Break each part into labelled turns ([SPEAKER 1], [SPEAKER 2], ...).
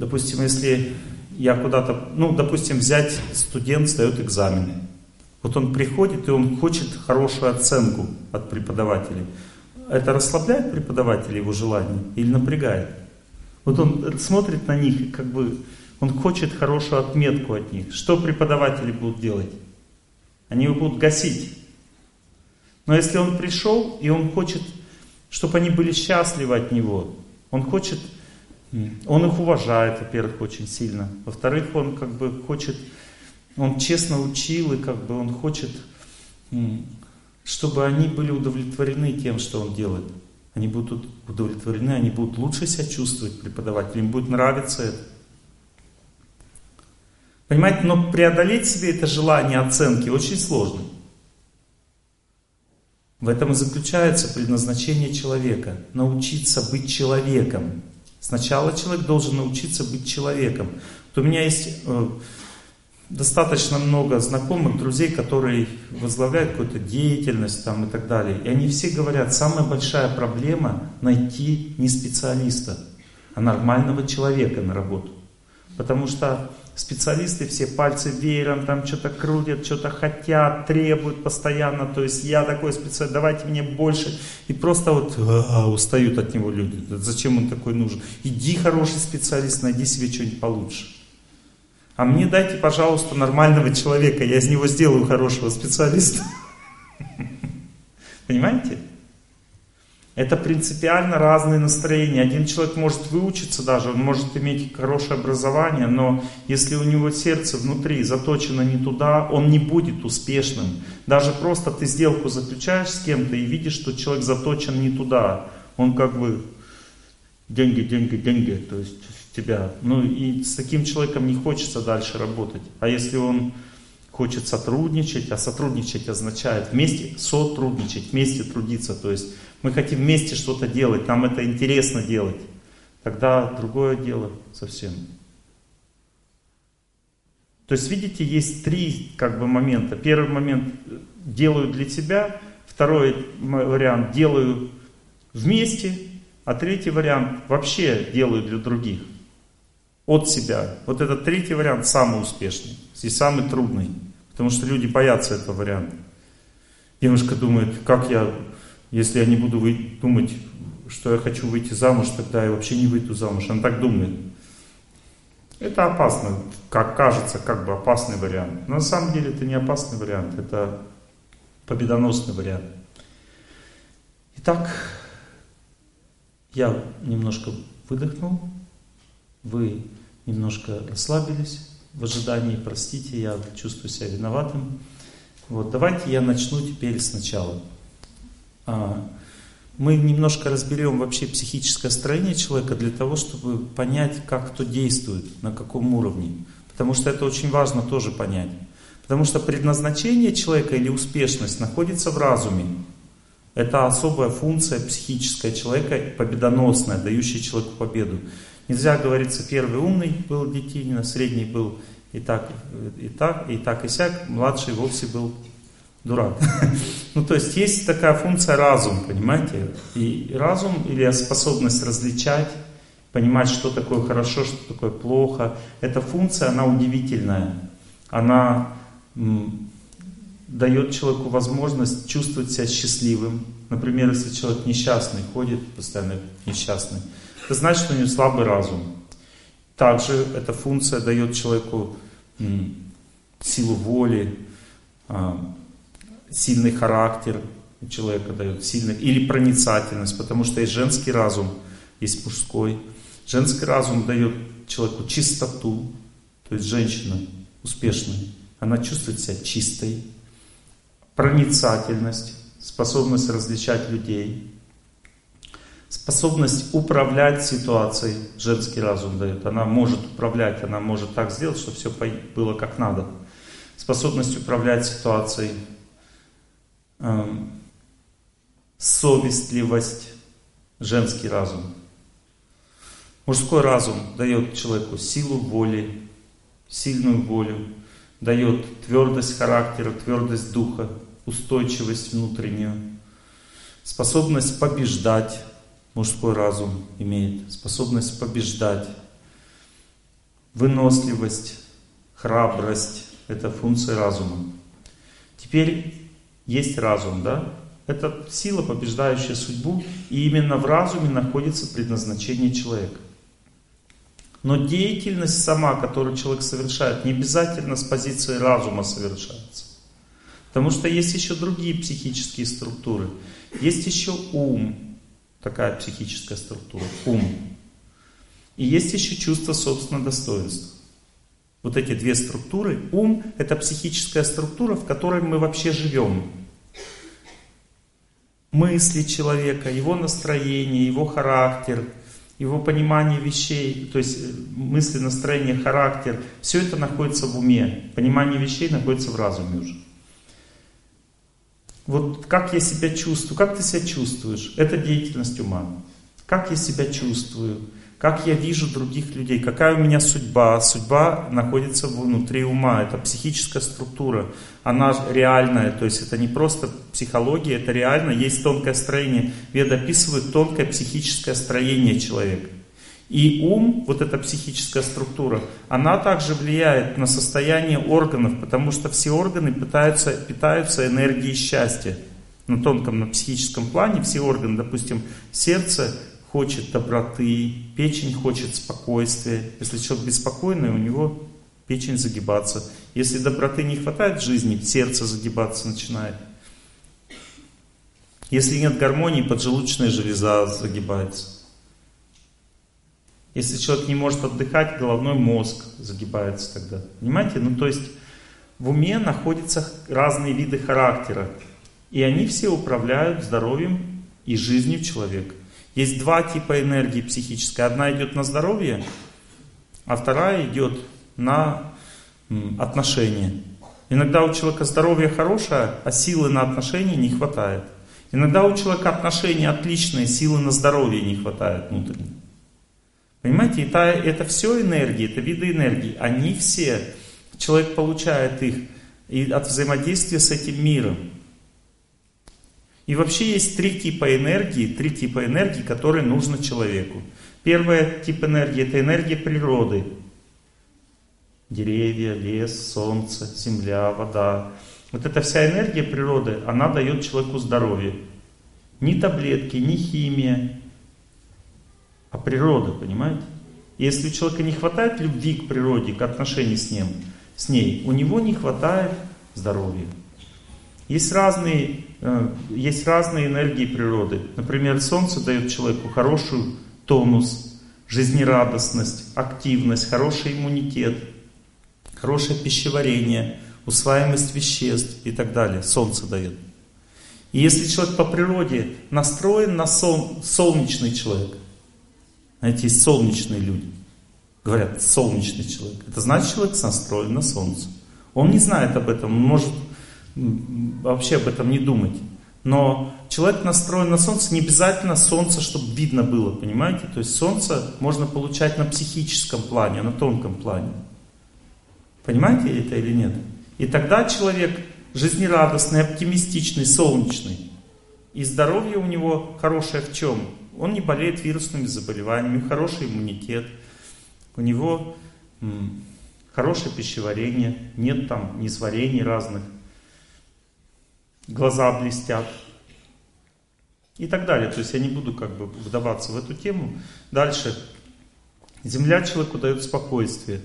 [SPEAKER 1] Допустим, если я куда-то, ну, допустим, взять студент сдает экзамены. Вот он приходит, и он хочет хорошую оценку от преподавателей. Это расслабляет преподавателя его желание или напрягает? Вот он смотрит на них, как бы он хочет хорошую отметку от них. Что преподаватели будут делать? Они его будут гасить. Но если он пришел, и он хочет, чтобы они были счастливы от него, он хочет, он их уважает, во-первых, очень сильно. Во-вторых, он как бы хочет, он честно учил, и как бы он хочет, чтобы они были удовлетворены тем, что он делает. Они будут удовлетворены, они будут лучше себя чувствовать, преподаватель, им будет нравиться это. Понимаете, но преодолеть себе это желание оценки очень сложно. В этом и заключается предназначение человека. Научиться быть человеком. Сначала человек должен научиться быть человеком. Вот у меня есть э, достаточно много знакомых, друзей, которые возглавляют какую-то деятельность там, и так далее. И они все говорят, самая большая проблема найти не специалиста, а нормального человека на работу. Потому что специалисты все пальцы веером, там что-то крутят, что-то хотят, требуют постоянно. То есть я такой специалист, давайте мне больше. И просто вот а, устают от него люди. Зачем он такой нужен? Иди хороший специалист, найди себе что-нибудь получше. А мне дайте, пожалуйста, нормального человека, я из него сделаю хорошего специалиста. Понимаете? Это принципиально разные настроения. Один человек может выучиться даже, он может иметь хорошее образование, но если у него сердце внутри заточено не туда, он не будет успешным. Даже просто ты сделку заключаешь с кем-то и видишь, что человек заточен не туда. Он как бы деньги, деньги, деньги, то есть тебя. Ну и с таким человеком не хочется дальше работать. А если он хочет сотрудничать, а сотрудничать означает вместе сотрудничать, вместе трудиться, то есть мы хотим вместе что-то делать, нам это интересно делать, тогда другое дело совсем. То есть, видите, есть три как бы момента. Первый момент делаю для тебя, второй вариант делаю вместе, а третий вариант вообще делаю для других. От себя. Вот этот третий вариант самый успешный и самый трудный. Потому что люди боятся этого варианта. Девушка думает, как я если я не буду думать, что я хочу выйти замуж, тогда я вообще не выйду замуж. Она так думает. Это опасно, как кажется, как бы опасный вариант. Но на самом деле это не опасный вариант, это победоносный вариант. Итак, я немножко выдохнул, вы немножко расслабились в ожидании, простите, я чувствую себя виноватым. Вот, давайте я начну теперь сначала. А, мы немножко разберем вообще психическое строение человека для того, чтобы понять, как кто действует, на каком уровне. Потому что это очень важно тоже понять. Потому что предназначение человека или успешность находится в разуме. Это особая функция психическая человека, победоносная, дающая человеку победу. Нельзя говориться, первый умный был Детинина, средний был и так, и так, и так, и сяк, младший вовсе был дурак. ну, то есть есть такая функция разум, понимаете? И разум или способность различать, понимать, что такое хорошо, что такое плохо, эта функция, она удивительная. Она м, дает человеку возможность чувствовать себя счастливым. Например, если человек несчастный, ходит постоянно несчастный, это значит, что у него слабый разум. Также эта функция дает человеку м, силу воли, а, сильный характер человека дает, сильный, или проницательность, потому что есть женский разум, есть мужской. Женский разум дает человеку чистоту, то есть женщина успешная, она чувствует себя чистой, проницательность, способность различать людей, способность управлять ситуацией, женский разум дает. Она может управлять, она может так сделать, чтобы все было как надо. Способность управлять ситуацией, совестливость, женский разум. Мужской разум дает человеку силу воли, сильную волю, дает твердость характера, твердость духа, устойчивость внутреннюю, способность побеждать, мужской разум имеет, способность побеждать, выносливость, храбрость — это функции разума. Теперь есть разум, да? Это сила, побеждающая судьбу, и именно в разуме находится предназначение человека. Но деятельность сама, которую человек совершает, не обязательно с позиции разума совершается. Потому что есть еще другие психические структуры. Есть еще ум, такая психическая структура, ум. И есть еще чувство собственного достоинства. Вот эти две структуры. Ум – это психическая структура, в которой мы вообще живем. Мысли человека, его настроение, его характер, его понимание вещей, то есть э, мысли, настроение, характер, все это находится в уме. Понимание вещей находится в разуме уже. Вот как я себя чувствую, как ты себя чувствуешь, это деятельность ума. Как я себя чувствую, как я вижу других людей, какая у меня судьба. Судьба находится внутри ума, это психическая структура, она реальная, то есть это не просто психология, это реально, есть тонкое строение. Веда описывает тонкое психическое строение человека. И ум, вот эта психическая структура, она также влияет на состояние органов, потому что все органы пытаются, питаются энергией счастья. На тонком, на психическом плане все органы, допустим, сердце хочет доброты, печень хочет спокойствия. Если человек беспокойный, у него печень загибаться. Если доброты не хватает в жизни, сердце загибаться начинает. Если нет гармонии, поджелудочная железа загибается. Если человек не может отдыхать, головной мозг загибается тогда. Понимаете? Ну то есть в уме находятся разные виды характера. И они все управляют здоровьем и жизнью человека. Есть два типа энергии психической. Одна идет на здоровье, а вторая идет на отношения. Иногда у человека здоровье хорошее, а силы на отношения не хватает. Иногда у человека отношения отличные, силы на здоровье не хватает внутренне. Понимаете, это, это все энергии, это виды энергии. Они все, человек получает их и от взаимодействия с этим миром. И вообще есть три типа энергии, три типа энергии, которые нужны человеку. Первый тип энергии – это энергия природы. Деревья, лес, солнце, земля, вода. Вот эта вся энергия природы, она дает человеку здоровье. Ни таблетки, ни химия, а природа, понимаете? Если у человека не хватает любви к природе, к отношению с, ним, с ней, у него не хватает здоровья. Есть разные, есть разные энергии природы. Например, солнце дает человеку хорошую тонус, жизнерадостность, активность, хороший иммунитет, хорошее пищеварение, усваиваемость веществ и так далее. Солнце дает. И если человек по природе настроен на сол, солнечный человек, знаете, есть солнечные люди, говорят, солнечный человек, это значит человек настроен на солнце. Он не знает об этом, он может вообще об этом не думать. Но человек настроен на солнце, не обязательно солнце, чтобы видно было, понимаете? То есть солнце можно получать на психическом плане, на тонком плане. Понимаете это или нет? И тогда человек жизнерадостный, оптимистичный, солнечный. И здоровье у него хорошее в чем? Он не болеет вирусными заболеваниями, хороший иммунитет. У него хорошее пищеварение, нет там несварений разных глаза блестят и так далее. То есть я не буду как бы вдаваться в эту тему. Дальше. Земля человеку дает спокойствие.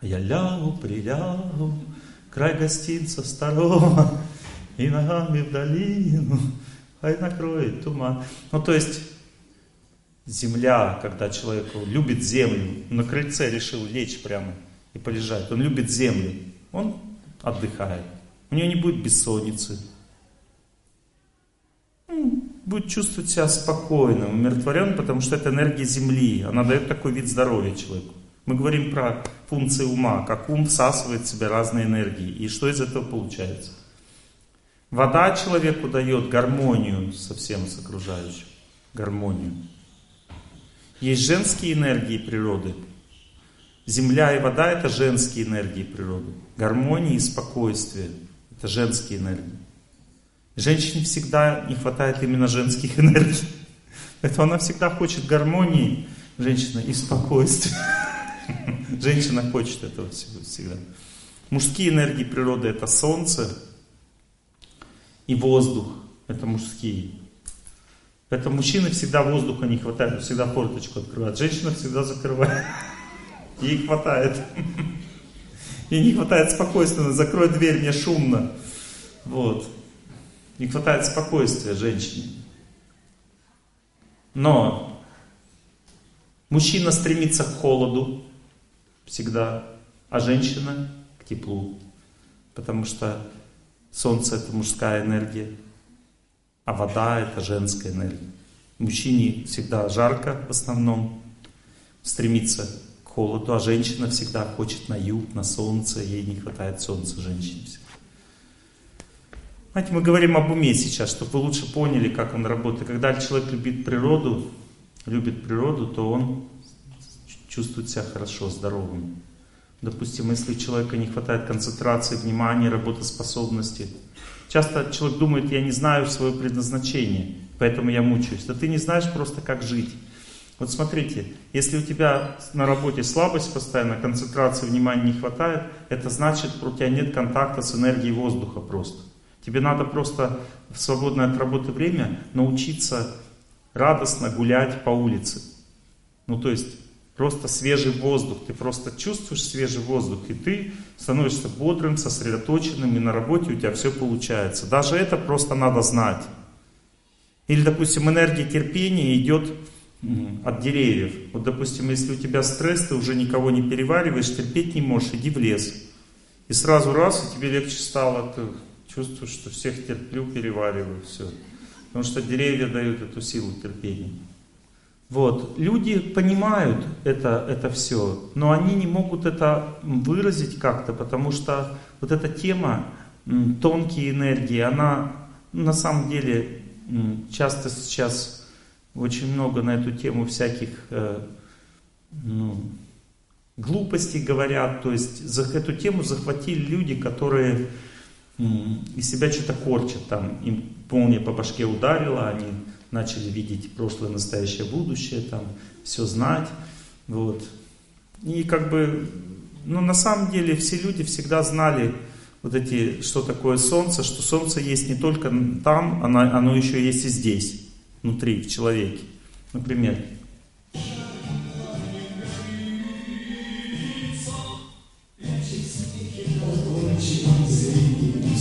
[SPEAKER 1] А я лягу, прилягу, край гостинца старого, и ногами в долину, ай накроет туман. Ну то есть земля, когда человек любит землю, на крыльце решил лечь прямо и полежать, он любит землю, он отдыхает. У нее не будет бессонницы. Будет чувствовать себя спокойным, умиротворенным, потому что это энергия Земли. Она дает такой вид здоровья человеку. Мы говорим про функции ума, как ум всасывает в себя разные энергии. И что из этого получается? Вода человеку дает гармонию совсем с окружающим. Гармонию. Есть женские энергии природы. Земля и вода это женские энергии природы. Гармония и спокойствие. Это женские энергии. Женщине всегда не хватает именно женских энергий. Поэтому она всегда хочет гармонии женщина и спокойствие. Женщина хочет этого всегда. Мужские энергии природы это солнце и воздух. Это мужские. Поэтому мужчины всегда воздуха не хватает, всегда форточку открывают. Женщина всегда закрывает. Ей хватает. Ей не хватает спокойствия. Закрой дверь, мне шумно. Вот. Не хватает спокойствия женщине. Но мужчина стремится к холоду всегда, а женщина к теплу. Потому что солнце это мужская энергия, а вода это женская энергия. Мужчине всегда жарко в основном, стремится холоду, а женщина всегда хочет на юг, на солнце, ей не хватает солнца женщине. Знаете, мы говорим об уме сейчас, чтобы вы лучше поняли, как он работает. Когда человек любит природу, любит природу, то он чувствует себя хорошо, здоровым. Допустим, если у человека не хватает концентрации, внимания, работоспособности. Часто человек думает, я не знаю свое предназначение, поэтому я мучаюсь. Да ты не знаешь просто, как жить. Вот смотрите, если у тебя на работе слабость постоянно, концентрации, внимания не хватает, это значит, что у тебя нет контакта с энергией воздуха просто. Тебе надо просто в свободное от работы время научиться радостно гулять по улице. Ну, то есть, просто свежий воздух. Ты просто чувствуешь свежий воздух, и ты становишься бодрым, сосредоточенным, и на работе у тебя все получается. Даже это просто надо знать. Или, допустим, энергия терпения идет от деревьев. Вот, допустим, если у тебя стресс, ты уже никого не перевариваешь, терпеть не можешь, иди в лес. И сразу раз, и тебе легче стало, ты Чувствую, что всех терплю, перевариваю, все. Потому что деревья дают эту силу терпения. Вот. Люди понимают это, это все, но они не могут это выразить как-то, потому что вот эта тема, тонкие энергии, она на самом деле часто сейчас очень много на эту тему всяких э, ну, глупостей говорят. То есть за эту тему захватили люди, которые из себя что-то корчат, там им молния по башке ударила, они начали видеть прошлое, настоящее, будущее, там все знать, вот. И как бы, ну на самом деле все люди всегда знали вот эти, что такое солнце, что солнце есть не только там, оно, оно еще есть и здесь, внутри, в человеке. Например,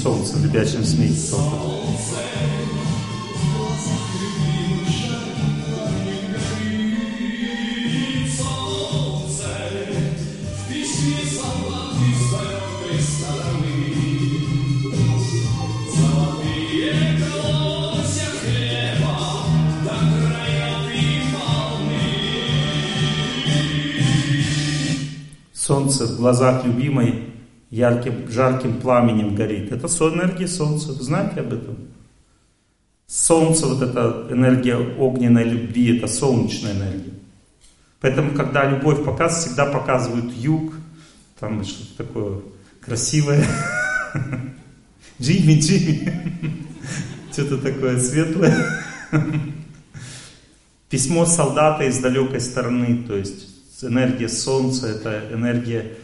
[SPEAKER 1] солнце в ребячем смехе Солнце в глазах любимой ярким, жарким пламенем горит. Это энергия Солнца. Вы знаете об этом? Солнце, вот эта энергия огненной любви, это солнечная энергия. Поэтому, когда любовь показывает, всегда показывают юг, там что-то такое красивое. Джимми, Джимми. Что-то такое светлое. Письмо солдата из далекой стороны, то есть энергия солнца, это энергия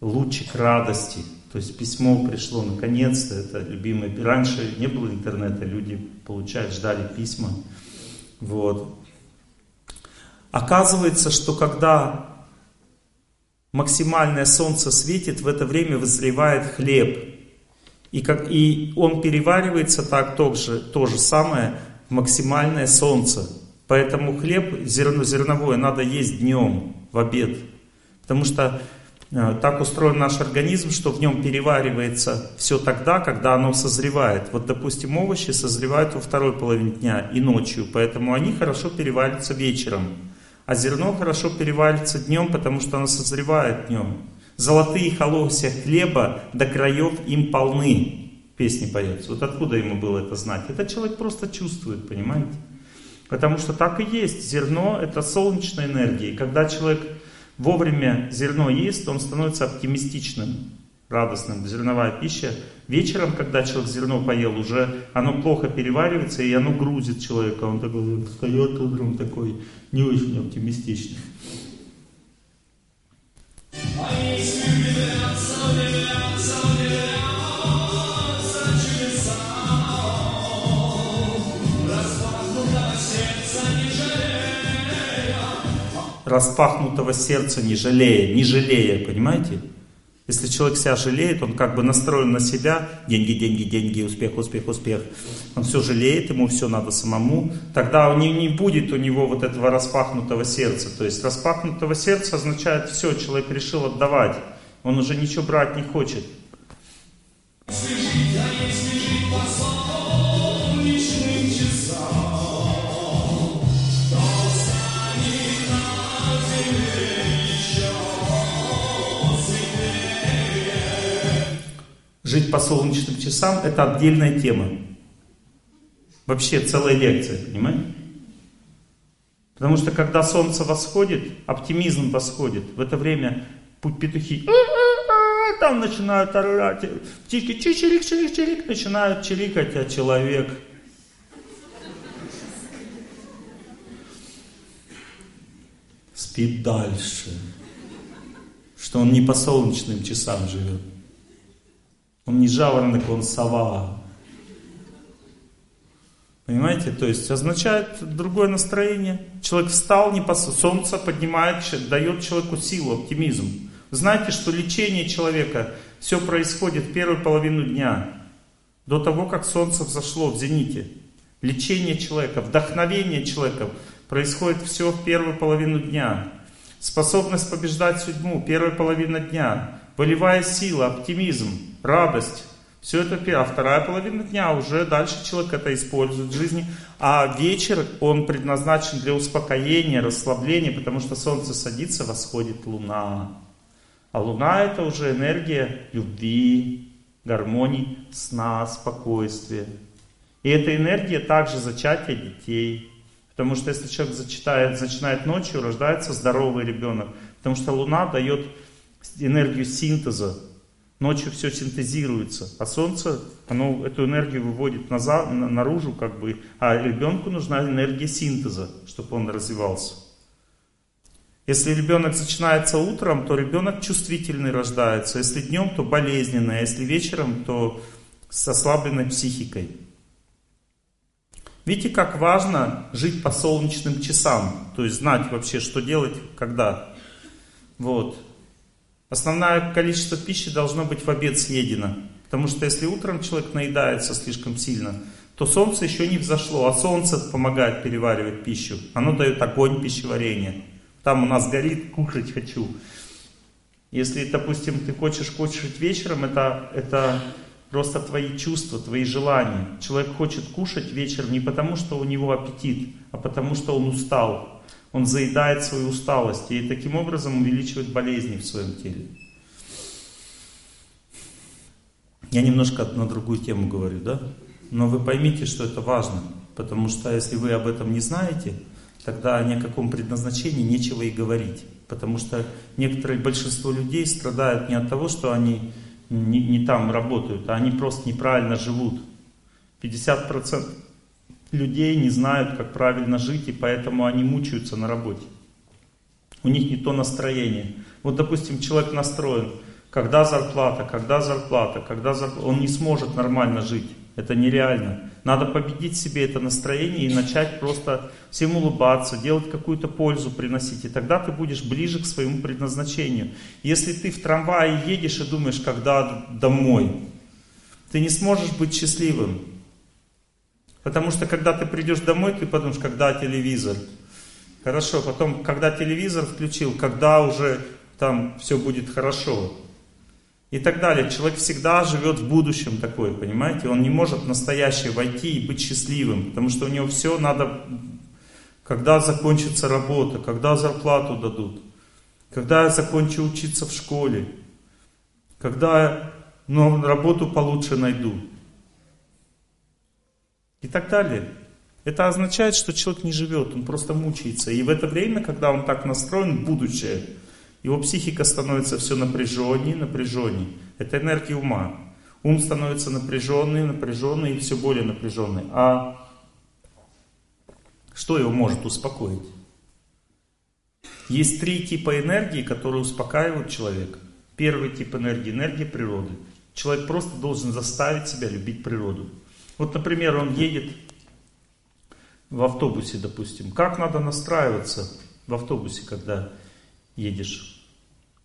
[SPEAKER 1] лучик радости. То есть письмо пришло наконец-то, это любимое. Раньше не было интернета, люди получают, ждали письма. Вот. Оказывается, что когда максимальное солнце светит, в это время вызревает хлеб. И, как, и он переваривается так тоже, то же самое в максимальное солнце. Поэтому хлеб зерно, зерновое надо есть днем, в обед. Потому что Э, так устроен наш организм, что в нем переваривается все тогда, когда оно созревает. Вот, допустим, овощи созревают во второй половине дня и ночью, поэтому они хорошо перевариваются вечером. А зерно хорошо переваривается днем, потому что оно созревает днем. Золотые холосья хлеба до краев им полны. Песни поется. Вот откуда ему было это знать? Это человек просто чувствует, понимаете? Потому что так и есть. Зерно это солнечная энергия. И когда человек вовремя зерно ест, он становится оптимистичным. радостным. Зерновая пища. Вечером, когда человек зерно поел, уже оно плохо переваривается, и оно грузит человека. Он такой встает утром такой не очень оптимистичный. Распахнутого сердца не жалея, не жалея, понимаете? Если человек себя жалеет, он как бы настроен на себя, деньги, деньги, деньги, успех, успех, успех. Он все жалеет, ему все надо самому. Тогда не, не будет у него вот этого распахнутого сердца. То есть распахнутого сердца означает все, человек решил отдавать. Он уже ничего брать не хочет. жить по солнечным часам, это отдельная тема. Вообще целая лекция, понимаете? Потому что когда солнце восходит, оптимизм восходит. В это время путь петухи там начинают орать, птички чирик, чирик, чирик, начинают чирикать, а человек спит дальше. Что он не по солнечным часам живет. Он не жаворонок, он сова. Понимаете? То есть означает другое настроение. Человек встал, не по солнце поднимает, дает человеку силу, оптимизм. Знаете, что лечение человека, все происходит первую половину дня, до того, как солнце взошло в зените. Лечение человека, вдохновение человека происходит все в первую половину дня. Способность побеждать судьбу, первая половина дня. Волевая сила, оптимизм, радость. Все это а вторая половина дня уже дальше человек это использует в жизни. А вечер, он предназначен для успокоения, расслабления, потому что солнце садится, восходит луна. А луна это уже энергия любви, гармонии, сна, спокойствия. И эта энергия также зачатие детей. Потому что если человек зачитает, начинает ночью, рождается здоровый ребенок. Потому что Луна дает энергию синтеза Ночью все синтезируется, а солнце, оно эту энергию выводит назад, наружу, как бы, а ребенку нужна энергия синтеза, чтобы он развивался. Если ребенок начинается утром, то ребенок чувствительный рождается. Если днем, то болезненный. А если вечером, то с ослабленной психикой. Видите, как важно жить по солнечным часам. То есть знать вообще, что делать, когда. Вот. Основное количество пищи должно быть в обед съедено. Потому что если утром человек наедается слишком сильно, то солнце еще не взошло, а солнце помогает переваривать пищу. Оно дает огонь пищеварения. Там у нас горит, кушать хочу. Если, допустим, ты хочешь кушать вечером, это, это просто твои чувства, твои желания. Человек хочет кушать вечером не потому, что у него аппетит, а потому, что он устал он заедает свою усталость и таким образом увеличивает болезни в своем теле. Я немножко на другую тему говорю, да? Но вы поймите, что это важно, потому что если вы об этом не знаете, тогда ни о каком предназначении нечего и говорить. Потому что некоторое большинство людей страдают не от того, что они не, не там работают, а они просто неправильно живут. 50% людей не знают, как правильно жить, и поэтому они мучаются на работе. У них не то настроение. Вот, допустим, человек настроен, когда зарплата, когда зарплата, когда зарплата, он не сможет нормально жить. Это нереально. Надо победить себе это настроение и начать просто всем улыбаться, делать какую-то пользу приносить. И тогда ты будешь ближе к своему предназначению. Если ты в трамвае едешь и думаешь, когда домой, ты не сможешь быть счастливым. Потому что когда ты придешь домой, ты подумаешь, когда телевизор. Хорошо, потом, когда телевизор включил, когда уже там все будет хорошо. И так далее. Человек всегда живет в будущем такой, понимаете? Он не может в настоящее войти и быть счастливым, потому что у него все надо, когда закончится работа, когда зарплату дадут, когда я закончу учиться в школе, когда ну, работу получше найду и так далее. Это означает, что человек не живет, он просто мучается. И в это время, когда он так настроен, будущее, его психика становится все напряженнее, напряженнее. Это энергия ума. Ум становится напряженный, напряженный и все более напряженный. А что его может успокоить? Есть три типа энергии, которые успокаивают человека. Первый тип энергии – энергия природы. Человек просто должен заставить себя любить природу. Вот, например, он едет в автобусе, допустим. Как надо настраиваться в автобусе, когда едешь?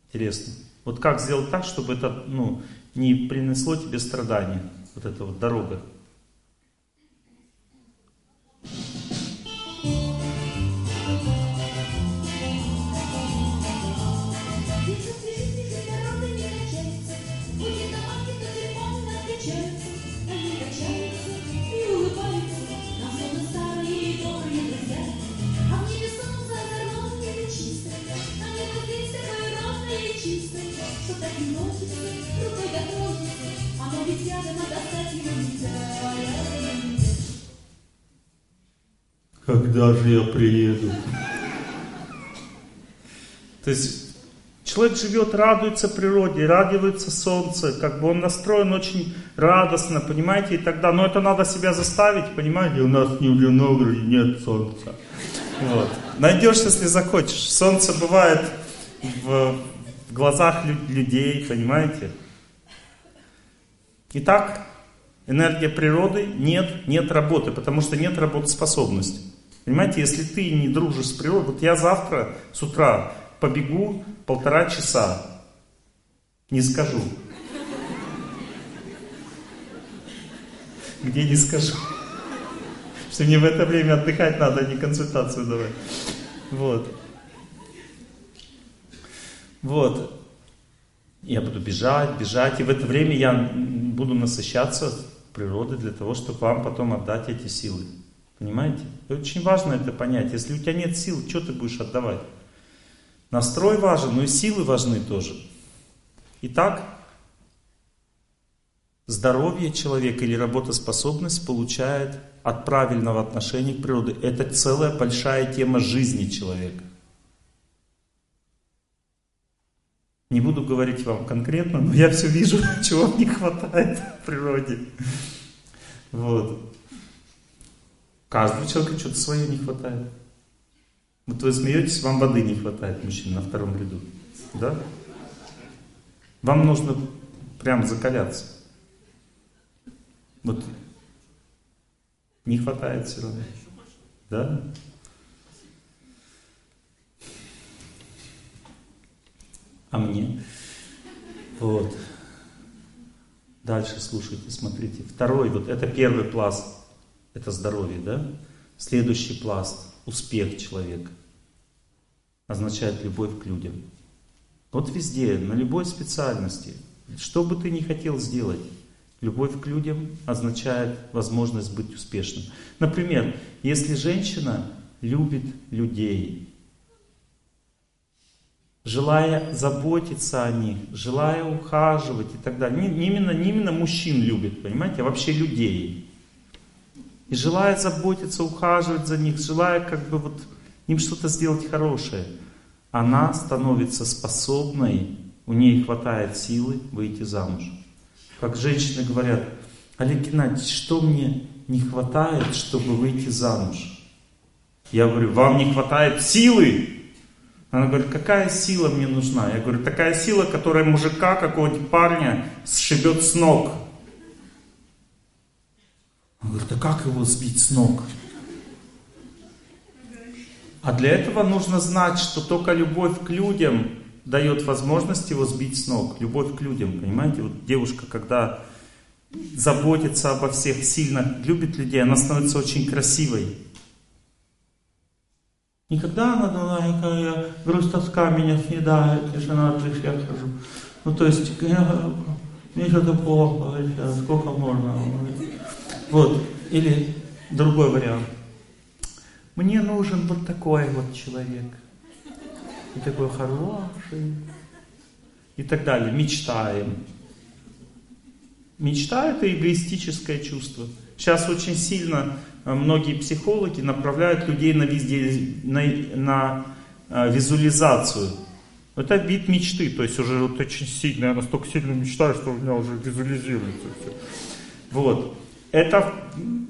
[SPEAKER 1] Интересно. Вот как сделать так, чтобы это ну, не принесло тебе страдания, вот эта вот дорога. Когда же я приеду? То есть человек живет, радуется природе, радуется солнце, как бы он настроен очень радостно, понимаете, и тогда, но это надо себя заставить, понимаете, у нас не в Ленограде нет солнца. Вот. Найдешь, если захочешь. Солнце бывает в, в глазах людей, понимаете? Итак, энергия природы нет, нет работы, потому что нет работоспособности. Понимаете, если ты не дружишь с природой, вот я завтра с утра побегу полтора часа, не скажу. Где не скажу. Что мне в это время отдыхать надо, а не консультацию давать. Вот. Вот. Я буду бежать, бежать, и в это время я буду насыщаться природой для того, чтобы вам потом отдать эти силы. Понимаете? Очень важно это понять. Если у тебя нет сил, что ты будешь отдавать? Настрой важен, но и силы важны тоже. Итак, здоровье человека или работоспособность получает от правильного отношения к природе. Это целая большая тема жизни человека. Не буду говорить вам конкретно, но я все вижу, чего не хватает в природе. Вот. Каждому человеку что-то свое не хватает. Вот вы смеетесь, вам воды не хватает, мужчина, на втором ряду. Да? Вам нужно прям закаляться. Вот не хватает все равно. Да? А мне? Вот. Дальше слушайте, смотрите. Второй, вот это первый пласт это здоровье, да? Следующий пласт, успех человека, означает любовь к людям. Вот везде, на любой специальности, что бы ты ни хотел сделать, любовь к людям означает возможность быть успешным. Например, если женщина любит людей, желая заботиться о них, желая ухаживать и так далее. Не, не, именно, не именно мужчин любит, понимаете, а вообще людей и желая заботиться, ухаживать за них, желая как бы вот им что-то сделать хорошее, она становится способной, у ней хватает силы выйти замуж. Как женщины говорят, Олег Геннадьевич, что мне не хватает, чтобы выйти замуж? Я говорю, вам не хватает силы? Она говорит, какая сила мне нужна? Я говорю, такая сила, которая мужика, какого-нибудь парня сшибет с ног. Он говорит, а как его сбить с ног? А для этого нужно знать, что только любовь к людям дает возможность его сбить с ног. Любовь к людям, понимаете? Вот девушка, когда заботится обо всех, сильно любит людей, она становится очень красивой. Никогда она думала, я, грусть, тоска меня съедает, тишина, я хожу. Ну, то есть, я, мне что-то плохо, сколько можно. Вот. Или другой вариант. Мне нужен вот такой вот человек. И такой хороший. И так далее. Мечтаем. Мечта это эгоистическое чувство. Сейчас очень сильно э, многие психологи направляют людей на, везде, на, на э, визуализацию.
[SPEAKER 2] Это вид мечты, то есть уже вот очень сильно, я настолько сильно мечтаю, что у меня уже визуализируется все.
[SPEAKER 1] Вот. Это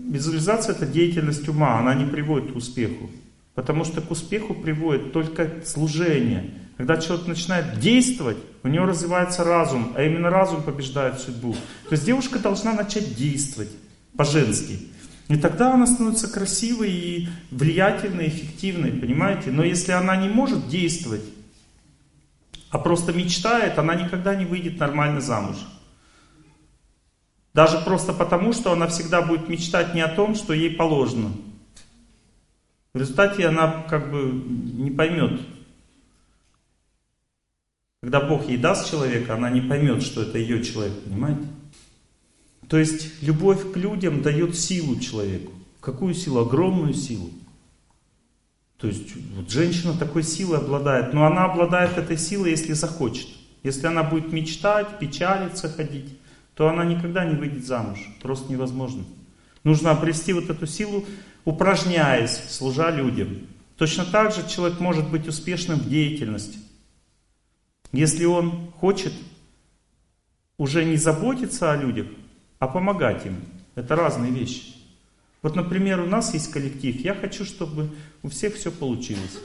[SPEAKER 1] визуализация, это деятельность ума, она не приводит к успеху. Потому что к успеху приводит только служение. Когда человек начинает действовать, у него развивается разум, а именно разум побеждает судьбу. То есть девушка должна начать действовать по-женски. И тогда она становится красивой и влиятельной, эффективной, понимаете? Но если она не может действовать, а просто мечтает, она никогда не выйдет нормально замуж. Даже просто потому, что она всегда будет мечтать не о том, что ей положено. В результате она как бы не поймет. Когда Бог ей даст человека, она не поймет, что это ее человек, понимаете? То есть любовь к людям дает силу человеку. Какую силу? Огромную силу. То есть вот женщина такой силой обладает, но она обладает этой силой, если захочет. Если она будет мечтать, печалиться, ходить, то она никогда не выйдет замуж. Просто невозможно. Нужно обрести вот эту силу, упражняясь, служа людям. Точно так же человек может быть успешным в деятельности. Если он хочет уже не заботиться о людях, а помогать им. Это разные вещи. Вот, например, у нас есть коллектив. Я хочу, чтобы у всех все получилось.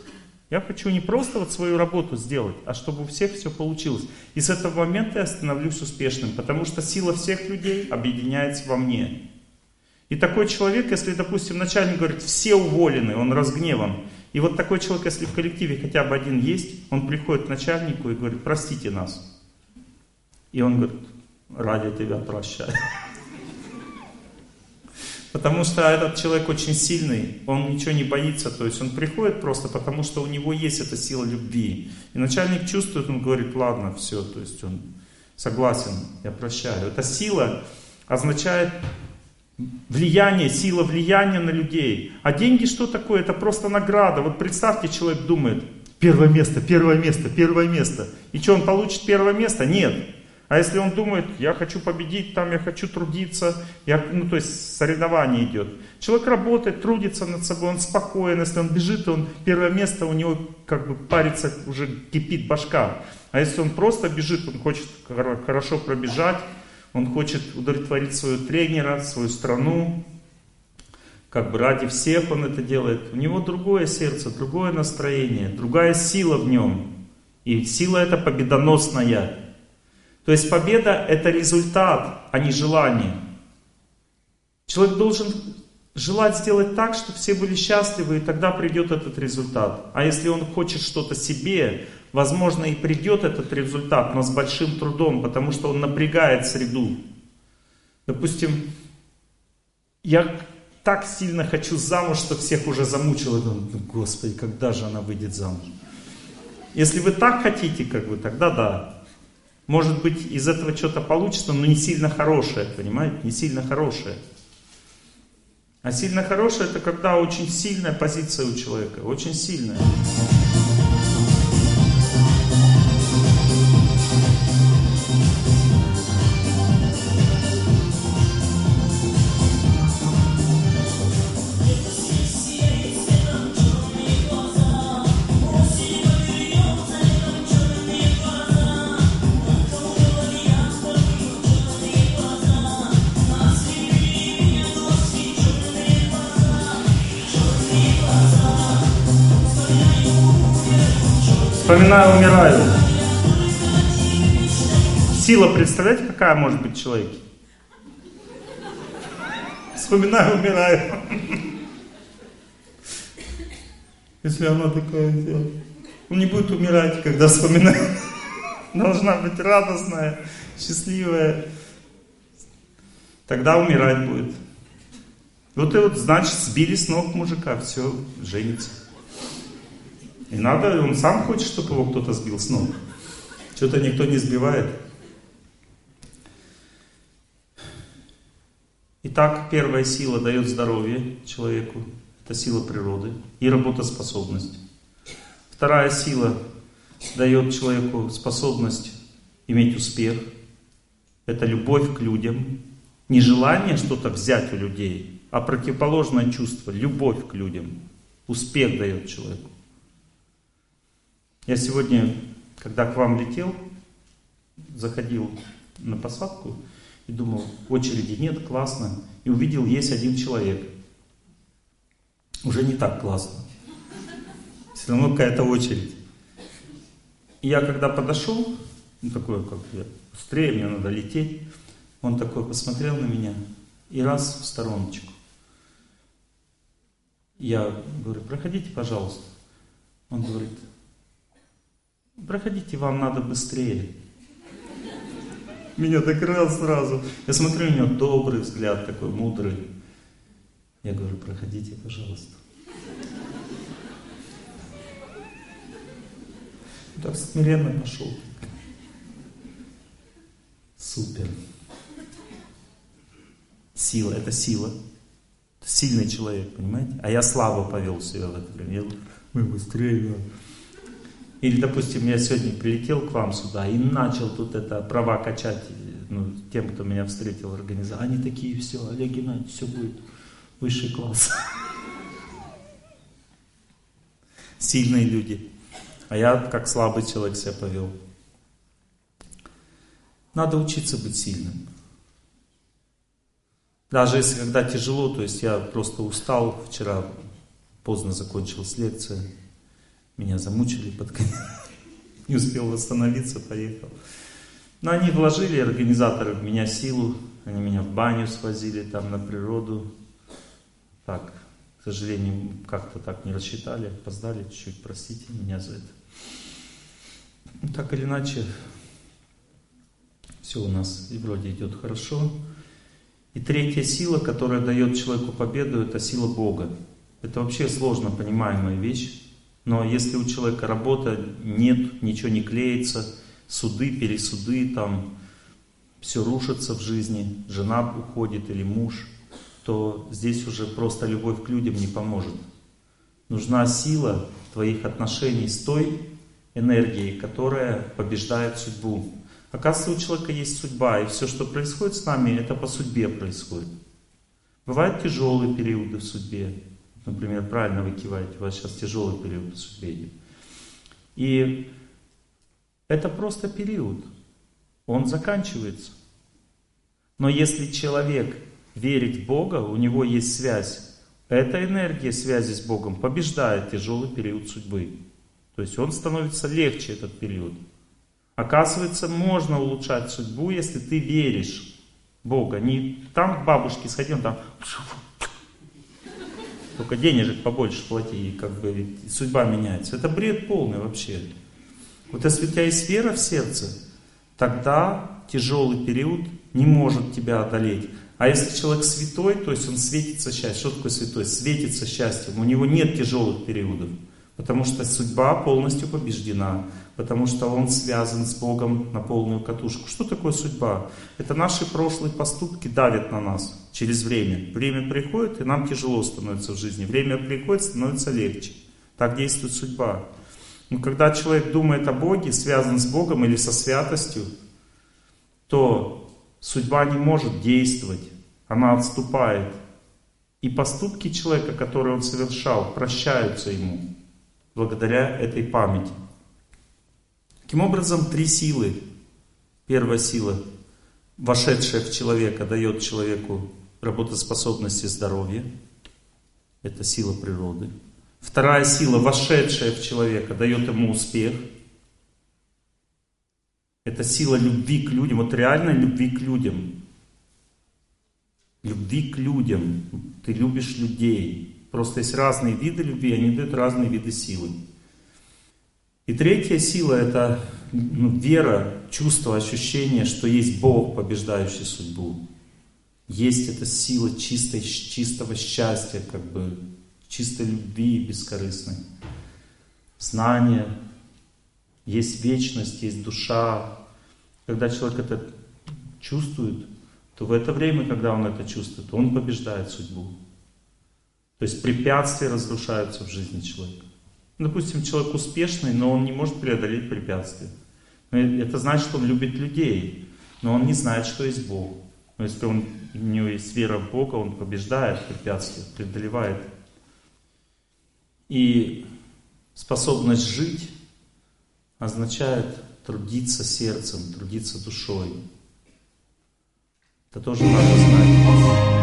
[SPEAKER 1] Я хочу не просто вот свою работу сделать, а чтобы у всех все получилось. И с этого момента я становлюсь успешным, потому что сила всех людей объединяется во мне. И такой человек, если, допустим, начальник говорит, все уволены, он разгневан. И вот такой человек, если в коллективе хотя бы один есть, он приходит к начальнику и говорит, простите нас. И он говорит, ради тебя прощаю. Потому что этот человек очень сильный, он ничего не боится, то есть он приходит просто потому, что у него есть эта сила любви. И начальник чувствует, он говорит, ладно, все, то есть он согласен, я прощаю. Эта сила означает влияние, сила влияния на людей. А деньги что такое? Это просто награда. Вот представьте, человек думает, первое место, первое место, первое место. И что, он получит первое место? Нет. А если он думает, я хочу победить, там я хочу трудиться, я, ну то есть соревнование идет. Человек работает, трудится над собой, он спокоен, если он бежит, он первое место, у него как бы парится, уже кипит башка. А если он просто бежит, он хочет хорошо пробежать, он хочет удовлетворить своего тренера, свою страну, как бы ради всех он это делает. У него другое сердце, другое настроение, другая сила в нем. И сила эта победоносная. То есть победа это результат, а не желание. Человек должен желать сделать так, чтобы все были счастливы, и тогда придет этот результат. А если он хочет что-то себе, возможно и придет этот результат, но с большим трудом, потому что он напрягает среду. Допустим, я так сильно хочу замуж, что всех уже замучила. Думаю, Господи, когда же она выйдет замуж? Если вы так хотите, как бы, тогда да. Может быть, из этого что-то получится, но не сильно хорошее, понимаете? Не сильно хорошее. А сильно хорошее это когда очень сильная позиция у человека, очень сильная. Вспоминаю, умираю. Сила, представляете, какая может быть в человеке? Вспоминаю, умираю. Если она такая, он не будет умирать, когда вспоминает. Должна быть радостная, счастливая. Тогда умирать будет. Вот и вот, значит, сбили с ног мужика, все, женится. И надо, он сам хочет, чтобы его кто-то сбил с ног. Что-то никто не сбивает. Итак, первая сила дает здоровье человеку. Это сила природы и работоспособность. Вторая сила дает человеку способность иметь успех. Это любовь к людям. Не желание что-то взять у людей, а противоположное чувство, любовь к людям. Успех дает человеку. Я сегодня когда к вам летел, заходил на посадку и думал, очереди нет, классно, и увидел, есть один человек. Уже не так классно. Все равно какая-то очередь. Я когда подошел, ну такой, как я, быстрее, мне надо лететь, он такой посмотрел на меня и раз в стороночку. Я говорю, проходите, пожалуйста. Он говорит, проходите, вам надо быстрее. Меня так раз сразу. Я смотрю, у него добрый взгляд, такой мудрый. Я говорю, проходите, пожалуйста. Так смиренно пошел. Супер. Сила, это сила. Сильный человек, понимаете? А я слабо повел себя в это время. Я говорю, мы быстрее. Или, допустим, я сегодня прилетел к вам сюда и начал тут это права качать ну, тем, кто меня встретил в организации. Они такие, все, Олег Геннадьевич, все будет высший класс. Сильные люди. А я как слабый человек себя повел. Надо учиться быть сильным. Даже если когда тяжело, то есть я просто устал, вчера поздно закончилась лекция, меня замучили под конец, не успел восстановиться, поехал. Но они вложили, организаторы, в меня силу, они меня в баню свозили, там на природу. Так, к сожалению, как-то так не рассчитали, опоздали чуть-чуть, простите меня за это. Ну, так или иначе, все у нас и вроде идет хорошо. И третья сила, которая дает человеку победу, это сила Бога. Это вообще сложно понимаемая вещь. Но если у человека работа нет, ничего не клеится, суды, пересуды, там все рушится в жизни, жена уходит или муж, то здесь уже просто любовь к людям не поможет. Нужна сила твоих отношений с той энергией, которая побеждает судьбу. Оказывается, у человека есть судьба, и все, что происходит с нами, это по судьбе происходит. Бывают тяжелые периоды в судьбе. Например, правильно вы киваете, у вас сейчас тяжелый период идет. И это просто период. Он заканчивается. Но если человек верит в Бога, у него есть связь, эта энергия связи с Богом побеждает тяжелый период судьбы. То есть он становится легче, этот период. Оказывается, можно улучшать судьбу, если ты веришь в Бога. Не там к бабушке сходил, там только денежек побольше плати, и как бы судьба меняется. Это бред полный вообще. Вот если у тебя есть вера в сердце, тогда тяжелый период не может тебя одолеть. А если человек святой, то есть он светится счастьем. Что такое святой? Светится счастьем. У него нет тяжелых периодов. Потому что судьба полностью побеждена, потому что он связан с Богом на полную катушку. Что такое судьба? Это наши прошлые поступки давят на нас через время. Время приходит, и нам тяжело становится в жизни. Время приходит, становится легче. Так действует судьба. Но когда человек думает о Боге, связан с Богом или со святостью, то судьба не может действовать, она отступает. И поступки человека, которые он совершал, прощаются ему благодаря этой памяти. Таким образом, три силы. Первая сила, вошедшая в человека, дает человеку работоспособность и здоровье. Это сила природы. Вторая сила, вошедшая в человека, дает ему успех. Это сила любви к людям, вот реально любви к людям. Любви к людям. Ты любишь людей. Просто есть разные виды любви, они дают разные виды силы. И третья сила – это ну, вера, чувство, ощущение, что есть Бог, побеждающий судьбу. Есть эта сила чистой, чистого счастья, как бы чистой любви бескорыстной. Знание, есть вечность, есть душа. Когда человек это чувствует, то в это время, когда он это чувствует, он побеждает судьбу. То есть препятствия разрушаются в жизни человека. Допустим, человек успешный, но он не может преодолеть препятствия. Это значит, что он любит людей, но он не знает, что есть Бог. Но если он, у него есть вера в Бога, он побеждает препятствия, преодолевает. И способность жить, означает трудиться сердцем, трудиться душой. Это тоже надо знать.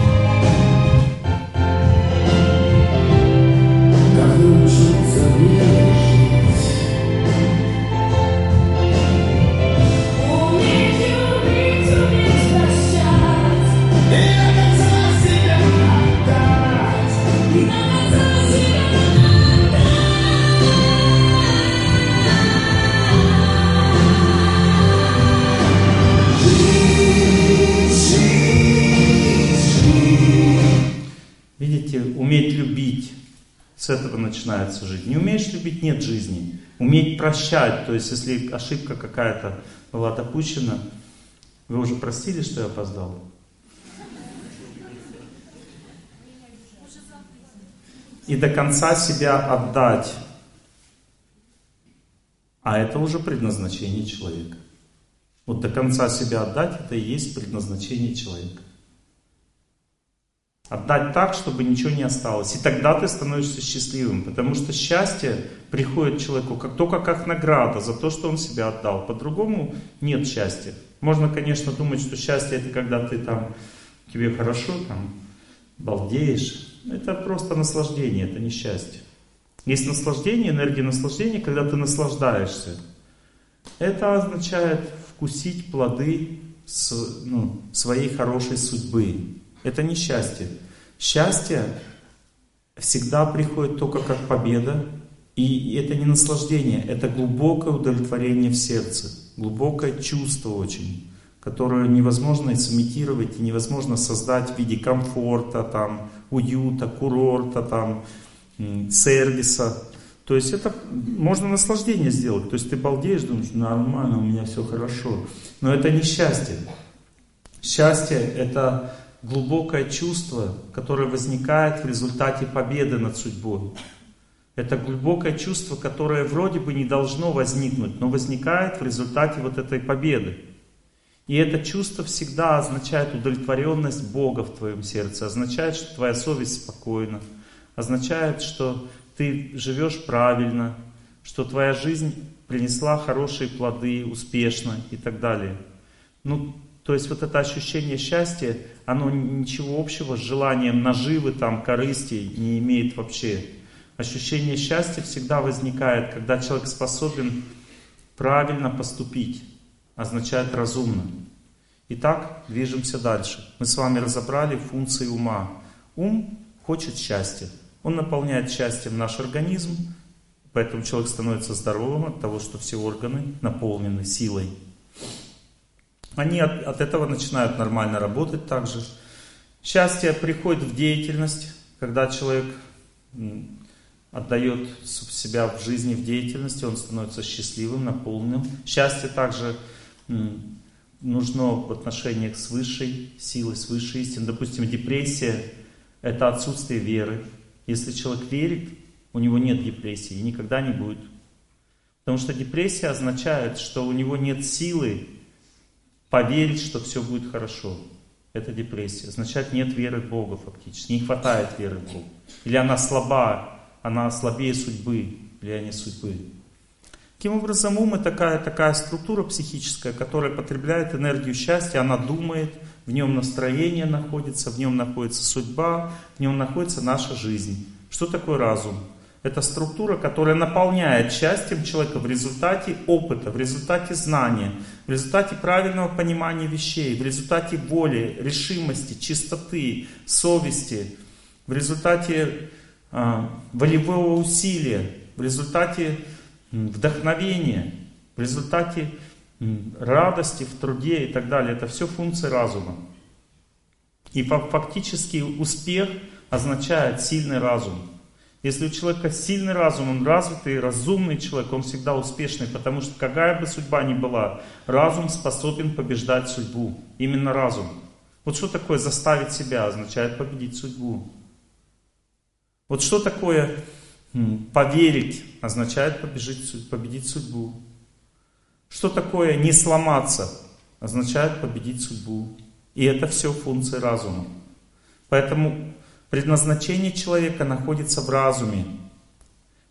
[SPEAKER 1] Любить, нет жизни. Уметь прощать, то есть если ошибка какая-то была допущена, вы уже простили, что я опоздал? И до конца себя отдать. А это уже предназначение человека. Вот до конца себя отдать, это и есть предназначение человека. Отдать так, чтобы ничего не осталось. И тогда ты становишься счастливым, потому что счастье приходит человеку как только как награда за то, что он себя отдал. По-другому нет счастья. Можно, конечно, думать, что счастье это когда ты там, тебе хорошо, там, балдеешь. Это просто наслаждение, это не счастье. Есть наслаждение, энергия наслаждения, когда ты наслаждаешься. Это означает вкусить плоды с, ну, своей хорошей судьбы. Это не счастье. Счастье всегда приходит только как победа, и это не наслаждение, это глубокое удовлетворение в сердце, глубокое чувство очень, которое невозможно сымитировать и невозможно создать в виде комфорта, там, уюта, курорта, там, сервиса. То есть это можно наслаждение сделать. То есть ты балдеешь, думаешь, нормально, у меня все хорошо. Но это не счастье. Счастье это глубокое чувство, которое возникает в результате победы над судьбой. Это глубокое чувство, которое вроде бы не должно возникнуть, но возникает в результате вот этой победы. И это чувство всегда означает удовлетворенность Бога в твоем сердце, означает, что твоя совесть спокойна, означает, что ты живешь правильно, что твоя жизнь принесла хорошие плоды, успешно и так далее. Ну, то есть вот это ощущение счастья, оно ничего общего с желанием наживы, там, корысти не имеет вообще. Ощущение счастья всегда возникает, когда человек способен правильно поступить, означает разумно. Итак, движемся дальше. Мы с вами разобрали функции ума. Ум хочет счастья. Он наполняет счастьем наш организм, поэтому человек становится здоровым от того, что все органы наполнены силой они от, от этого начинают нормально работать также. Счастье приходит в деятельность, когда человек отдает себя в жизни, в деятельности, он становится счастливым, наполненным. Счастье также нужно в отношениях с высшей силой, с высшей истиной. Допустим, депрессия – это отсутствие веры. Если человек верит, у него нет депрессии и никогда не будет. Потому что депрессия означает, что у него нет силы поверить, что все будет хорошо. Это депрессия. Означает, нет веры в Бога фактически. Не хватает веры в Бога. Или она слаба, она слабее судьбы, влияние судьбы. Таким образом, ум это такая, такая структура психическая, которая потребляет энергию счастья, она думает, в нем настроение находится, в нем находится судьба, в нем находится наша жизнь. Что такое разум? Это структура, которая наполняет счастьем человека в результате опыта, в результате знания, в результате правильного понимания вещей, в результате воли, решимости, чистоты, совести, в результате э, волевого усилия, в результате вдохновения, в результате радости в труде и так далее. Это все функции разума. И фактически успех означает сильный разум. Если у человека сильный разум, он развитый, разумный человек, он всегда успешный, потому что какая бы судьба ни была, разум способен побеждать судьбу. Именно разум. Вот что такое заставить себя, означает победить судьбу. Вот что такое поверить, означает победить судьбу. Что такое не сломаться, означает победить судьбу. И это все функции разума. Поэтому Предназначение человека находится в разуме.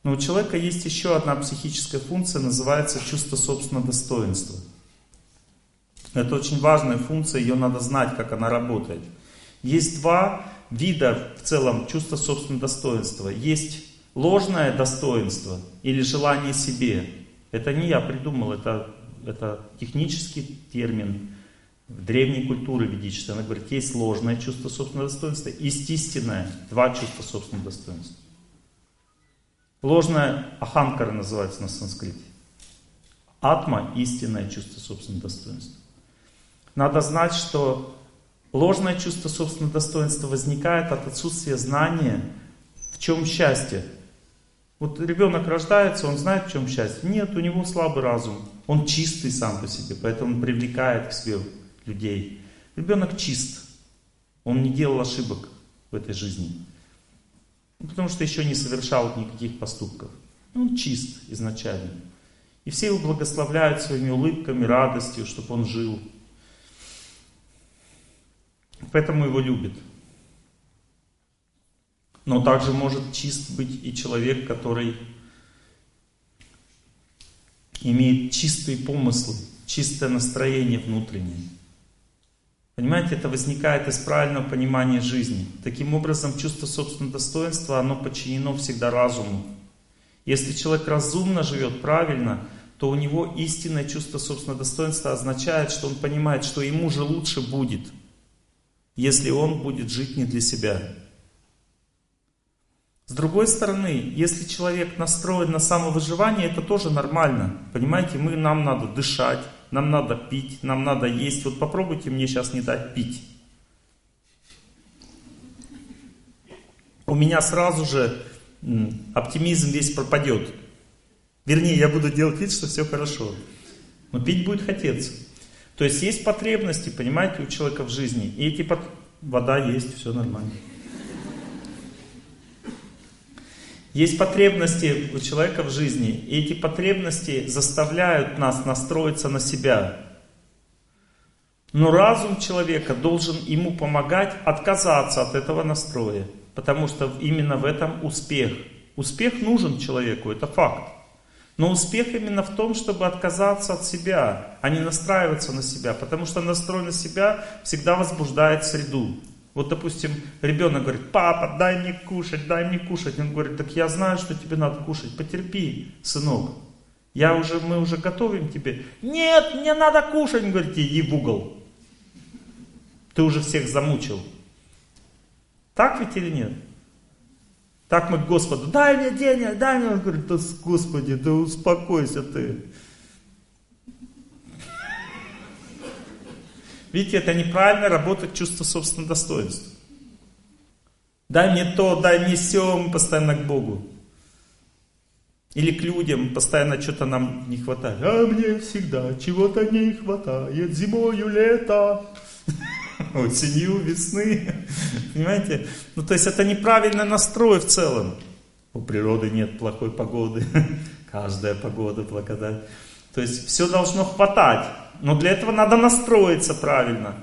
[SPEAKER 1] Но у человека есть еще одна психическая функция, называется чувство собственного достоинства. Это очень важная функция, ее надо знать, как она работает. Есть два вида в целом чувства собственного достоинства. Есть ложное достоинство или желание себе. Это не я придумал, это, это технический термин древней культуры ведической. Она говорит, есть ложное чувство собственного достоинства, есть истинное, два чувства собственного достоинства. Ложное аханкара называется на санскрите. Атма – истинное чувство собственного достоинства. Надо знать, что ложное чувство собственного достоинства возникает от отсутствия знания, в чем счастье. Вот ребенок рождается, он знает, в чем счастье. Нет, у него слабый разум. Он чистый сам по себе, поэтому он привлекает к себе людей. Ребенок чист. Он не делал ошибок в этой жизни. Ну, потому что еще не совершал никаких поступков. Он чист изначально. И все его благословляют своими улыбками, радостью, чтобы он жил. Поэтому его любят. Но также может чист быть и человек, который имеет чистые помыслы, чистое настроение внутреннее. Понимаете, это возникает из правильного понимания жизни. Таким образом, чувство собственного достоинства, оно подчинено всегда разуму. Если человек разумно живет правильно, то у него истинное чувство собственного достоинства означает, что он понимает, что ему же лучше будет, если он будет жить не для себя. С другой стороны, если человек настроен на самовыживание, это тоже нормально. Понимаете, мы, нам надо дышать, нам надо пить, нам надо есть. Вот попробуйте мне сейчас не дать пить. У меня сразу же оптимизм весь пропадет. Вернее, я буду делать вид, что все хорошо. Но пить будет хотеться. То есть есть потребности, понимаете, у человека в жизни. И эти под... вода есть, все нормально. Есть потребности у человека в жизни, и эти потребности заставляют нас настроиться на себя. Но разум человека должен ему помогать отказаться от этого настроя, потому что именно в этом успех. Успех нужен человеку, это факт. Но успех именно в том, чтобы отказаться от себя, а не настраиваться на себя, потому что настрой на себя всегда возбуждает среду. Вот, допустим, ребенок говорит, папа, дай мне кушать, дай мне кушать. Он говорит, так я знаю, что тебе надо кушать, потерпи, сынок. Я уже, мы уже готовим тебе. Нет, мне надо кушать. Он говорит, иди в угол. Ты уже всех замучил. Так ведь или нет? Так мы к Господу, дай мне денег, дай мне. Он говорит, да Господи, да успокойся ты. Видите, это неправильно работает чувство собственного достоинства. Дай мне то, дай мне все, мы постоянно к Богу. Или к людям, постоянно что-то нам не хватает. А мне всегда чего-то не хватает, зимою лето, осенью весны. Понимаете? Ну, то есть это неправильный настрой в целом. У природы нет плохой погоды. Каждая погода благодать. То есть все должно хватать. Но для этого надо настроиться правильно.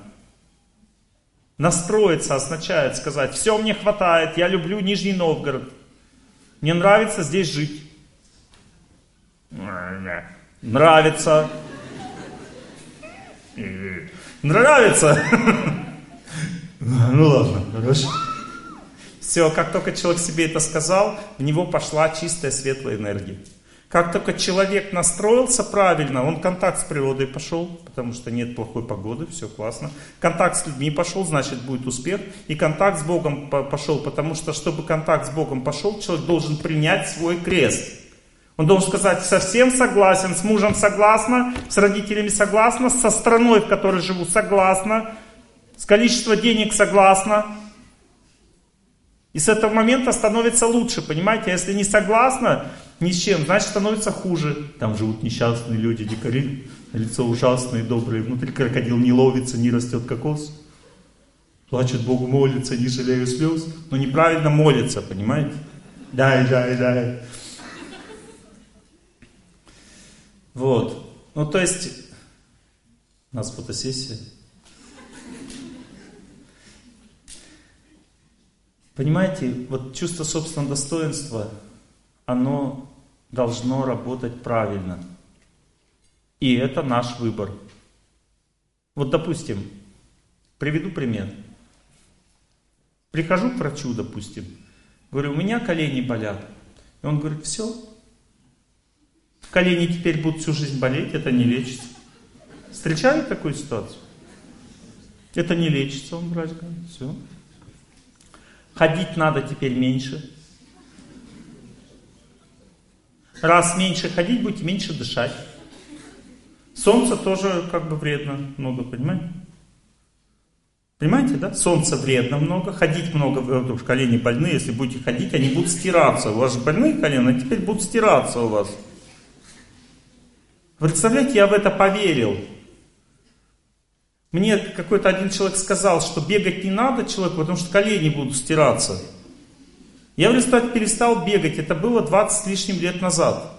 [SPEAKER 1] Настроиться означает сказать, все мне хватает, я люблю Нижний Новгород. Мне нравится здесь жить. Нравится. Нравится. Ну ладно, хорошо. Все, как только человек себе это сказал, в него пошла чистая светлая энергия. Как только человек настроился правильно, он контакт с природой пошел, потому что нет плохой погоды, все классно. Контакт с людьми пошел, значит будет успех. И контакт с Богом пошел, потому что чтобы контакт с Богом пошел, человек должен принять свой крест. Он должен сказать, совсем согласен, с мужем согласна, с родителями согласна, со страной, в которой живу, согласна, с количеством денег согласна. И с этого момента становится лучше, понимаете? А если не согласна, ни с чем, значит становится хуже. Там живут несчастные люди, дикари, лицо ужасное, доброе, внутри крокодил не ловится, не растет кокос. Плачет Богу, молится, не жалею слез, но неправильно молится, понимаете? Дай, дай, дай. Вот. Ну, то есть, у нас фотосессия. Понимаете, вот чувство собственного достоинства – оно должно работать правильно. И это наш выбор. Вот, допустим, приведу пример. Прихожу к врачу, допустим, говорю, у меня колени болят. И он говорит, все, колени теперь будут всю жизнь болеть, это не лечится. Встречали такую ситуацию? Это не лечится, он врач говорит, все. Ходить надо теперь меньше. Раз меньше ходить будете, меньше дышать. Солнце тоже как бы вредно много, понимаете? Понимаете, да? Солнце вредно много, ходить много, что колени больные, если будете ходить, они будут стираться. У вас же больные колени, а теперь будут стираться у вас. Представляете, я в это поверил. Мне какой-то один человек сказал, что бегать не надо человеку, потому что колени будут стираться. Я в результате перестал бегать, это было 20 с лишним лет назад.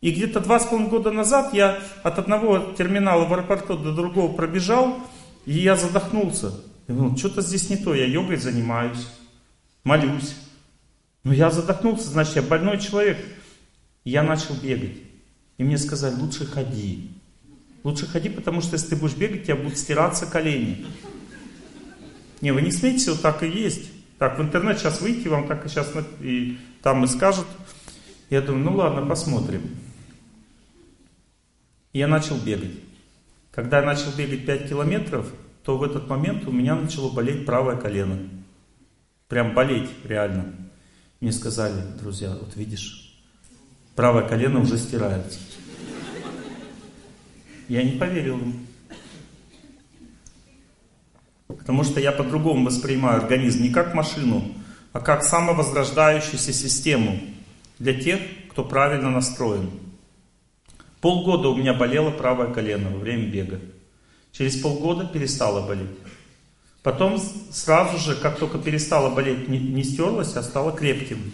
[SPEAKER 1] И где-то два с половиной года назад я от одного терминала в аэропорту до другого пробежал, и я задохнулся. Я думал, что-то здесь не то, я йогой занимаюсь, молюсь. Но я задохнулся, значит, я больной человек. И я начал бегать. И мне сказали, лучше ходи. Лучше ходи, потому что если ты будешь бегать, тебя будут стираться колени. Не, вы не смейтесь, вот так и есть. Так, в интернет сейчас выйти, вам так и сейчас и там и скажут. Я думаю, ну ладно, посмотрим. Я начал бегать. Когда я начал бегать 5 километров, то в этот момент у меня начало болеть правое колено. Прям болеть, реально. Мне сказали, друзья, вот видишь, правое колено уже стирается. Я не поверил им. Потому что я по-другому воспринимаю организм не как машину, а как самовозрождающуюся систему для тех, кто правильно настроен. Полгода у меня болело правое колено во время бега. Через полгода перестало болеть. Потом сразу же, как только перестало болеть, не, не стерлось, а стало крепким.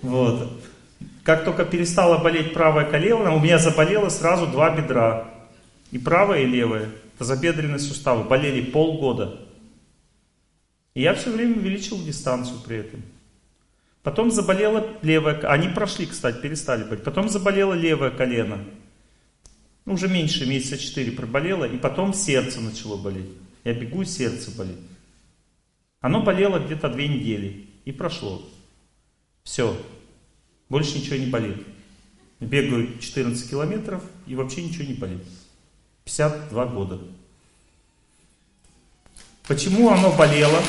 [SPEAKER 1] Вот. Как только перестало болеть правое колено, у меня заболело сразу два бедра. И правое, и левое. Тазобедренные суставы болели полгода. И я все время увеличил дистанцию при этом. Потом заболело левое, они прошли, кстати, перестали болеть. Потом заболело левое колено. Ну, уже меньше, месяца 4 проболело, и потом сердце начало болеть. Я бегу, сердце болит. Оно болело где-то две недели, и прошло. Все, больше ничего не болит. Бегаю 14 километров, и вообще ничего не болит. 52 года. Почему оно болело?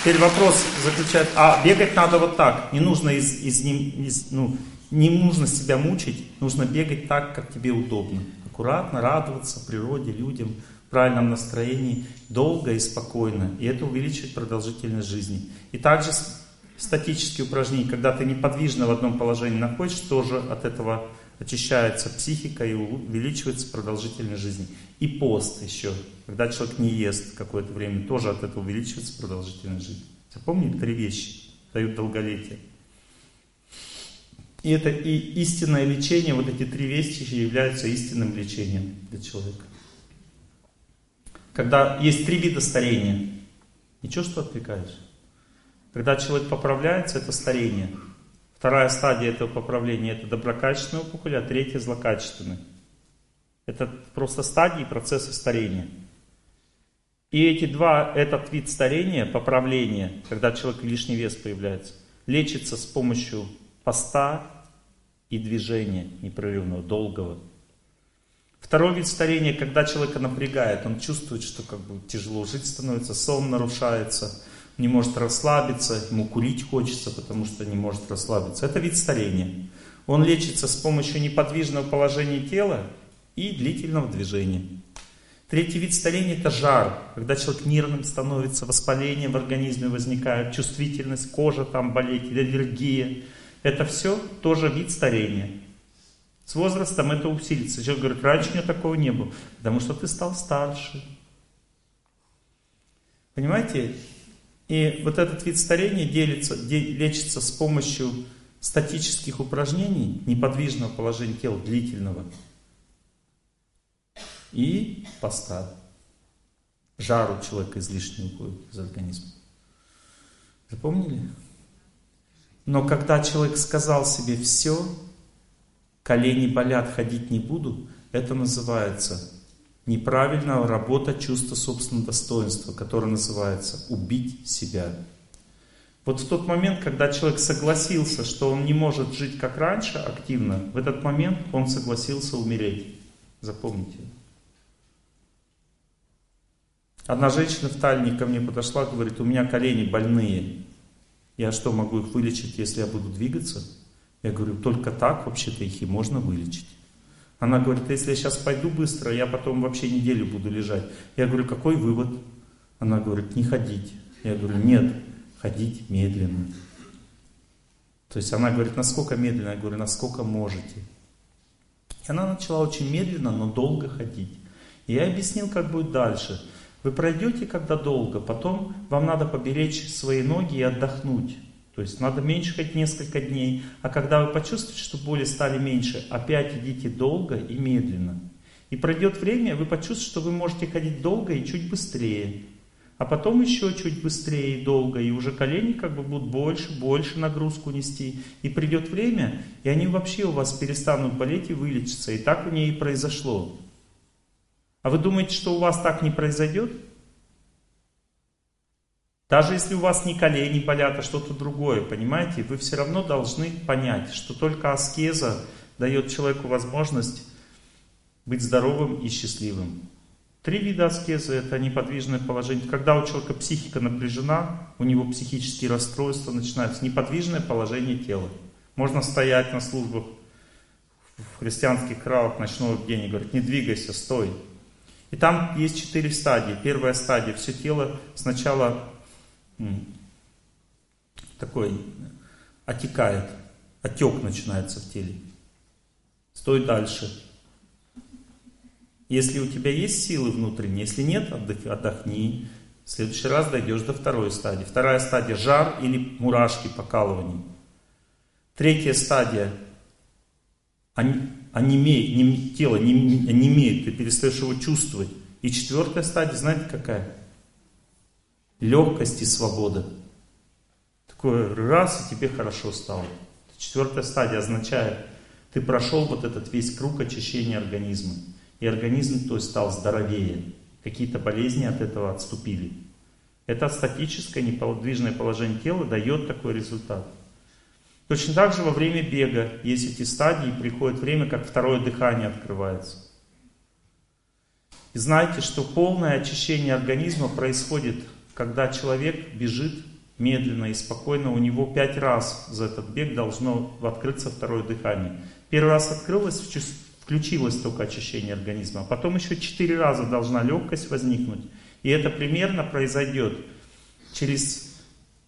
[SPEAKER 1] Теперь вопрос заключается, а бегать надо вот так, не нужно из, из, из, ну, не нужно себя мучить, нужно бегать так, как тебе удобно. Аккуратно, радоваться природе, людям, в правильном настроении, долго и спокойно. И это увеличивает продолжительность жизни. И также статические упражнения, когда ты неподвижно в одном положении находишься, тоже от этого очищается психика и увеличивается продолжительность жизни. И пост еще, когда человек не ест какое-то время, тоже от этого увеличивается продолжительность жизни. Запомнили три вещи, дают долголетие. И это и истинное лечение, вот эти три вещи являются истинным лечением для человека. Когда есть три вида старения, ничего, что отвлекаешь. Когда человек поправляется, это старение. Вторая стадия этого поправления это доброкачественная опухоль, а третья злокачественная. Это просто стадии процесса старения. И эти два, этот вид старения, поправления, когда человек лишний вес появляется, лечится с помощью поста и движения непрерывного, долгого. Второй вид старения, когда человека напрягает, он чувствует, что как бы тяжело жить становится, сон нарушается, не может расслабиться, ему курить хочется, потому что не может расслабиться. Это вид старения. Он лечится с помощью неподвижного положения тела и длительного движения. Третий вид старения это жар, когда человек нервным становится, воспаление в организме возникает, чувствительность, кожа там болеть, аллергия. Это все тоже вид старения. С возрастом это усилится. Человек говорит, раньше у меня такого не было, потому что ты стал старше. Понимаете, и вот этот вид старения делится, лечится с помощью статических упражнений, неподвижного положения тела, длительного, и поста. Жару человека излишне уходит из организма. Запомнили? Но когда человек сказал себе «все», колени болят, ходить не буду, это называется неправильная работа чувства собственного достоинства, которое называется убить себя. Вот в тот момент, когда человек согласился, что он не может жить как раньше активно, в этот момент он согласился умереть. Запомните. Одна женщина в Таллине ко мне подошла, говорит, у меня колени больные. Я что, могу их вылечить, если я буду двигаться? Я говорю, только так вообще-то их и можно вылечить. Она говорит, если я сейчас пойду быстро, я потом вообще неделю буду лежать. Я говорю, какой вывод? Она говорит, не ходить. Я говорю, нет, ходить медленно. То есть она говорит, насколько медленно? Я говорю, насколько можете. И она начала очень медленно, но долго ходить. И я объяснил, как будет дальше. Вы пройдете, когда долго, потом вам надо поберечь свои ноги и отдохнуть. То есть надо меньше хоть несколько дней. А когда вы почувствуете, что боли стали меньше, опять идите долго и медленно. И пройдет время, вы почувствуете, что вы можете ходить долго и чуть быстрее. А потом еще чуть быстрее и долго, и уже колени как бы будут больше, больше нагрузку нести. И придет время, и они вообще у вас перестанут болеть и вылечиться. И так у нее и произошло. А вы думаете, что у вас так не произойдет? Даже если у вас не колени болят, а что-то другое, понимаете, вы все равно должны понять, что только аскеза дает человеку возможность быть здоровым и счастливым. Три вида аскезы – это неподвижное положение. Когда у человека психика напряжена, у него психические расстройства начинаются. Неподвижное положение тела. Можно стоять на службах в христианских храмах ночного бдения, говорят, не двигайся, стой. И там есть четыре стадии. Первая стадия, все тело сначала такой отекает, отек начинается в теле. Стой дальше. Если у тебя есть силы внутренние, если нет, отдохни. В следующий раз дойдешь до второй стадии. Вторая стадия – жар или мурашки, покалывание. Третья стадия – не, тело не имеет, ты перестаешь его чувствовать. И четвертая стадия, знаете какая? Легкость и свобода. Такое раз, и тебе хорошо стало. Четвертая стадия означает, ты прошел вот этот весь круг очищения организма. И организм то есть стал здоровее. Какие-то болезни от этого отступили. Это статическое неподвижное положение тела дает такой результат. Точно так же во время бега есть эти стадии, приходит время, как второе дыхание открывается. И знайте, что полное очищение организма происходит когда человек бежит медленно и спокойно, у него пять раз за этот бег должно открыться второе дыхание. Первый раз открылось, включилось только очищение организма, а потом еще четыре раза должна легкость возникнуть. И это примерно произойдет через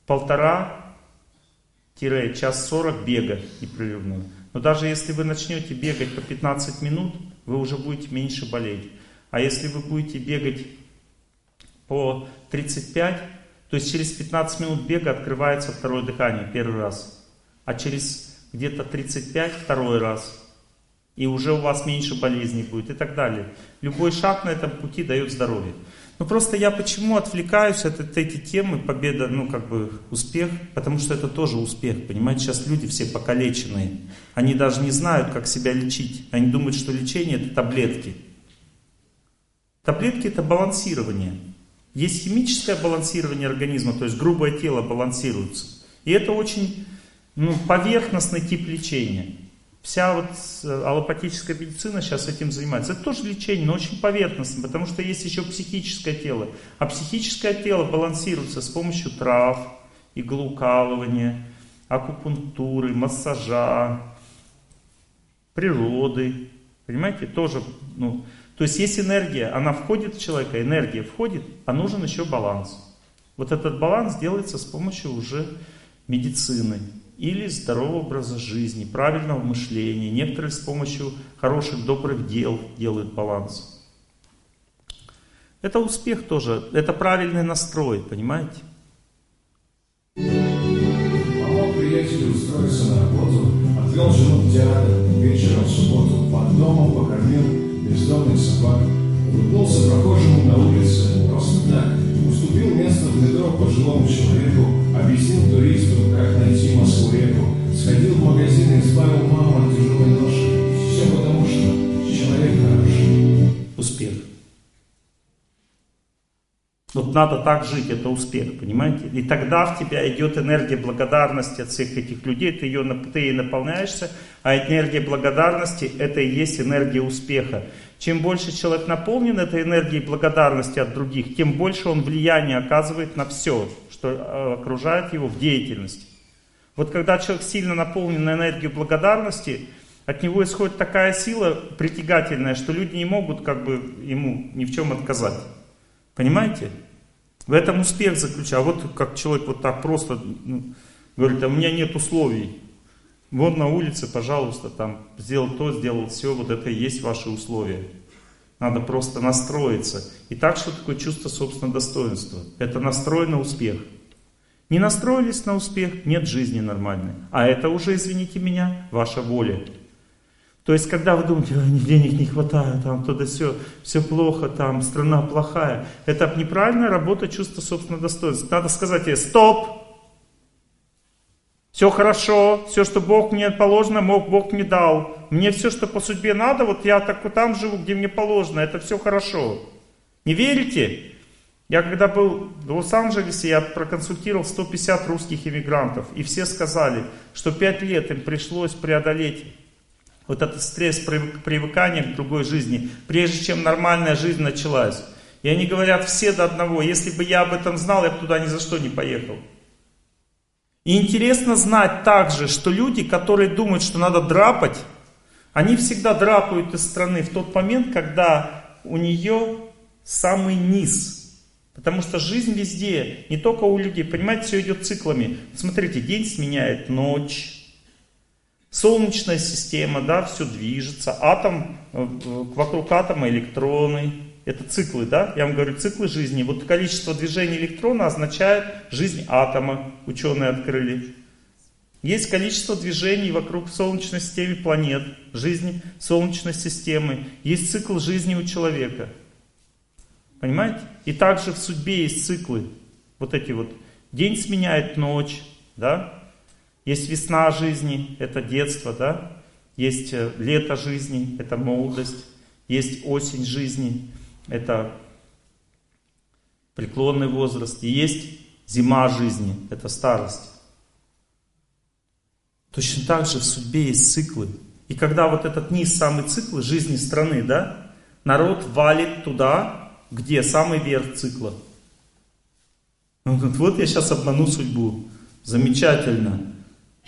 [SPEAKER 1] полтора-час сорок бега непрерывного. Но даже если вы начнете бегать по 15 минут, вы уже будете меньше болеть. А если вы будете бегать по 35, то есть через 15 минут бега открывается второе дыхание, первый раз. А через где-то 35 второй раз. И уже у вас меньше болезней будет и так далее. Любой шаг на этом пути дает здоровье. Ну просто я почему отвлекаюсь от, от этой темы, победа, ну как бы успех, потому что это тоже успех, понимаете, сейчас люди все покалеченные, они даже не знают, как себя лечить, они думают, что лечение это таблетки. Таблетки это балансирование. Есть химическое балансирование организма, то есть грубое тело балансируется. И это очень ну, поверхностный тип лечения. Вся вот э, аллопатическая медицина сейчас этим занимается. Это тоже лечение, но очень поверхностное, потому что есть еще психическое тело. А психическое тело балансируется с помощью трав, иглоукалывания, акупунктуры, массажа, природы. Понимаете, тоже ну, то есть есть энергия, она входит в человека, энергия входит, а нужен еще баланс. Вот этот баланс делается с помощью уже медицины или здорового образа жизни, правильного мышления. Некоторые с помощью хороших, добрых дел делают баланс. Это успех тоже, это правильный настрой, понимаете?
[SPEAKER 3] Помог приятелю устроиться на работу, отвел жену в театр, улыбнулся прохожему на улице, просто так, уступил место в метро пожилому человеку, объяснил туристу, как найти Москву-реку, сходил в магазин и избавил маму от тяжелой ноши. Все потому, что человек хороший.
[SPEAKER 1] Успех. Вот надо так жить, это успех, понимаете? И тогда в тебя идет энергия благодарности от всех этих людей, ты, ее, ты ей наполняешься, а энергия благодарности – это и есть энергия успеха. Чем больше человек наполнен этой энергией благодарности от других, тем больше он влияние оказывает на все, что э, окружает его в деятельности. Вот когда человек сильно наполнен на энергию благодарности, от него исходит такая сила притягательная, что люди не могут как бы ему ни в чем отказать. Понимаете? В этом успех заключается. А вот как человек вот так просто ну, говорит, а у меня нет условий. Вот на улице, пожалуйста, там сделал то, сделал все, вот это и есть ваши условия. Надо просто настроиться. И так, что такое чувство собственного достоинства? Это настрой на успех. Не настроились на успех, нет жизни нормальной. А это уже, извините меня, ваша воля. То есть, когда вы думаете, денег не хватает, там туда все, все плохо, там страна плохая, это неправильная работа чувства собственного достоинства. Надо сказать ей, стоп, все хорошо, все, что Бог мне положено, Бог мне дал. Мне все, что по судьбе надо, вот я так вот там живу, где мне положено, это все хорошо. Не верите? Я когда был в Лос-Анджелесе, я проконсультировал 150 русских иммигрантов, и все сказали, что 5 лет им пришлось преодолеть вот этот стресс привыкания к другой жизни, прежде чем нормальная жизнь началась. И они говорят все до одного, если бы я об этом знал, я бы туда ни за что не поехал. И интересно знать также, что люди, которые думают, что надо драпать, они всегда драпают из страны в тот момент, когда у нее самый низ – Потому что жизнь везде, не только у людей, понимаете, все идет циклами. Смотрите, день сменяет ночь, солнечная система, да, все движется, атом, э, вокруг атома электроны, это циклы, да, я вам говорю, циклы жизни. Вот количество движений электрона означает жизнь атома, ученые открыли. Есть количество движений вокруг Солнечной системы планет, жизни Солнечной системы. Есть цикл жизни у человека. Понимаете? И также в судьбе есть циклы. Вот эти вот. День сменяет ночь, да? Есть весна жизни, это детство, да? Есть э, лето жизни, это молодость. Есть осень жизни, это преклонный возраст. И есть зима жизни, это старость. Точно так же в судьбе есть циклы. И когда вот этот низ, самый цикл жизни страны, да, народ валит туда, где самый верх цикла? Он говорит, вот я сейчас обману судьбу. Замечательно.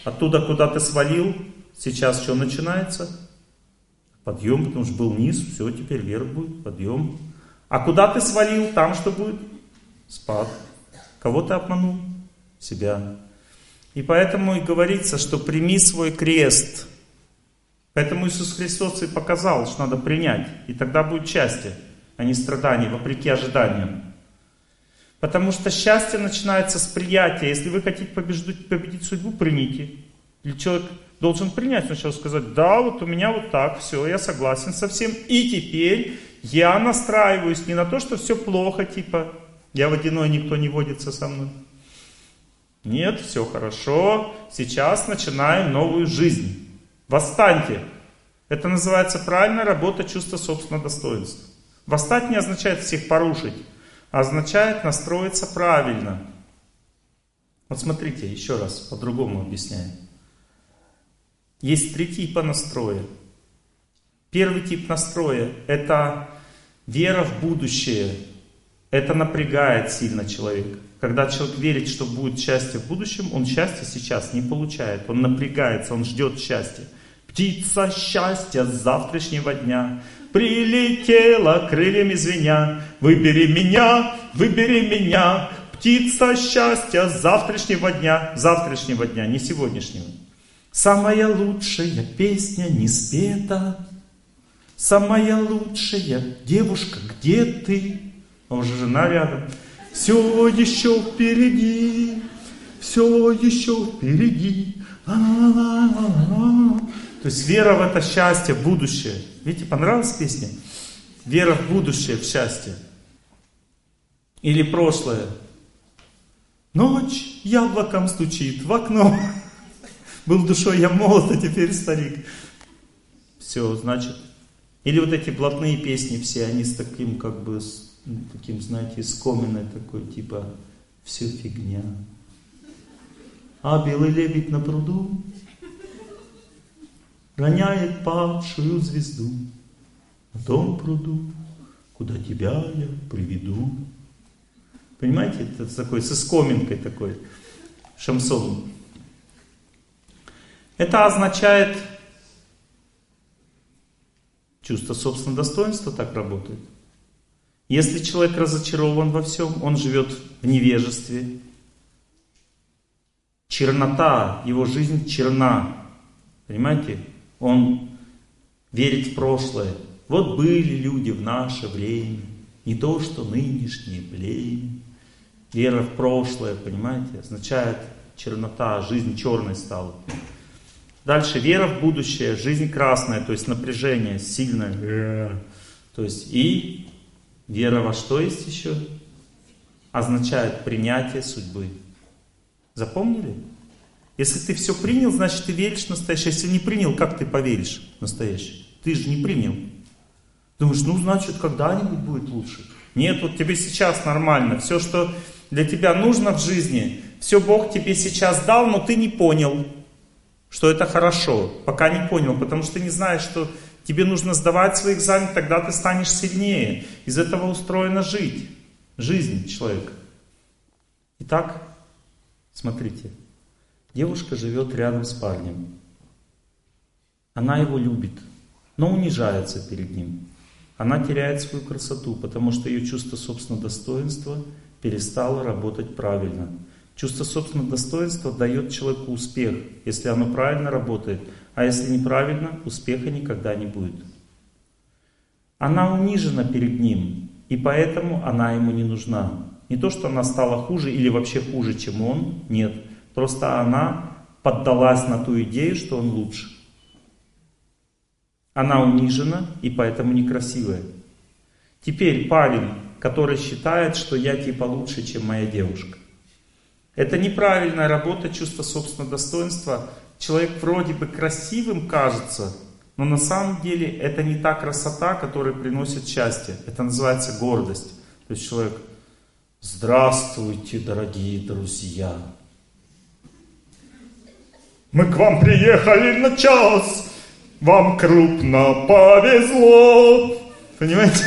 [SPEAKER 1] Оттуда, куда ты свалил, сейчас что начинается? Подъем, потому что был низ, все, теперь вверх будет, подъем. А куда ты свалил, там что будет? Спад. Кого ты обманул? Себя. И поэтому и говорится, что прими свой крест. Поэтому Иисус Христос и показал, что надо принять, и тогда будет счастье а не страданий, вопреки ожиданиям. Потому что счастье начинается с приятия. Если вы хотите побеждать, победить судьбу, примите. Или человек должен принять сначала сказать, да, вот у меня вот так, все, я согласен со всем. И теперь я настраиваюсь не на то, что все плохо, типа, я водяной, никто не водится со мной. Нет, все хорошо, сейчас начинаем новую жизнь. Восстаньте. Это называется правильная работа чувства собственного достоинства. Восстать не означает всех порушить, а означает настроиться правильно. Вот смотрите, еще раз, по-другому объясняю. Есть три типа настроя. Первый тип настроя – это вера в будущее. Это напрягает сильно человека. Когда человек верит, что будет счастье в будущем, он счастье сейчас не получает. Он напрягается, он ждет счастья. Птица счастья с завтрашнего дня прилетела крыльями звеня. Выбери меня, выбери меня, птица счастья завтрашнего дня, завтрашнего дня, не сегодняшнего. Самая лучшая песня не спета, самая лучшая девушка, где ты? А уже жена рядом. Все еще впереди, все еще впереди. То есть вера в это счастье, в будущее. Видите, понравилась песня? Вера в будущее, в счастье. Или прошлое. Ночь яблоком стучит в окно. Был душой я молод, а теперь старик. Все, значит. Или вот эти блатные песни все, они с таким как бы с таким, знаете, скоменной такой, типа, все фигня. А белый лебедь на пруду роняет падшую звезду на том пруду, куда тебя я приведу. Понимаете, это такой, с искоминкой такой, шамсон. Это означает, чувство собственного достоинства так работает. Если человек разочарован во всем, он живет в невежестве. Чернота, его жизнь черна. Понимаете? Он верит в прошлое. Вот были люди в наше время, не то что нынешнее племя. Вера в прошлое, понимаете, означает чернота, жизнь черной стала. Дальше вера в будущее, жизнь красная, то есть напряжение сильное. То есть и вера во что есть еще? Означает принятие судьбы. Запомнили? Если ты все принял, значит ты веришь в настоящее. Если не принял, как ты поверишь в настоящее? Ты же не принял. Думаешь, ну значит когда-нибудь будет лучше. Нет, вот тебе сейчас нормально. Все, что для тебя нужно в жизни, все Бог тебе сейчас дал, но ты не понял что это хорошо, пока не понял, потому что не знаешь, что тебе нужно сдавать свои экзамены, тогда ты станешь сильнее. Из этого устроена жить, жизнь человека. Итак, смотрите, девушка живет рядом с парнем. Она его любит, но унижается перед ним. Она теряет свою красоту, потому что ее чувство собственного достоинства перестало работать правильно. Чувство собственного достоинства дает человеку успех, если оно правильно работает, а если неправильно, успеха никогда не будет. Она унижена перед ним, и поэтому она ему не нужна. Не то, что она стала хуже или вообще хуже, чем он, нет. Просто она поддалась на ту идею, что он лучше. Она унижена и поэтому некрасивая. Теперь парень, который считает, что я типа лучше, чем моя девушка. Это неправильная работа чувства собственного достоинства. Человек вроде бы красивым кажется, но на самом деле это не та красота, которая приносит счастье. Это называется гордость. То есть человек, здравствуйте, дорогие друзья. Мы к вам приехали на час, вам крупно повезло. Понимаете?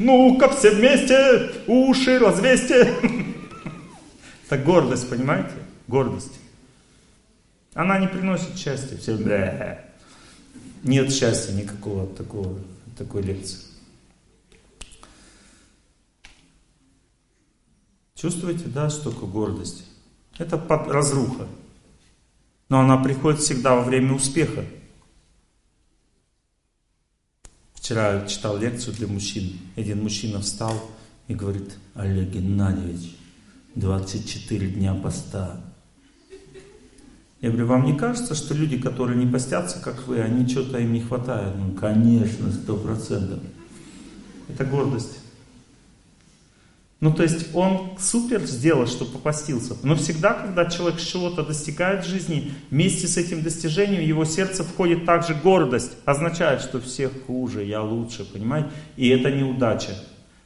[SPEAKER 1] Ну-ка все вместе, уши развесьте. Это гордость, понимаете? Гордость. Она не приносит счастья. Все, бля. Нет счастья никакого от такого, от такой лекции. Чувствуете, да, что такое гордость? Это под разруха. Но она приходит всегда во время успеха. Вчера читал лекцию для мужчин. Один мужчина встал и говорит, Олег Геннадьевич, 24 дня поста. Я говорю, вам не кажется, что люди, которые не постятся, как вы, они что-то им не хватает? Ну, конечно, сто процентов. Это гордость. Ну, то есть он супер сделал, что попастился. Но всегда, когда человек чего-то достигает в жизни, вместе с этим достижением его сердце входит также гордость. Означает, что всех хуже, я лучше, понимаете? И это неудача.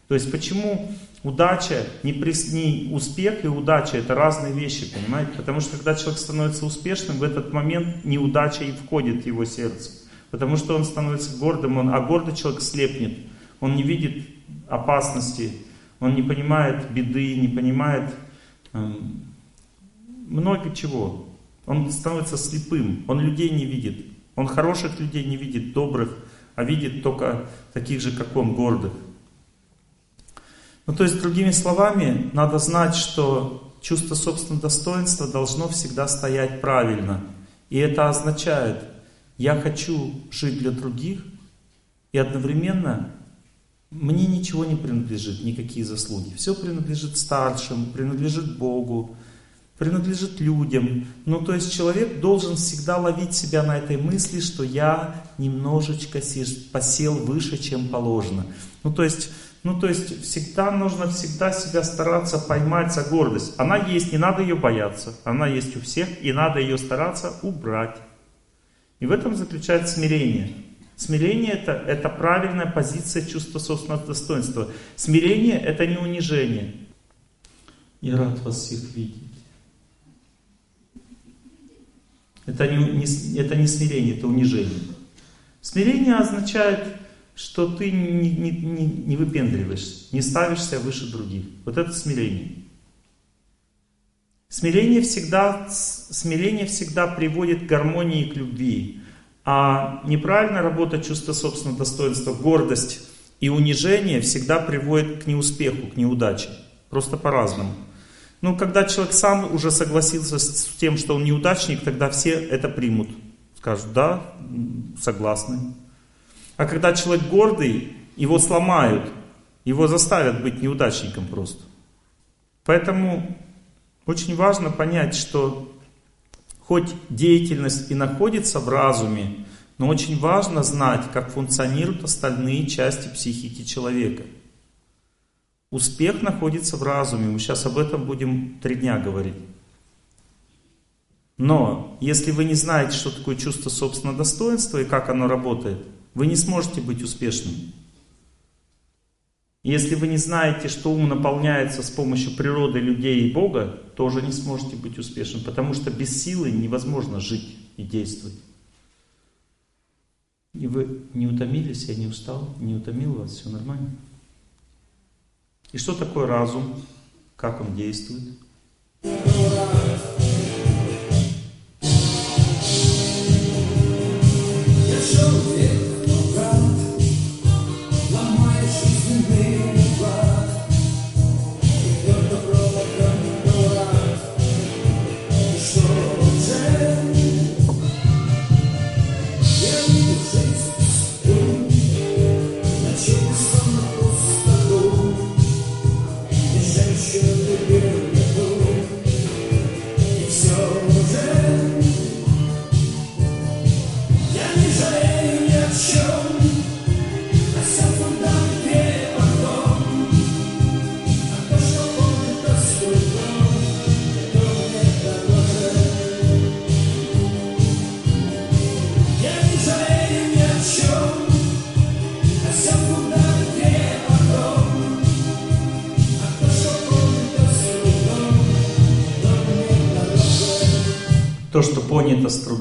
[SPEAKER 1] То есть почему Удача, не, прис, не успех и удача это разные вещи, понимаете? Потому что когда человек становится успешным, в этот момент неудача и входит в его сердце. Потому что он становится гордым, он, а гордый человек слепнет. Он не видит опасности, он не понимает беды, не понимает эм, много чего. Он становится слепым, он людей не видит. Он хороших людей не видит, добрых, а видит только таких же, как он, гордых. Ну, то есть, другими словами, надо знать, что чувство собственного достоинства должно всегда стоять правильно. И это означает, я хочу жить для других, и одновременно мне ничего не принадлежит, никакие заслуги. Все принадлежит старшим, принадлежит Богу, принадлежит людям. Ну, то есть человек должен всегда ловить себя на этой мысли, что я немножечко посел выше, чем положено. Ну, то есть ну, то есть, всегда нужно всегда себя стараться поймать за гордость. Она есть, не надо ее бояться. Она есть у всех, и надо ее стараться убрать. И в этом заключается смирение. Смирение это, это правильная позиция чувства собственного достоинства. Смирение это не унижение. Я рад вас всех видеть. Это не, не, это не смирение, это унижение. Смирение означает, что ты не, не, не, не выпендриваешься, не ставишься выше других. Вот это смирение. Смирение всегда, смирение всегда приводит к гармонии и к любви. А неправильная работа чувства собственного достоинства, гордость и унижение всегда приводит к неуспеху, к неудаче. Просто по-разному. Ну, когда человек сам уже согласился с тем, что он неудачник, тогда все это примут. Скажут, да, согласны. А когда человек гордый, его сломают, его заставят быть неудачником просто. Поэтому очень важно понять, что хоть деятельность и находится в разуме, но очень важно знать, как функционируют остальные части психики человека. Успех находится в разуме. Мы сейчас об этом будем три дня говорить. Но если вы не знаете, что такое чувство собственного достоинства и как оно работает, вы не сможете быть успешным. Если вы не знаете, что ум наполняется с помощью природы, людей и Бога, тоже не сможете быть успешным, потому что без силы невозможно жить и действовать. И вы не утомились, я не устал, не утомил вас, все нормально. И что такое разум, как он действует?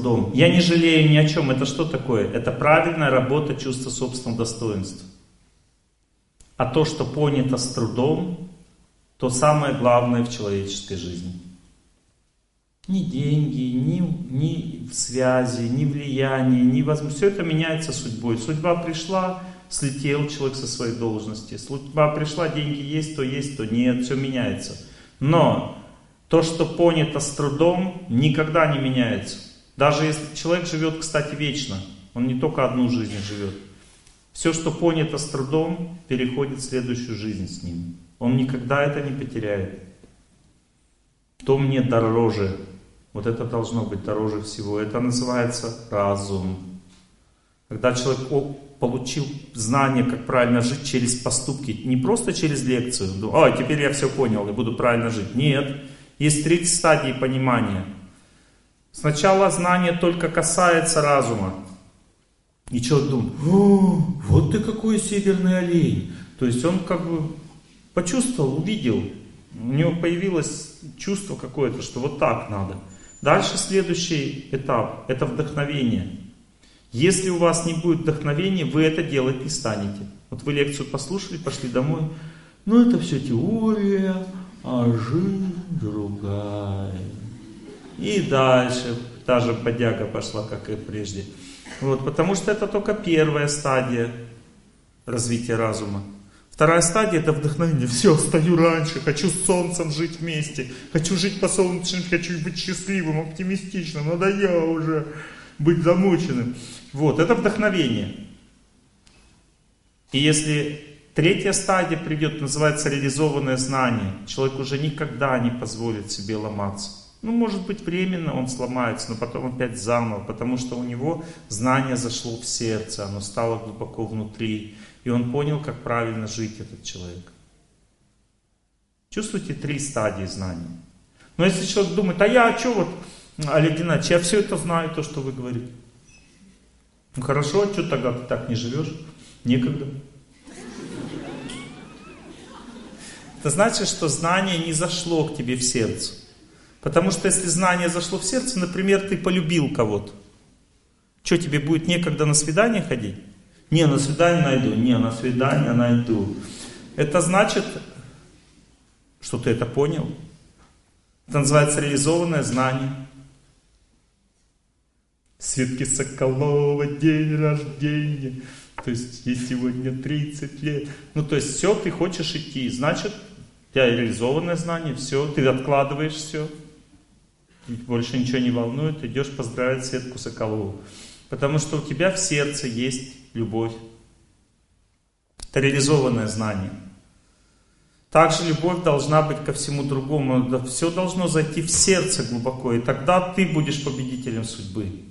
[SPEAKER 1] Трудом. Я не жалею ни о чем. Это что такое? Это правильная работа чувства собственного достоинства. А то, что понято с трудом, то самое главное в человеческой жизни. Ни деньги, ни, ни связи, ни влияние, ни возможность. Все это меняется судьбой. Судьба пришла, слетел человек со своей должности. Судьба пришла, деньги есть, то есть, то нет. Все меняется. Но то, что понято с трудом, никогда не меняется. Даже если человек живет, кстати, вечно, он не только одну жизнь живет. Все, что понято с трудом, переходит в следующую жизнь с ним. Он никогда это не потеряет. То мне дороже. Вот это должно быть дороже всего. Это называется разум. Когда человек получил знание, как правильно жить через поступки, не просто через лекцию, а теперь я все понял и буду правильно жить. Нет, есть три стадии понимания. Сначала знание только касается разума. И человек думает, О, вот ты какой северный олень. То есть он как бы почувствовал, увидел. У него появилось чувство какое-то, что вот так надо. Дальше следующий этап – это вдохновение. Если у вас не будет вдохновения, вы это делать не станете. Вот вы лекцию послушали, пошли домой. Ну это все теория, а жизнь другая. И дальше та же бодяга пошла, как и прежде. Вот, потому что это только первая стадия развития разума. Вторая стадия это вдохновение. Все, стою раньше, хочу с солнцем жить вместе, хочу жить по солнечным, хочу быть счастливым, оптимистичным, надоело уже быть замученным. Вот, это вдохновение. И если Третья стадия придет, называется реализованное знание. Человек уже никогда не позволит себе ломаться. Ну, может быть, временно он сломается, но потом опять заново, потому что у него знание зашло в сердце, оно стало глубоко внутри, и он понял, как правильно жить этот человек. Чувствуете три стадии знания. Но если человек думает, а я а что вот, Олег Геннадьевич, я все это знаю, то, что вы говорите. Ну хорошо, а что тогда ты так не живешь? Некогда. Это значит, что знание не зашло к тебе в сердце. Потому что если знание зашло в сердце, например, ты полюбил кого-то, что тебе будет некогда на свидание ходить? Не, на свидание найду, не, на свидание найду. Это значит, что ты это понял. Это называется реализованное знание. Светки Соколова, день рождения. То есть, ей сегодня 30 лет. Ну, то есть, все, ты хочешь идти. Значит, у тебя реализованное знание, все, ты откладываешь все. Больше ничего не волнует, идешь поздравить Светку Соколову. Потому что у тебя в сердце есть любовь. Это реализованное знание. Также любовь должна быть ко всему другому. Все должно зайти в сердце глубоко, и тогда ты будешь победителем судьбы.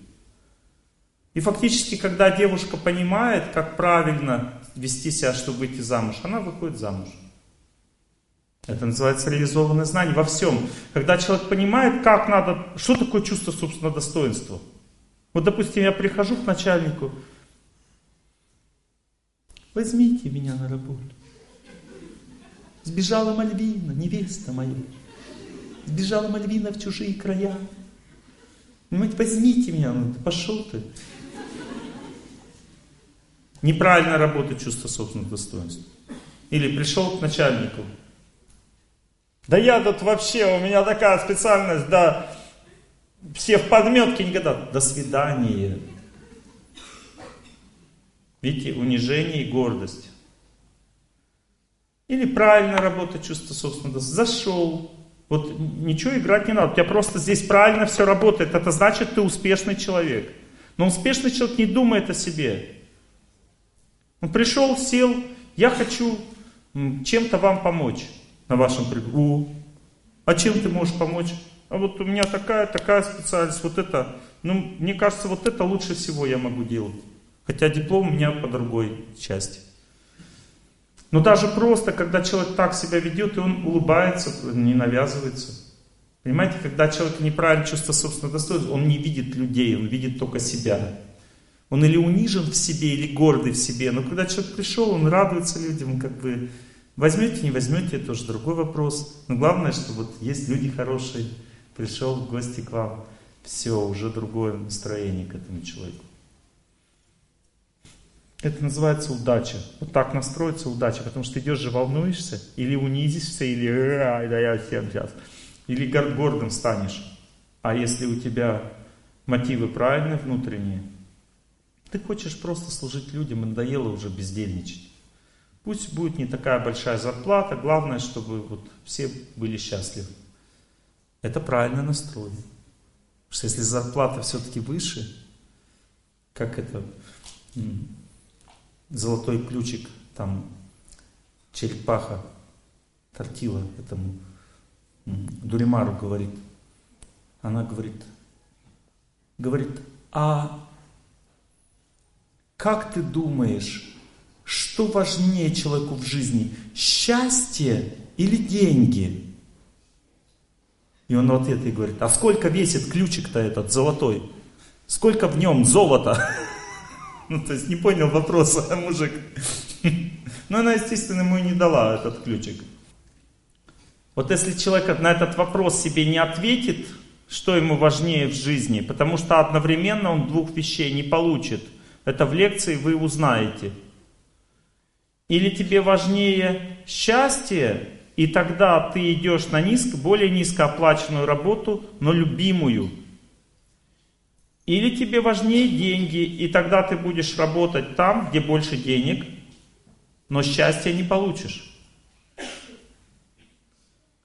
[SPEAKER 1] И фактически, когда девушка понимает, как правильно вести себя, чтобы выйти замуж, она выходит замуж. Это называется реализованное знание во всем. Когда человек понимает, как надо, что такое чувство собственного достоинства. Вот, допустим, я прихожу к начальнику, возьмите меня на работу. Сбежала Мальвина, невеста моя. Сбежала Мальвина в чужие края. Понимаете, возьмите меня, ну, пошел ты. Неправильно работает чувство собственного достоинства. Или пришел к начальнику. Да я тут вообще, у меня такая специальность, да, все в подметке никогда. До свидания. Видите, унижение и гордость. Или правильно работает чувство собственного. Зашел. Вот ничего играть не надо. У тебя просто здесь правильно все работает. Это значит, ты успешный человек. Но успешный человек не думает о себе. Он пришел, сел, я хочу чем-то вам помочь на вашем приговоре. А чем ты можешь помочь? А вот у меня такая, такая специальность, вот это. Ну, мне кажется, вот это лучше всего я могу делать. Хотя диплом у меня по другой части. Но даже просто, когда человек так себя ведет, и он улыбается, не навязывается. Понимаете, когда человек неправильно чувствует собственное достоинство, он не видит людей, он видит только себя. Он или унижен в себе, или гордый в себе. Но когда человек пришел, он радуется людям, как бы возьмете, не возьмете, это уже другой вопрос. Но главное, что вот есть люди хорошие, пришел в гости к вам, все, уже другое настроение к этому человеку. Это называется удача. Вот так настроится удача, потому что идешь же волнуешься, или унизишься, или да я всем сейчас, или гордым станешь. А если у тебя мотивы правильные внутренние, ты хочешь просто служить людям, надоело уже бездельничать. Пусть будет не такая большая зарплата, главное, чтобы вот все были счастливы. Это правильный настрой. Потому что если зарплата все-таки выше, как это, золотой ключик, там, черепаха, тортила этому Дуримару говорит. Она говорит, говорит, а как ты думаешь, что важнее человеку в жизни, счастье или деньги? И он в ответ ей говорит, а сколько весит ключик-то этот золотой? Сколько в нем золота? Ну, то есть не понял вопроса мужик. Но она, естественно, ему и не дала этот ключик. Вот если человек на этот вопрос себе не ответит, что ему важнее в жизни, потому что одновременно он двух вещей не получит. Это в лекции вы узнаете. Или тебе важнее счастье, и тогда ты идешь на низко, более низкооплаченную работу, но любимую – или тебе важнее деньги, и тогда ты будешь работать там, где больше денег, но счастья не получишь.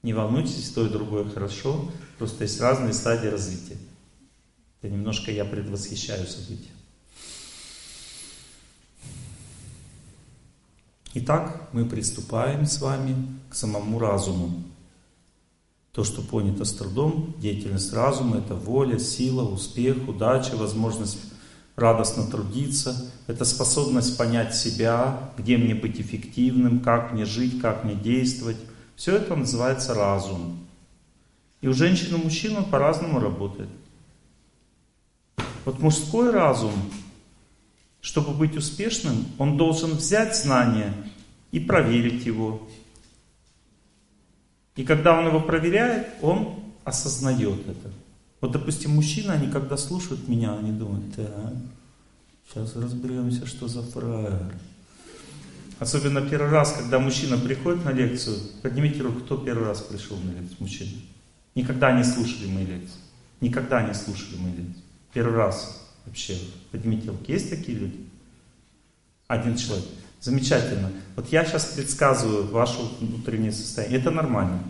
[SPEAKER 1] Не волнуйтесь, то и другое хорошо, просто есть разные стадии развития. Это немножко я предвосхищаю события. Итак, мы приступаем с вами к самому разуму. То, что понято с трудом, деятельность разума, это воля, сила, успех, удача, возможность радостно трудиться. Это способность понять себя, где мне быть эффективным, как мне жить, как мне действовать. Все это называется разум. И у женщин и мужчин он по-разному работает. Вот мужской разум, чтобы быть успешным, он должен взять знание и проверить его. И когда он его проверяет, он осознает это. Вот, допустим, мужчины, они когда слушают меня, они думают, так, сейчас разберемся, что за фраер. Особенно первый раз, когда мужчина приходит на лекцию, поднимите руку, кто первый раз пришел на лекцию, мужчина. Никогда не слушали мои лекции. Никогда не слушали мои лекции. Первый раз вообще. Поднимите руку. Есть такие люди? Один человек. Замечательно. Вот я сейчас предсказываю ваше внутреннее состояние. Это нормально.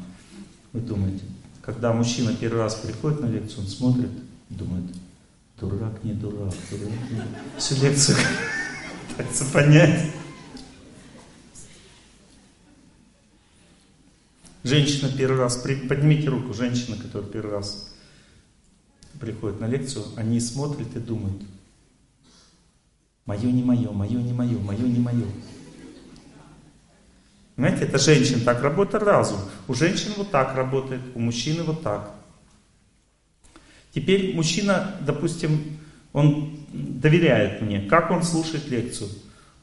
[SPEAKER 1] Вы думаете, когда мужчина первый раз приходит на лекцию, он смотрит думает, дурак, не дурак, дурак, не дурак. Всю лекцию пытается понять. Женщина первый раз, поднимите руку, женщина, которая первый раз приходит на лекцию, они смотрят и думают, мое не мое, мое не мое, мое не мое. Понимаете, это женщин так работает разум. У женщин вот так работает, у мужчины вот так. Теперь мужчина, допустим, он доверяет мне. Как он слушает лекцию?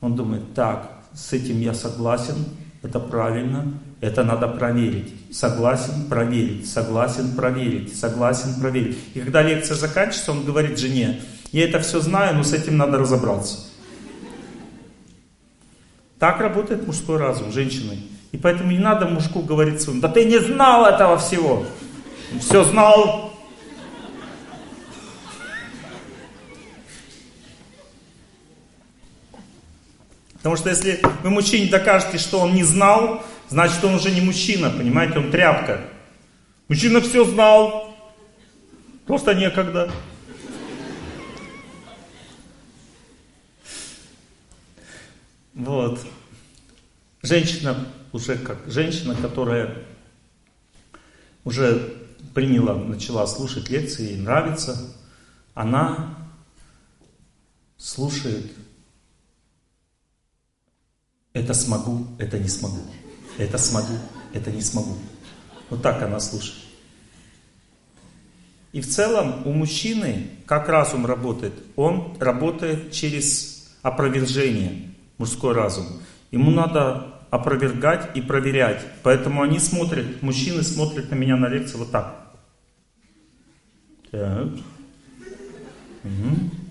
[SPEAKER 1] Он думает, так, с этим я согласен, это правильно, это надо проверить. Согласен, проверить, согласен, проверить, согласен, проверить. И когда лекция заканчивается, он говорит жене, я это все знаю, но с этим надо разобраться. Так работает мужской разум, женщины. И поэтому не надо мужику говорить своему, да ты не знал этого всего. Все знал. Потому что если вы мужчине докажете, что он не знал, значит он уже не мужчина, понимаете, он тряпка. Мужчина все знал, просто некогда. Вот. Женщина, уже как женщина, которая уже приняла, начала слушать лекции, ей нравится, она слушает это смогу, это не смогу. Это смогу, это не смогу. Вот так она слушает. И в целом у мужчины, как разум работает, он работает через опровержение, мужской разум. Ему надо опровергать и проверять. Поэтому они смотрят, мужчины смотрят на меня на лекции вот так. Так. Угу.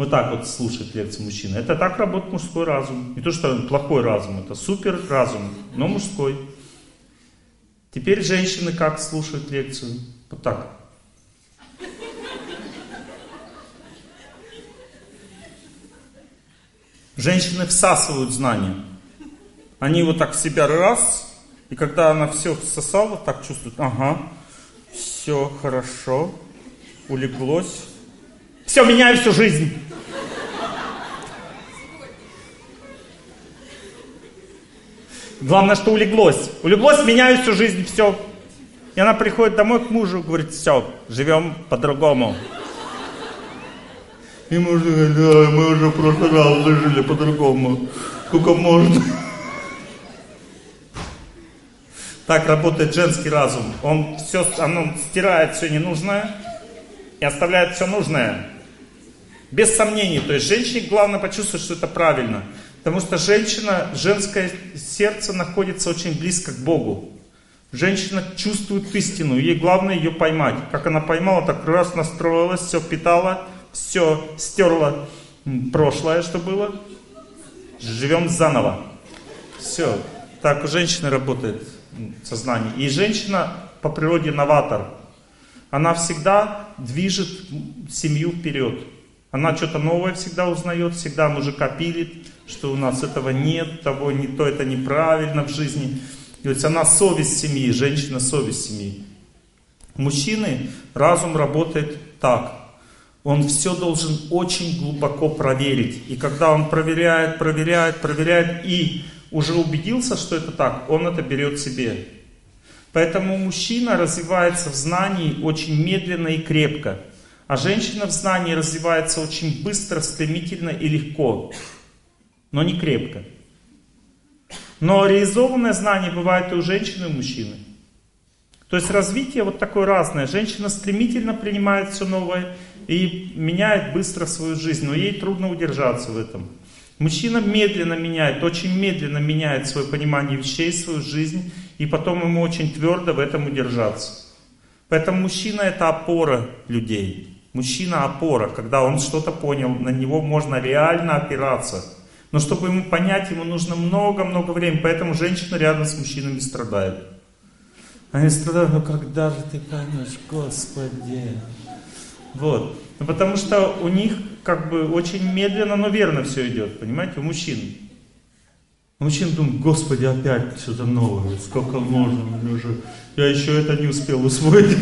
[SPEAKER 1] Вот так вот слушать лекции мужчины. Это так работает мужской разум. Не то, что плохой разум, это супер разум, но мужской. Теперь женщины как слушают лекцию? Вот так. Женщины всасывают знания. Они вот так в себя раз, и когда она все всосала, так чувствует, ага, все хорошо, улеглось. Все, меняю всю жизнь. Главное, что улеглось. Улеглось, меняю всю жизнь, все. И она приходит домой к мужу, говорит, все, живем по-другому. И муж говорит, да, мы уже в прошлый раз жили по-другому. Сколько можно? Так работает женский разум. Он все, он стирает все ненужное и оставляет все нужное. Без сомнений. То есть женщине главное почувствовать, что это правильно. Потому что женщина, женское сердце находится очень близко к Богу. Женщина чувствует истину, ей главное ее поймать. Как она поймала, так раз настроилась, все питала, все стерла прошлое, что было. Живем заново. Все. Так у женщины работает сознание. И женщина по природе новатор. Она всегда движет семью вперед. Она что-то новое всегда узнает, всегда мужика пилит, что у нас этого нет, того не то, это неправильно в жизни. То есть она совесть семьи, женщина совесть семьи. Мужчины разум работает так. Он все должен очень глубоко проверить. И когда он проверяет, проверяет, проверяет и уже убедился, что это так, он это берет себе. Поэтому мужчина развивается в знании очень медленно и крепко. А женщина в знании развивается очень быстро, стремительно и легко, но не крепко. Но реализованное знание бывает и у женщины, и у мужчины. То есть развитие вот такое разное. Женщина стремительно принимает все новое, и меняет быстро свою жизнь, но ей трудно удержаться в этом. Мужчина медленно меняет, очень медленно меняет свое понимание вещей, свою жизнь, и потом ему очень твердо в этом удержаться. Поэтому мужчина это опора людей. Мужчина опора, когда он что-то понял, на него можно реально опираться. Но чтобы ему понять, ему нужно много-много времени. Поэтому женщины рядом с мужчинами страдают. Они страдают, ну когда же ты поймешь, Господи. Вот. Ну, потому что у них как бы очень медленно, но верно все идет, понимаете, у мужчин. У мужчин думают, Господи, опять что-то новое, сколько можно, уже, я еще это не успел усвоить.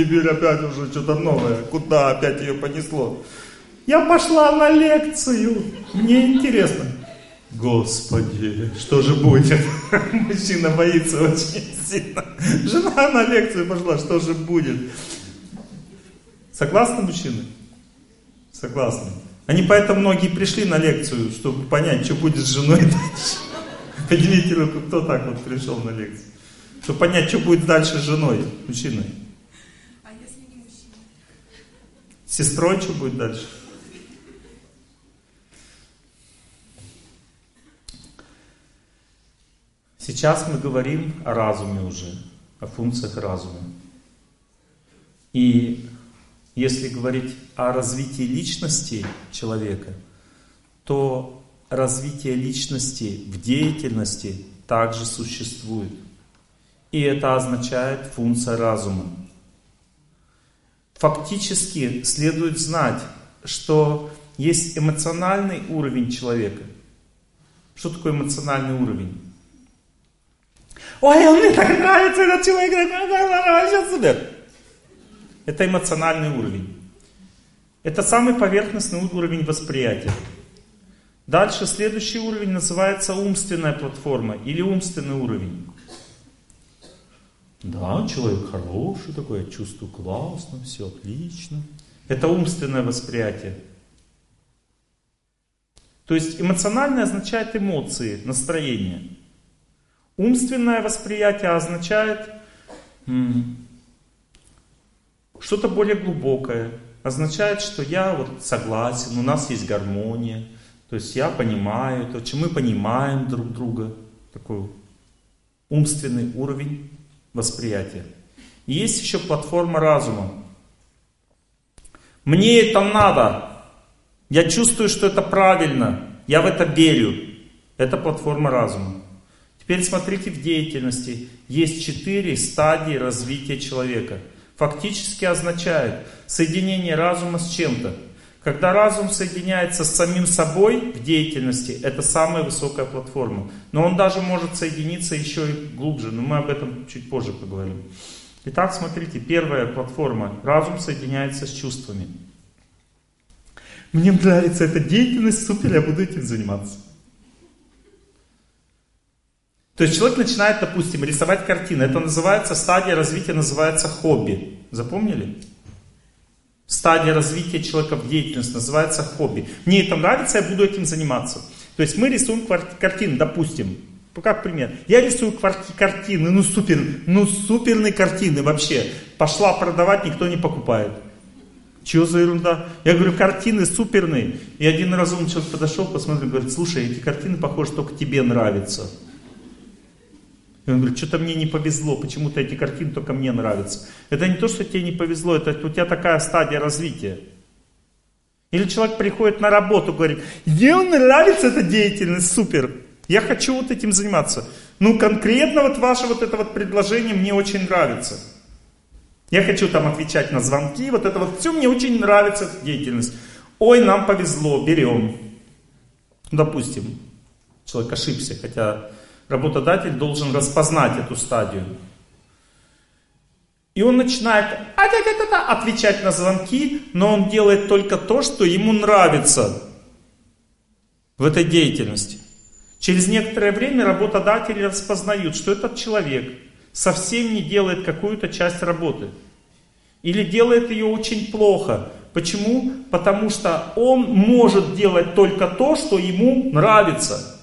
[SPEAKER 1] Теперь опять уже что-то новое. Куда опять ее понесло? Я пошла на лекцию. Мне интересно. Господи, что же будет? Мужчина боится очень сильно. Жена на лекцию пошла, что же будет? Согласны мужчины? Согласны. Они поэтому многие пришли на лекцию, чтобы понять, что будет с женой дальше. Поднимите руку, кто так вот пришел на лекцию. Чтобы понять, что будет дальше с женой, мужчиной. А если не мужчина? Сестрой что будет дальше? Сейчас мы говорим о разуме уже, о функциях разума. И если говорить о развитии личности человека, то развитие личности в деятельности также существует. И это означает функция разума. Фактически следует знать, что есть эмоциональный уровень человека. Что такое эмоциональный уровень? Ой, он мне так нравится, этот человек, вообще супер. Это эмоциональный уровень. Это самый поверхностный уровень восприятия. Дальше следующий уровень называется умственная платформа или умственный уровень. Да, человек хороший такой, я чувствую классно, все отлично. Это умственное восприятие. То есть эмоциональное означает эмоции, настроение. Умственное восприятие означает что-то более глубокое. Означает, что я вот согласен, у нас есть гармония. То есть я понимаю, то, что мы понимаем друг друга. Такой умственный уровень восприятия. И есть еще платформа разума. Мне это надо. Я чувствую, что это правильно. Я в это верю. Это платформа разума. Теперь смотрите в деятельности. Есть четыре стадии развития человека. Фактически означает соединение разума с чем-то. Когда разум соединяется с самим собой в деятельности, это самая высокая платформа. Но он даже может соединиться еще и глубже, но мы об этом чуть позже поговорим. Итак, смотрите, первая платформа. Разум соединяется с чувствами. Мне нравится эта деятельность, супер, я буду этим заниматься. То есть человек начинает, допустим, рисовать картины. Это называется, стадия развития называется хобби. Запомнили? Стадия развития человека в деятельности называется хобби. Мне это нравится, я буду этим заниматься. То есть мы рисуем картины, допустим. Как пример. Я рисую картины, ну супер, ну суперные картины вообще. Пошла продавать, никто не покупает. Чего за ерунда? Я говорю, картины суперные. И один разумный человек подошел, посмотрел, говорит, слушай, эти картины, похоже, только тебе нравятся. И он говорит, что-то мне не повезло, почему-то эти картины только мне нравятся. Это не то, что тебе не повезло, это у тебя такая стадия развития. Или человек приходит на работу, говорит, мне нравится эта деятельность, супер, я хочу вот этим заниматься. Ну, конкретно вот ваше вот это вот предложение мне очень нравится. Я хочу там отвечать на звонки, вот это вот все мне очень нравится эта деятельность. Ой, нам повезло, берем. Допустим, человек ошибся, хотя работодатель должен распознать эту стадию. И он начинает отвечать на звонки, но он делает только то, что ему нравится в этой деятельности. Через некоторое время работодатели распознают, что этот человек совсем не делает какую-то часть работы. Или делает ее очень плохо. Почему? Потому что он может делать только то, что ему нравится.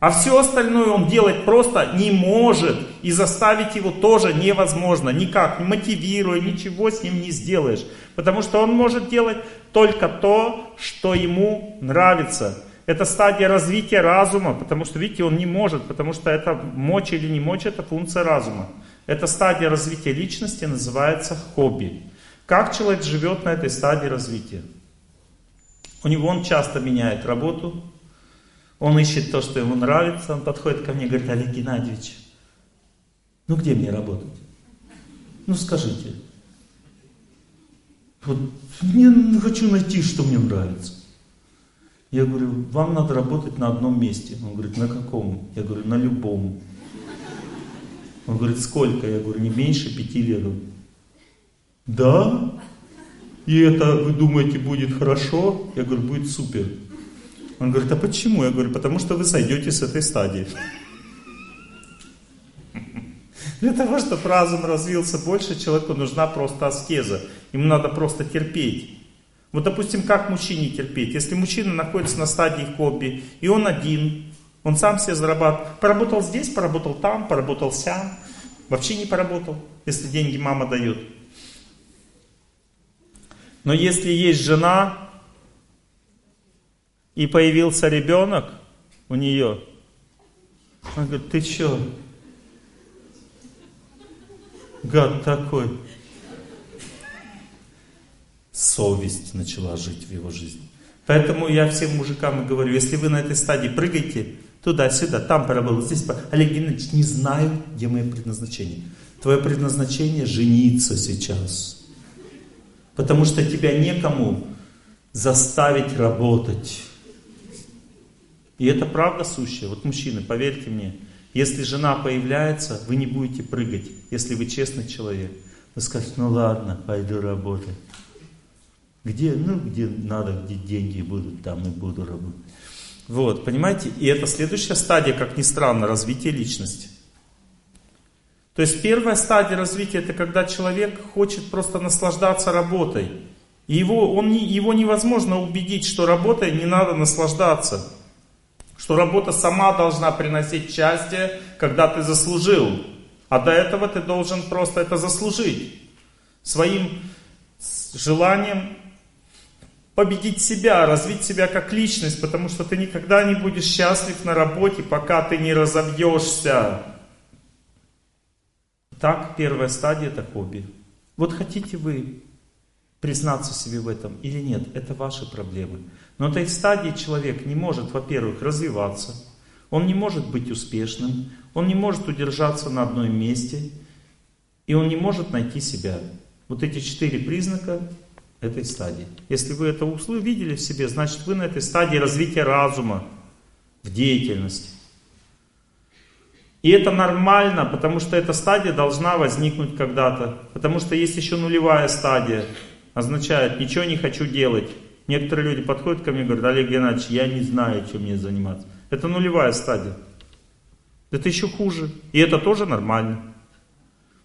[SPEAKER 1] А все остальное он делать просто не может. И заставить его тоже невозможно. Никак, не мотивируя, ничего с ним не сделаешь. Потому что он может делать только то, что ему нравится. Это стадия развития разума, потому что, видите, он не может, потому что это мочь или не мочь, это функция разума. Эта стадия развития личности называется хобби. Как человек живет на этой стадии развития? У него он часто меняет работу, он ищет то, что ему нравится, он подходит ко мне и говорит, Олег Геннадьевич, ну где мне работать? Ну скажите. Вот не хочу найти, что мне нравится. Я говорю, вам надо работать на одном месте. Он говорит, на каком? Я говорю, на любом. Он говорит, сколько? Я говорю, не меньше пяти лет. Да? И это, вы думаете, будет хорошо? Я говорю, будет супер. Он говорит, а почему? Я говорю, потому что вы сойдете с этой стадии. Для того, чтобы разум развился больше, человеку нужна просто аскеза. Ему надо просто терпеть. Вот, допустим, как мужчине терпеть? Если мужчина находится на стадии хобби, и он один, он сам себе зарабатывает. Поработал здесь, поработал там, поработал сям. Вообще не поработал, если деньги мама дает. Но если есть жена, и появился ребенок у нее, он говорит, ты что, гад такой. Совесть начала жить в его жизни. Поэтому я всем мужикам говорю, если вы на этой стадии прыгаете, туда-сюда, там поработал, здесь. Олег Геннадьевич, не знаю, где мое предназначение. Твое предназначение жениться сейчас. Потому что тебя некому заставить работать. И это правда сущая. Вот мужчины, поверьте мне, если жена появляется, вы не будете прыгать, если вы честный человек. Вы скажете, ну ладно, пойду работать. Где, ну, где надо, где деньги будут, там и буду работать. Вот, понимаете? И это следующая стадия, как ни странно, развития личности. То есть первая стадия развития, это когда человек хочет просто наслаждаться работой. И его, он его невозможно убедить, что работой не надо наслаждаться. Что работа сама должна приносить счастье, когда ты заслужил. А до этого ты должен просто это заслужить. Своим желанием победить себя, развить себя как личность, потому что ты никогда не будешь счастлив на работе, пока ты не разобьешься. Так, первая стадия это хобби. Вот хотите вы признаться себе в этом или нет, это ваши проблемы. Но этой стадии человек не может, во-первых, развиваться, он не может быть успешным, он не может удержаться на одном месте, и он не может найти себя. Вот эти четыре признака этой стадии. Если вы это увидели в себе, значит вы на этой стадии развития разума в деятельности. И это нормально, потому что эта стадия должна возникнуть когда-то. Потому что есть еще нулевая стадия. Означает, ничего не хочу делать. Некоторые люди подходят ко мне и говорят, Олег Геннадьевич, я не знаю, чем мне заниматься. Это нулевая стадия. Это еще хуже. И это тоже нормально.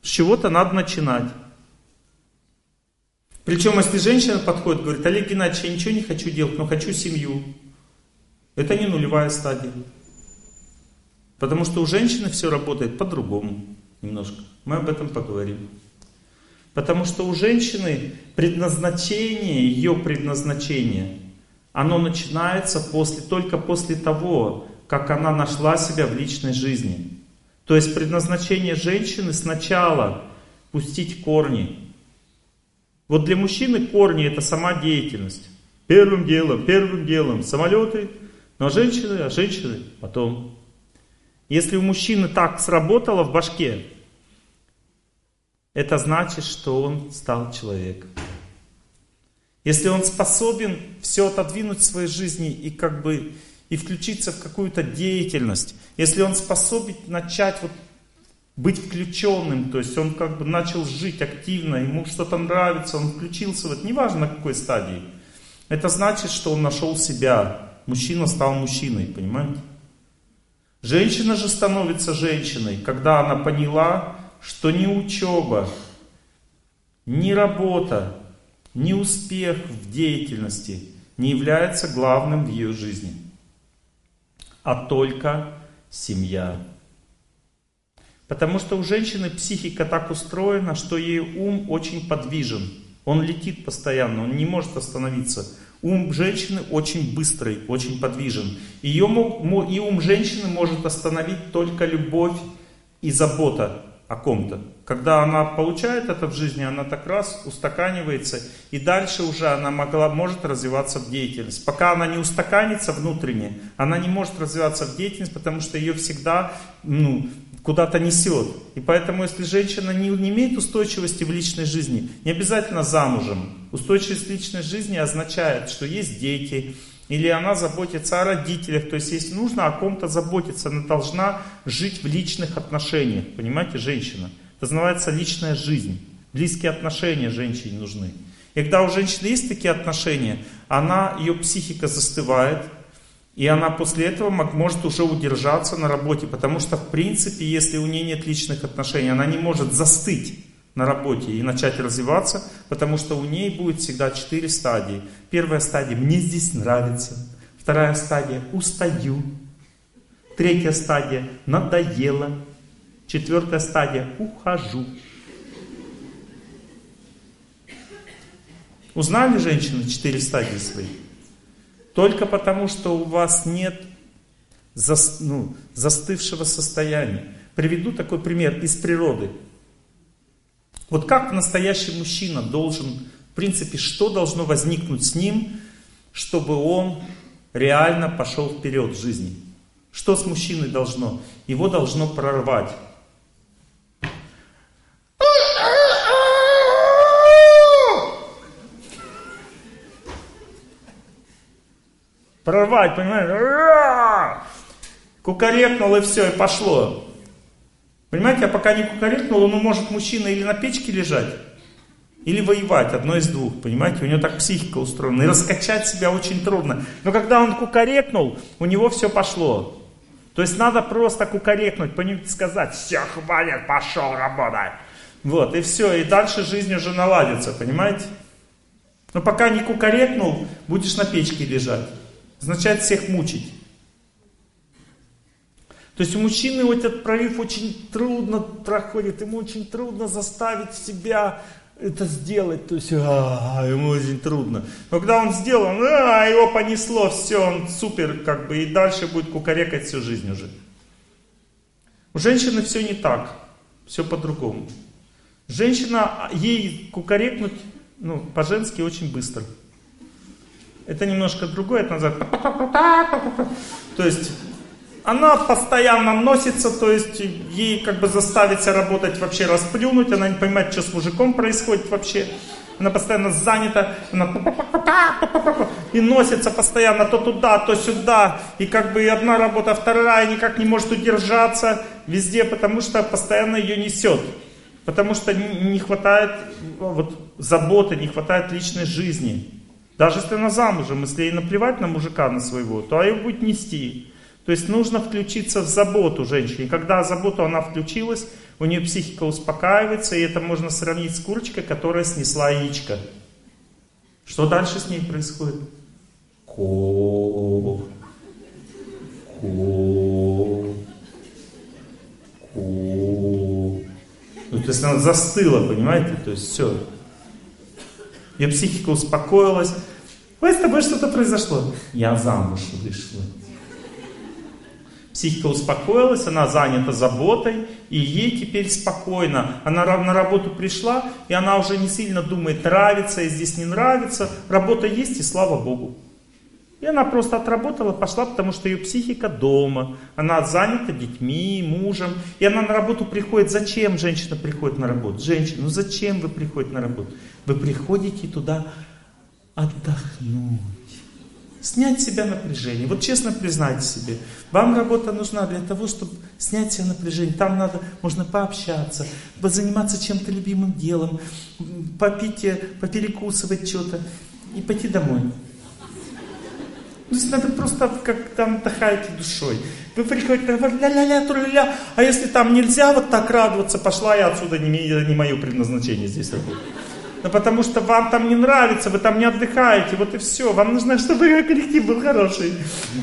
[SPEAKER 1] С чего-то надо начинать. Причем, если женщина подходит, говорит, Олег Геннадьевич, я ничего не хочу делать, но хочу семью. Это не нулевая стадия. Потому что у женщины все работает по-другому немножко. Мы об этом поговорим. Потому что у женщины предназначение, ее предназначение, оно начинается после, только после того, как она нашла себя в личной жизни. То есть предназначение женщины сначала пустить корни, вот для мужчины корни это сама деятельность. Первым делом, первым делом самолеты, но женщины, а женщины потом. Если у мужчины так сработало в башке, это значит, что он стал человеком. Если он способен все отодвинуть в своей жизни и как бы и включиться в какую-то деятельность, если он способен начать вот быть включенным, то есть он как бы начал жить активно, ему что-то нравится, он включился в это, неважно на какой стадии. Это значит, что он нашел себя, мужчина стал мужчиной, понимаете? Женщина же становится женщиной, когда она поняла, что ни учеба, ни работа, ни успех в деятельности не является главным в ее жизни, а только семья. Потому что у женщины психика так устроена, что ей ум очень подвижен. Он летит постоянно, он не может остановиться. Ум женщины очень быстрый, очень подвижен. Ее, и ум женщины может остановить только любовь и забота о ком-то. Когда она получает это в жизни, она так раз устаканивается, и дальше уже она могла, может развиваться в деятельность. Пока она не устаканится внутренне, она не может развиваться в деятельность, потому что ее всегда ну, куда-то несет. И поэтому, если женщина не, не имеет устойчивости в личной жизни, не обязательно замужем. Устойчивость в личной жизни означает, что есть дети, или она заботится о родителях, то есть если нужно о ком-то заботиться, она должна жить в личных отношениях, понимаете, женщина. Это называется личная жизнь. Близкие отношения женщине нужны. И когда у женщины есть такие отношения, она, ее психика застывает, и она после этого может уже удержаться на работе, потому что в принципе, если у нее нет личных отношений, она не может застыть на работе и начать развиваться, потому что у ней будет всегда четыре стадии. Первая стадия «мне здесь нравится», вторая стадия «устаю», третья стадия «надоело», четвертая стадия «ухожу». Узнали женщины четыре стадии свои? Только потому, что у вас нет за, ну, застывшего состояния. Приведу такой пример из природы. Вот как настоящий мужчина должен, в принципе, что должно возникнуть с ним, чтобы он реально пошел вперед в жизни? Что с мужчиной должно? Его должно прорвать. Прорвать, понимаешь? Кукарекнул и все, и пошло. Понимаете, а пока не кукарекнул, он может мужчина или на печке лежать, или воевать, одно из двух, понимаете, у него так психика устроена, и раскачать себя очень трудно. Но когда он кукарекнул, у него все пошло. То есть надо просто кукарекнуть, понимаете, сказать, все, хватит, пошел работать. Вот, и все, и дальше жизнь уже наладится, понимаете? Но пока не кукарекнул, будешь на печке лежать. Означает всех мучить. То есть у мужчины этот прорыв очень трудно проходит, ему очень трудно заставить себя это сделать, то есть а, ему очень трудно. Но когда он сделал, а, его понесло, все, он супер, как бы, и дальше будет кукарекать всю жизнь уже. У женщины все не так, все по-другому. Женщина, ей кукарекнуть, ну, по-женски очень быстро. Это немножко другое, это называется... То есть она постоянно носится, то есть ей как бы заставить себя работать вообще расплюнуть, она не понимает, что с мужиком происходит вообще. Она постоянно занята, она и носится постоянно то туда, то сюда. И как бы одна работа, вторая, никак не может удержаться везде, потому что постоянно ее несет. Потому что не хватает вот, заботы, не хватает личной жизни. Даже если она замужем, если ей наплевать на мужика, на своего, то ее будет нести. То есть нужно включиться в заботу женщине. Когда заботу она включилась, у нее психика успокаивается, и это можно сравнить с курочкой, которая снесла яичко. Что дальше с ней происходит? Ко, ко, ко. Ну, то есть она застыла, понимаете? То есть все. Ее психика успокоилась. Ой, с тобой что-то произошло. Я замуж вышла. Психика успокоилась, она занята заботой, и ей теперь спокойно. Она на работу пришла, и она уже не сильно думает, нравится и здесь не нравится. Работа есть, и слава Богу. И она просто отработала, пошла, потому что ее психика дома. Она занята детьми, мужем. И она на работу приходит. Зачем женщина приходит на работу? Женщина, ну зачем вы приходите на работу? Вы приходите туда отдохнуть снять с себя напряжение. Вот честно признайте себе, вам работа нужна для того, чтобы снять себя напряжение. Там надо, можно пообщаться, заниматься чем-то любимым делом, попить, э, поперекусывать что-то и пойти домой. То есть надо просто как там отдыхаете душой. Вы приходите, ля-ля-ля, ля а если там нельзя вот так радоваться, пошла я отсюда, не, не мое предназначение здесь работать. Ну потому что вам там не нравится, вы там не отдыхаете, вот и все. Вам нужно, чтобы коллектив был хороший,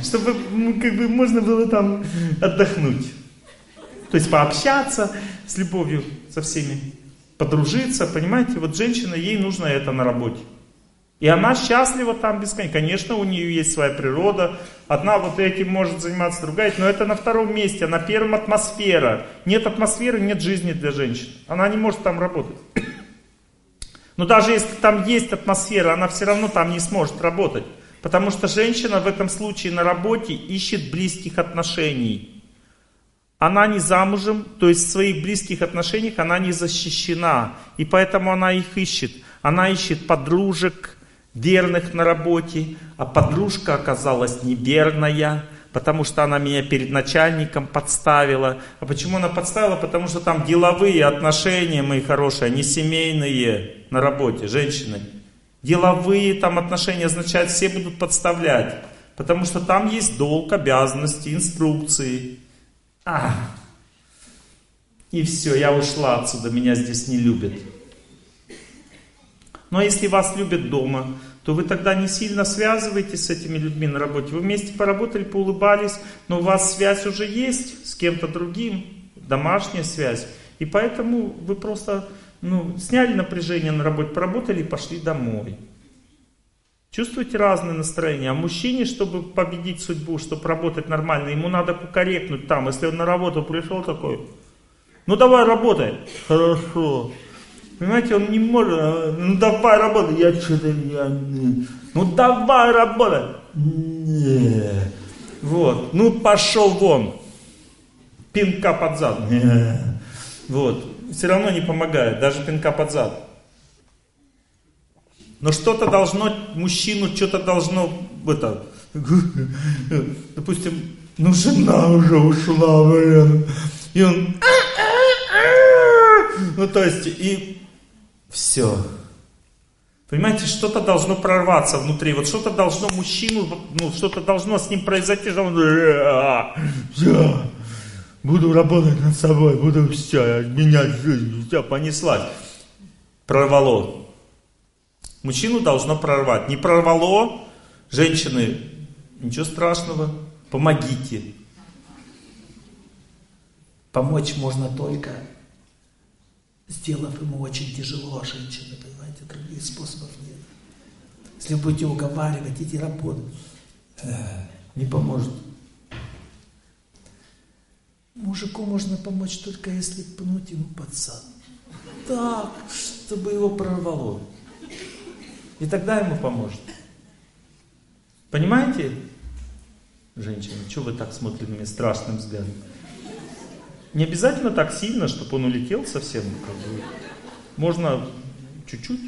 [SPEAKER 1] чтобы как бы можно было там отдохнуть. То есть пообщаться с любовью со всеми, подружиться, понимаете? Вот женщина, ей нужно это на работе. И она счастлива там бесконечно. Конечно, у нее есть своя природа. Одна вот этим может заниматься, другая. Но это на втором месте. На первом атмосфера. Нет атмосферы, нет жизни для женщин. Она не может там работать. Но даже если там есть атмосфера, она все равно там не сможет работать. Потому что женщина в этом случае на работе ищет близких отношений. Она не замужем, то есть в своих близких отношениях она не защищена. И поэтому она их ищет. Она ищет подружек, верных на работе, а подружка оказалась неверная, потому что она меня перед начальником подставила. А почему она подставила? Потому что там деловые отношения мои хорошие, а не семейные на работе, женщины. Деловые там отношения означают, все будут подставлять. Потому что там есть долг, обязанности, инструкции. А, и все, я ушла отсюда, меня здесь не любят. Но если вас любят дома, то вы тогда не сильно связываетесь с этими людьми на работе. Вы вместе поработали, поулыбались, но у вас связь уже есть с кем-то другим, домашняя связь. И поэтому вы просто ну, сняли напряжение на работе, поработали и пошли домой. Чувствуете разные настроения. А мужчине, чтобы победить судьбу, чтобы работать нормально, ему надо покорректнуть там. Если он на работу пришел такой, ну давай работай. Хорошо. Понимаете, он не может, а, ну давай работай, я что-то, я, ну давай работай. Не. Вот, ну пошел вон. Пинка под зад. Не. Вот, все равно не помогает, даже пинка под зад. Но что-то должно, мужчину что-то должно, это, допустим, ну жена уже ушла, блин. И он, ну то есть, и все. Понимаете, что-то должно прорваться внутри, вот что-то должно мужчину, ну, что-то должно с ним произойти, что он, все, буду работать над собой, буду все, менять жизнь, все, понеслась. Прорвало. Мужчину должно прорвать. Не прорвало, женщины, ничего страшного, помогите. Помочь можно только сделав ему очень тяжело, женщины, понимаете, других способов нет. Если вы будете уговаривать, иди работать, э, не поможет. Мужику можно помочь только если пнуть ему под зад. Так, чтобы его прорвало. И тогда ему поможет. Понимаете, женщина, что вы так смотрите на меня страшным взглядом? Не обязательно так сильно, чтобы он улетел совсем. Как бы. Можно чуть-чуть,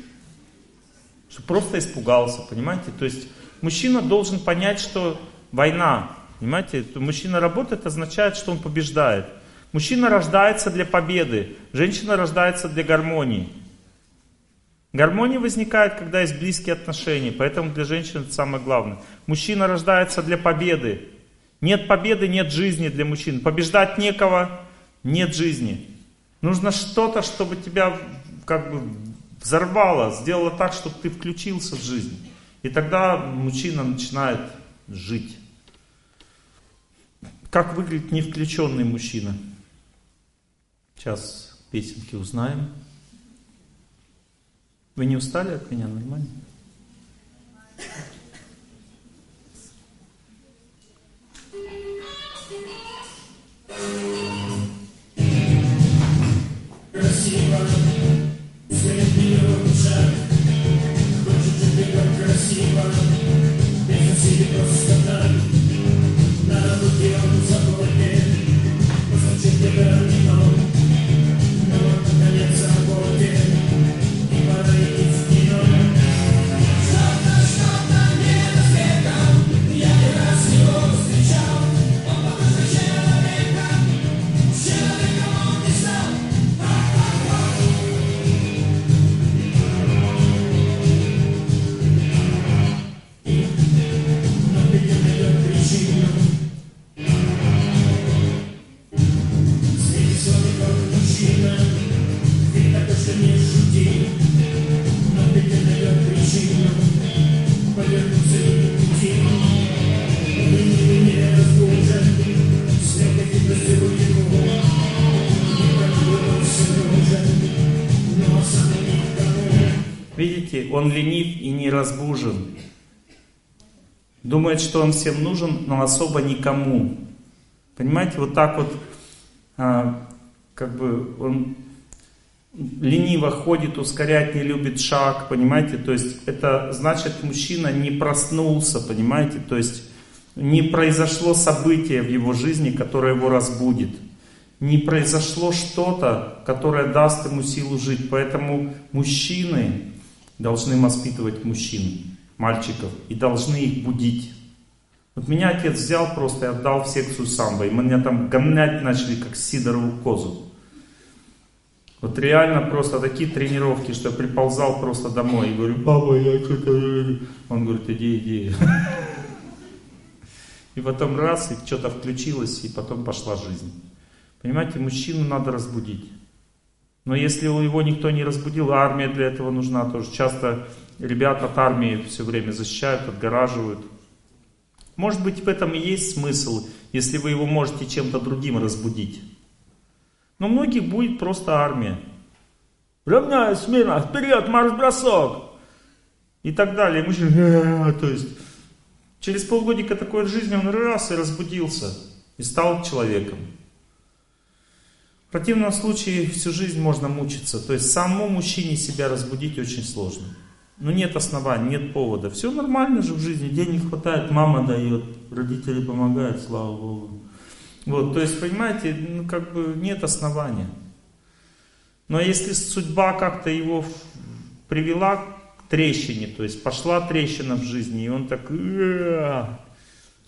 [SPEAKER 1] чтобы просто испугался, понимаете? То есть мужчина должен понять, что война, понимаете? Мужчина работает, означает, что он побеждает. Мужчина рождается для победы, женщина рождается для гармонии. Гармония возникает, когда есть близкие отношения, поэтому для женщин это самое главное. Мужчина рождается для победы. Нет победы, нет жизни для мужчин. Побеждать некого, нет жизни. Нужно что-то, чтобы тебя как бы взорвало, сделало так, чтобы ты включился в жизнь. И тогда мужчина начинает жить. Как выглядит невключенный мужчина? Сейчас песенки узнаем. Вы не устали от меня? Нормально? Он ленив и не разбужен. Думает, что он всем нужен, но особо никому. Понимаете, вот так вот, а, как бы он лениво ходит, ускорять не любит шаг, понимаете, то есть это значит мужчина не проснулся, понимаете, то есть не произошло событие в его жизни, которое его разбудит. Не произошло что-то, которое даст ему силу жить. Поэтому мужчины должны воспитывать мужчин, мальчиков, и должны их будить. Вот меня отец взял просто и отдал в секцию самбо, и меня там гонять начали, как сидорову козу. Вот реально просто такие тренировки, что я приползал просто домой и говорю, папа, я что-то... Он говорит, иди, иди. И потом раз, и что-то включилось, и потом пошла жизнь. Понимаете, мужчину надо разбудить. Но если его никто не разбудил, а армия для этого нужна тоже. Часто ребята от армии все время защищают, отгораживают. Может быть, в этом и есть смысл, если вы его можете чем-то другим разбудить. Но многих будет просто армия. Равняй, смирно, вперед, марш-бросок! И так далее. Мужчина, «Э, то есть, через полгодика такой жизни он раз и разбудился. И стал человеком. В противном случае всю жизнь можно мучиться. То есть самому мужчине себя разбудить очень сложно. Но нет оснований, нет повода. Все нормально же в жизни, денег хватает, мама дает, родители помогают, слава Богу. Вот, то есть, понимаете, ну, как бы нет основания. Но если судьба как-то его привела к трещине, то есть пошла трещина в жизни, и он так...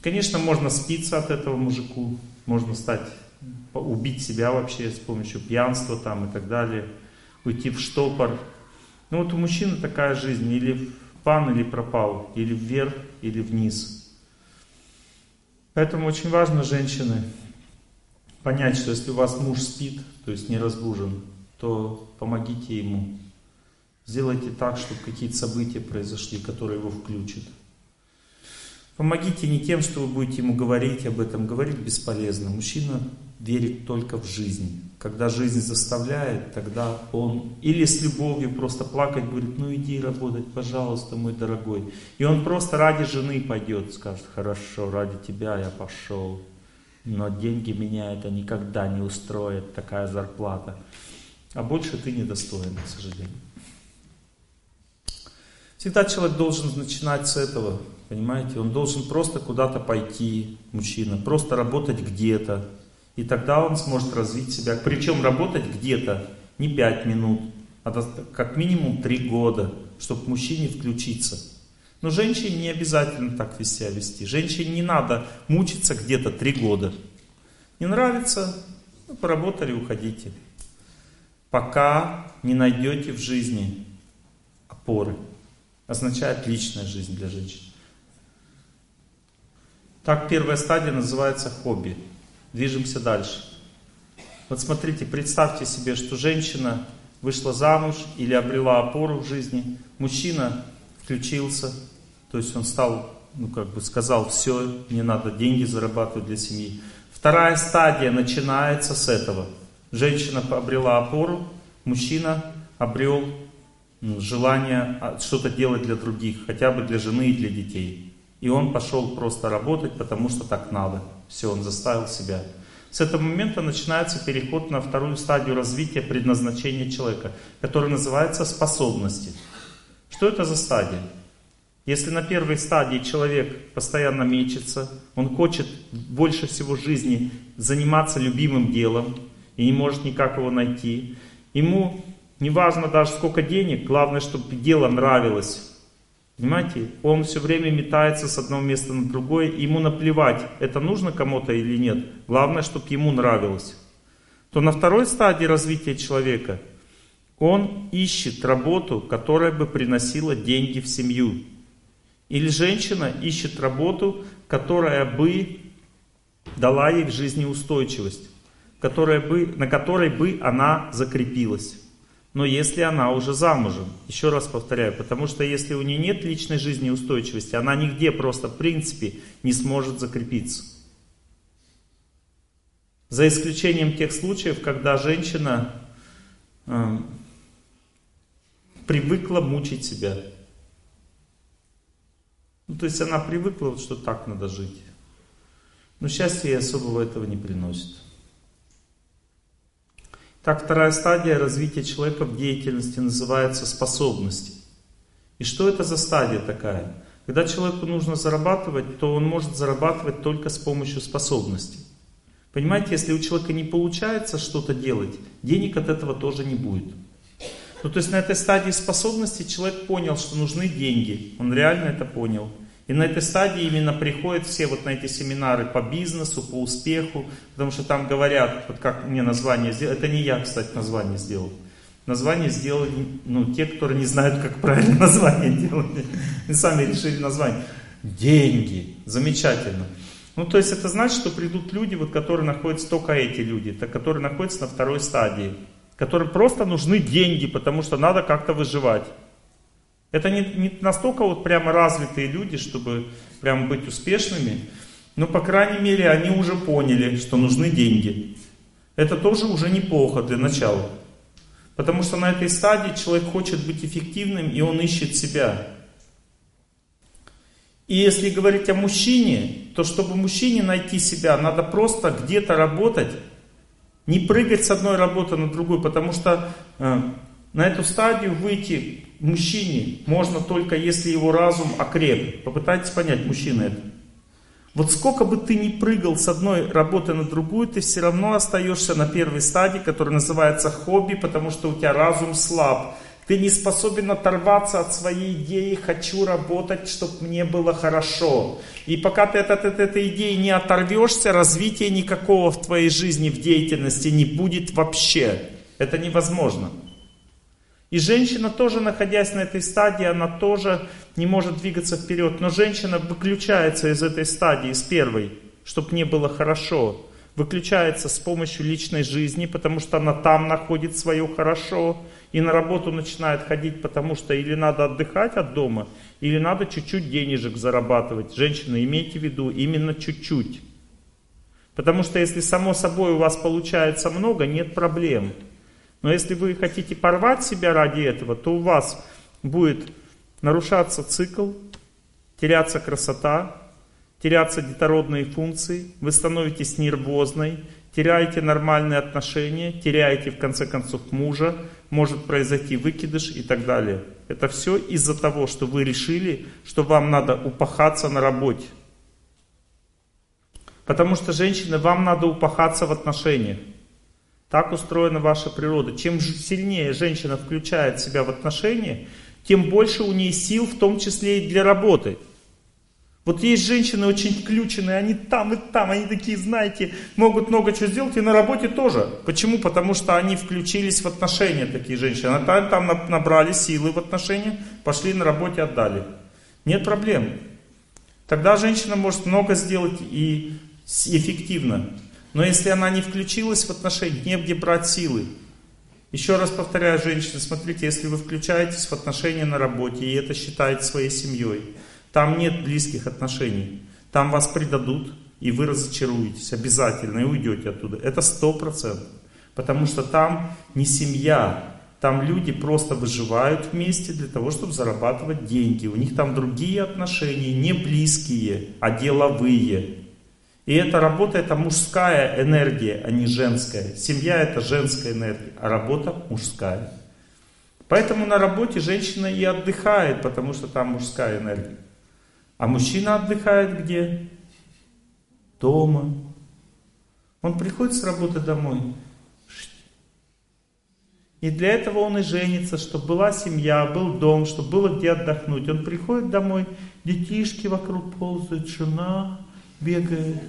[SPEAKER 1] Конечно, можно спиться от этого мужику, можно стать, убить себя вообще с помощью пьянства там и так далее, уйти в штопор. Ну вот у мужчины такая жизнь, или пан, или пропал, или вверх, или вниз. Поэтому очень важно, женщины, понять, что если у вас муж спит, то есть не разбужен, то помогите ему. Сделайте так, чтобы какие-то события произошли, которые его включат. Помогите не тем, что вы будете ему говорить об этом. Говорить бесполезно. Мужчина верит только в жизнь. Когда жизнь заставляет, тогда он или с любовью просто плакать будет, ну иди работать, пожалуйста, мой дорогой. И он просто ради жены пойдет, скажет, хорошо, ради тебя я пошел. Но деньги меня это никогда не устроит, такая зарплата. А больше ты недостоин, к сожалению. Всегда человек должен начинать с этого, понимаете? Он должен просто куда-то пойти, мужчина, просто работать где-то. И тогда он сможет развить себя. Причем работать где-то не 5 минут, а как минимум 3 года, чтобы мужчине включиться. Но женщине не обязательно так себя вести. Женщине не надо мучиться где-то три года. Не нравится, ну, поработали, уходите. Пока не найдете в жизни опоры. Означает личная жизнь для женщин. Так первая стадия называется хобби. Движемся дальше. Вот смотрите, представьте себе, что женщина вышла замуж или обрела опору в жизни, мужчина включился, то есть он стал, ну как бы сказал, все, мне надо деньги зарабатывать для семьи. Вторая стадия начинается с этого. Женщина обрела опору, мужчина обрел ну, желание а, что-то делать для других, хотя бы для жены и для детей. И он пошел просто работать, потому что так надо. Все, он заставил себя. С этого момента начинается переход на вторую стадию развития предназначения человека, который называется способности. Что это за стадия? Если на первой стадии человек постоянно мечется, он хочет больше всего жизни заниматься любимым делом и не может никак его найти, ему не важно даже сколько денег, главное, чтобы дело нравилось. Понимаете? Он все время метается с одного места на другое, ему наплевать, это нужно кому-то или нет. Главное, чтобы ему нравилось. То на второй стадии развития человека он ищет работу, которая бы приносила деньги в семью. Или женщина ищет работу, которая бы дала ей в жизни устойчивость, которая бы, на которой бы она закрепилась. Но если она уже замужем, еще раз повторяю, потому что если у нее нет личной жизни устойчивости, она нигде просто в принципе не сможет закрепиться. За исключением тех случаев, когда женщина э, привыкла мучить себя. Ну, то есть она привыкла, что так надо жить. Но счастье особого этого не приносит. Так, вторая стадия развития человека в деятельности называется способности. И что это за стадия такая? Когда человеку нужно зарабатывать, то он может зарабатывать только с помощью способностей. Понимаете, если у человека не получается что-то делать, денег от этого тоже не будет. Ну, то есть на этой стадии способности человек понял, что нужны деньги. Он реально это понял. И на этой стадии именно приходят все вот на эти семинары по бизнесу, по успеху, потому что там говорят, вот как мне название сделать, это не я, кстати, название сделал. Название сделали ну, те, которые не знают, как правильно название делать. И сами решили название. Деньги. Замечательно. Ну, то есть это значит, что придут люди, вот, которые находятся, только эти люди, которые находятся на второй стадии, которым просто нужны деньги, потому что надо как-то выживать. Это не, не настолько вот прямо развитые люди, чтобы прям быть успешными, но, по крайней мере, они уже поняли, что нужны деньги. Это тоже уже неплохо для начала. Потому что на этой стадии человек хочет быть эффективным, и он ищет себя. И если говорить о мужчине, то чтобы мужчине найти себя, надо просто где-то работать, не прыгать с одной работы на другую, потому что э, на эту стадию выйти мужчине можно только если его разум окреп. Попытайтесь понять, мужчина это. Вот сколько бы ты ни прыгал с одной работы на другую, ты все равно остаешься на первой стадии, которая называется хобби, потому что у тебя разум слаб. Ты не способен оторваться от своей идеи «хочу работать, чтобы мне было хорошо». И пока ты от, от, от этой идеи не оторвешься, развития никакого в твоей жизни, в деятельности не будет вообще. Это невозможно. И женщина тоже, находясь на этой стадии, она тоже не может двигаться вперед. Но женщина выключается из этой стадии, из первой, чтобы мне было хорошо. Выключается с помощью личной жизни, потому что она там находит свое хорошо и на работу начинает ходить, потому что или надо отдыхать от дома, или надо чуть-чуть денежек зарабатывать. Женщины, имейте в виду, именно чуть-чуть. Потому что если само собой у вас получается много, нет проблем. Но если вы хотите порвать себя ради этого, то у вас будет нарушаться цикл, теряться красота, теряться детородные функции, вы становитесь нервозной, теряете нормальные отношения, теряете в конце концов мужа, может произойти выкидыш и так далее. Это все из-за того, что вы решили, что вам надо упахаться на работе. Потому что, женщины, вам надо упахаться в отношениях. Так устроена ваша природа. Чем сильнее женщина включает себя в отношения, тем больше у нее сил, в том числе и для работы. Вот есть женщины очень включенные, они там и там, они такие, знаете, могут много чего сделать, и на работе тоже. Почему? Потому что они включились в отношения, такие женщины. Они там, там набрали силы в отношения, пошли на работе, отдали. Нет проблем. Тогда женщина может много сделать и эффективно. Но если она не включилась в отношения, негде брать силы. Еще раз повторяю, женщины, смотрите, если вы включаетесь в отношения на работе, и это считаете своей семьей, там нет близких отношений. Там вас предадут, и вы разочаруетесь обязательно, и уйдете оттуда. Это сто процентов. Потому что там не семья, там люди просто выживают вместе для того, чтобы зарабатывать деньги. У них там другие отношения, не близкие, а деловые. И эта работа это мужская энергия, а не женская. Семья это женская энергия, а работа мужская. Поэтому на работе женщина и отдыхает, потому что там мужская энергия. А мужчина отдыхает где? Дома. Он приходит с работы домой. И для этого он и женится, чтобы была семья, был дом, чтобы было где отдохнуть. Он приходит домой, детишки вокруг ползают, жена бегает.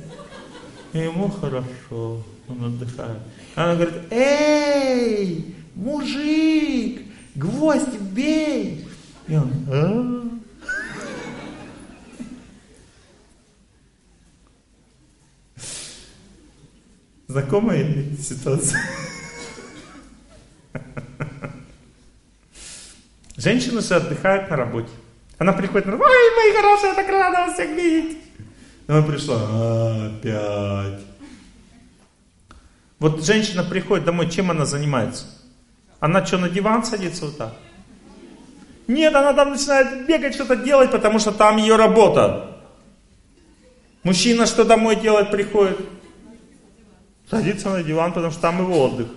[SPEAKER 1] Ему хорошо, он отдыхает. Она говорит, эй, мужик, гвоздь бей. И он, а? Знакомая ситуация? Женщина же отдыхает на работе. Она приходит, ой, мои хорошие, так рада вас всех видеть. И она пришла, «А, опять. Вот женщина приходит домой, чем она занимается? Она что, на диван садится вот так? Нет, она там начинает бегать, что-то делать, потому что там ее работа. Мужчина что домой делать приходит? Садится на диван, потому что там его отдых.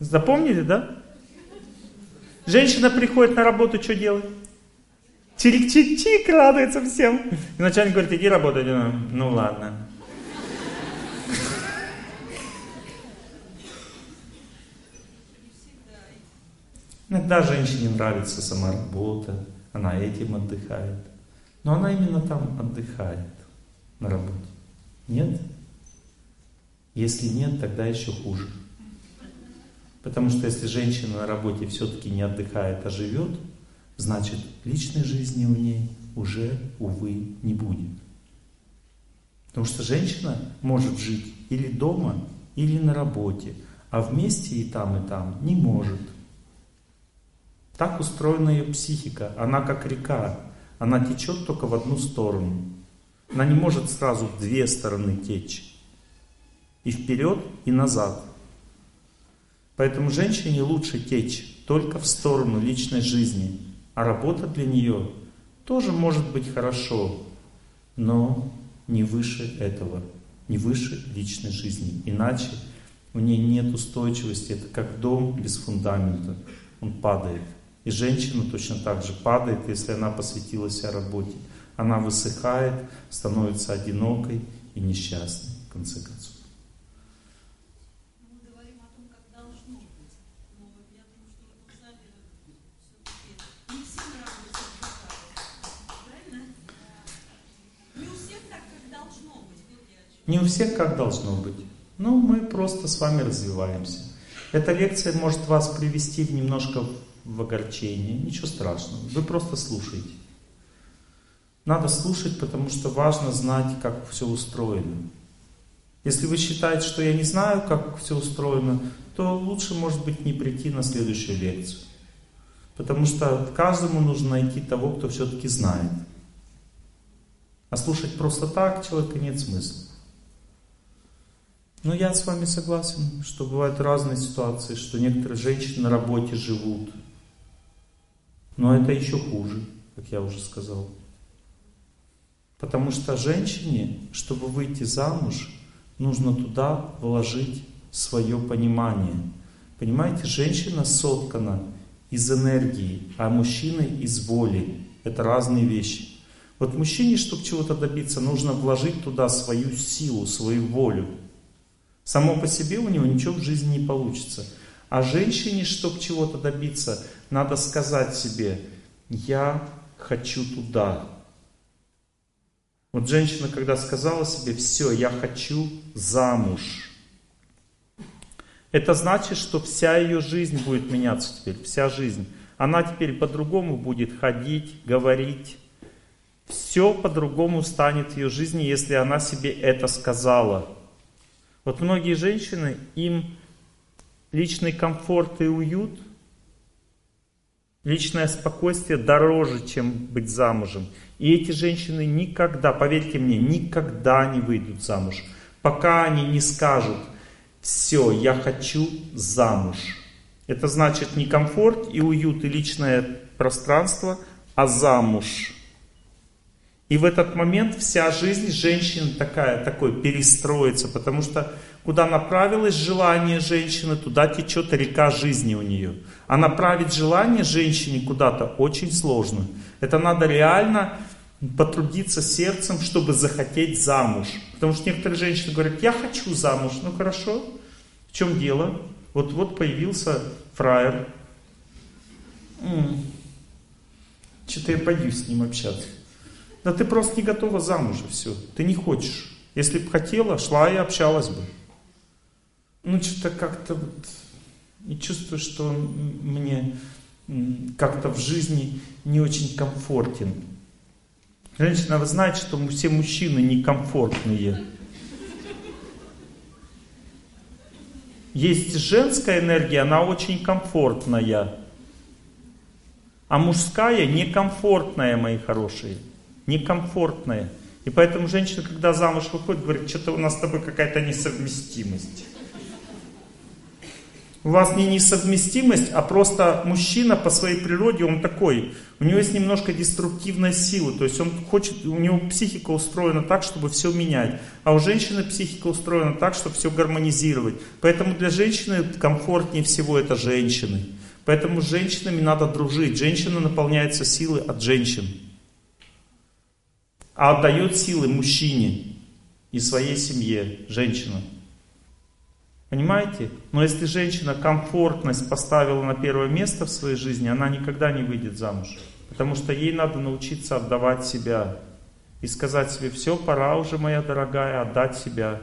[SPEAKER 1] Запомнили, да? Женщина приходит на работу, что делает? Чирик-чик-чик, радуется всем. И начальник говорит, иди работать. Ну ладно. Иногда женщине нравится сама работа, она этим отдыхает. Но она именно там отдыхает, на работе. Нет? Если нет, тогда еще хуже. Потому что если женщина на работе все-таки не отдыхает, а живет, значит личной жизни у ней уже, увы, не будет. Потому что женщина может жить или дома, или на работе, а вместе и там, и там не может. Так устроена ее психика. Она как река. Она течет только в одну сторону. Она не может сразу в две стороны течь. И вперед, и назад. Поэтому женщине лучше течь только в сторону личной жизни. А работа для нее тоже может быть хорошо, но не выше этого, не выше личной жизни. Иначе у нее нет устойчивости. Это как дом без фундамента. Он падает. И женщина точно так же падает, если она посвятила себя работе. Она высыхает, становится одинокой и несчастной, в конце концов. Не у всех как должно быть. Ну, мы просто с вами развиваемся. Эта лекция может вас привести в немножко в огорчение, ничего страшного. Вы просто слушаете. Надо слушать, потому что важно знать, как все устроено. Если вы считаете, что я не знаю, как все устроено, то лучше, может быть, не прийти на следующую лекцию. Потому что каждому нужно найти того, кто все-таки знает. А слушать просто так человека нет смысла. Но я с вами согласен, что бывают разные ситуации, что некоторые женщины на работе живут но это еще хуже, как я уже сказал. Потому что женщине, чтобы выйти замуж, нужно туда вложить свое понимание. Понимаете, женщина соткана из энергии, а мужчина из воли. Это разные вещи. Вот мужчине, чтобы чего-то добиться, нужно вложить туда свою силу, свою волю. Само по себе у него ничего в жизни не получится. А женщине, чтобы чего-то добиться, надо сказать себе, я хочу туда. Вот женщина, когда сказала себе, все, я хочу замуж. Это значит, что вся ее жизнь будет меняться теперь, вся жизнь. Она теперь по-другому будет ходить, говорить. Все по-другому станет в ее жизни, если она себе это сказала. Вот многие женщины, им личный комфорт и уют – Личное спокойствие дороже, чем быть замужем. И эти женщины никогда, поверьте мне, никогда не выйдут замуж, пока они не скажут, все, я хочу замуж. Это значит не комфорт и уют и личное пространство, а замуж. И в этот момент вся жизнь женщины такая, такой перестроится, потому что куда направилось желание женщины, туда течет река жизни у нее. А направить желание женщине куда-то очень сложно. Это надо реально потрудиться сердцем, чтобы захотеть замуж. Потому что некоторые женщины говорят, я хочу замуж. Ну хорошо, в чем дело? Вот, вот появился фраер. Что-то я боюсь с ним общаться. Да ты просто не готова замуж, все. Ты не хочешь. Если бы хотела, шла и общалась бы. Ну, что-то как-то вот и чувствую, что мне как-то в жизни не очень комфортен. Женщина, вы знаете, что все мужчины некомфортные. Есть женская энергия, она очень комфортная. А мужская некомфортная, мои хорошие. Некомфортная. И поэтому женщина, когда замуж выходит, говорит, что-то у нас с тобой какая-то несовместимость. у вас не несовместимость, а просто мужчина по своей природе, он такой, у него есть немножко деструктивная сила, то есть он хочет, у него психика устроена так, чтобы все менять, а у женщины психика устроена так, чтобы все гармонизировать. Поэтому для женщины комфортнее всего это женщины. Поэтому с женщинами надо дружить. Женщина наполняется силой от женщин. А отдает силы мужчине и своей семье, женщина. Понимаете? Но если женщина комфортность поставила на первое место в своей жизни, она никогда не выйдет замуж. Потому что ей надо научиться отдавать себя. И сказать себе, все, пора уже, моя дорогая, отдать себя.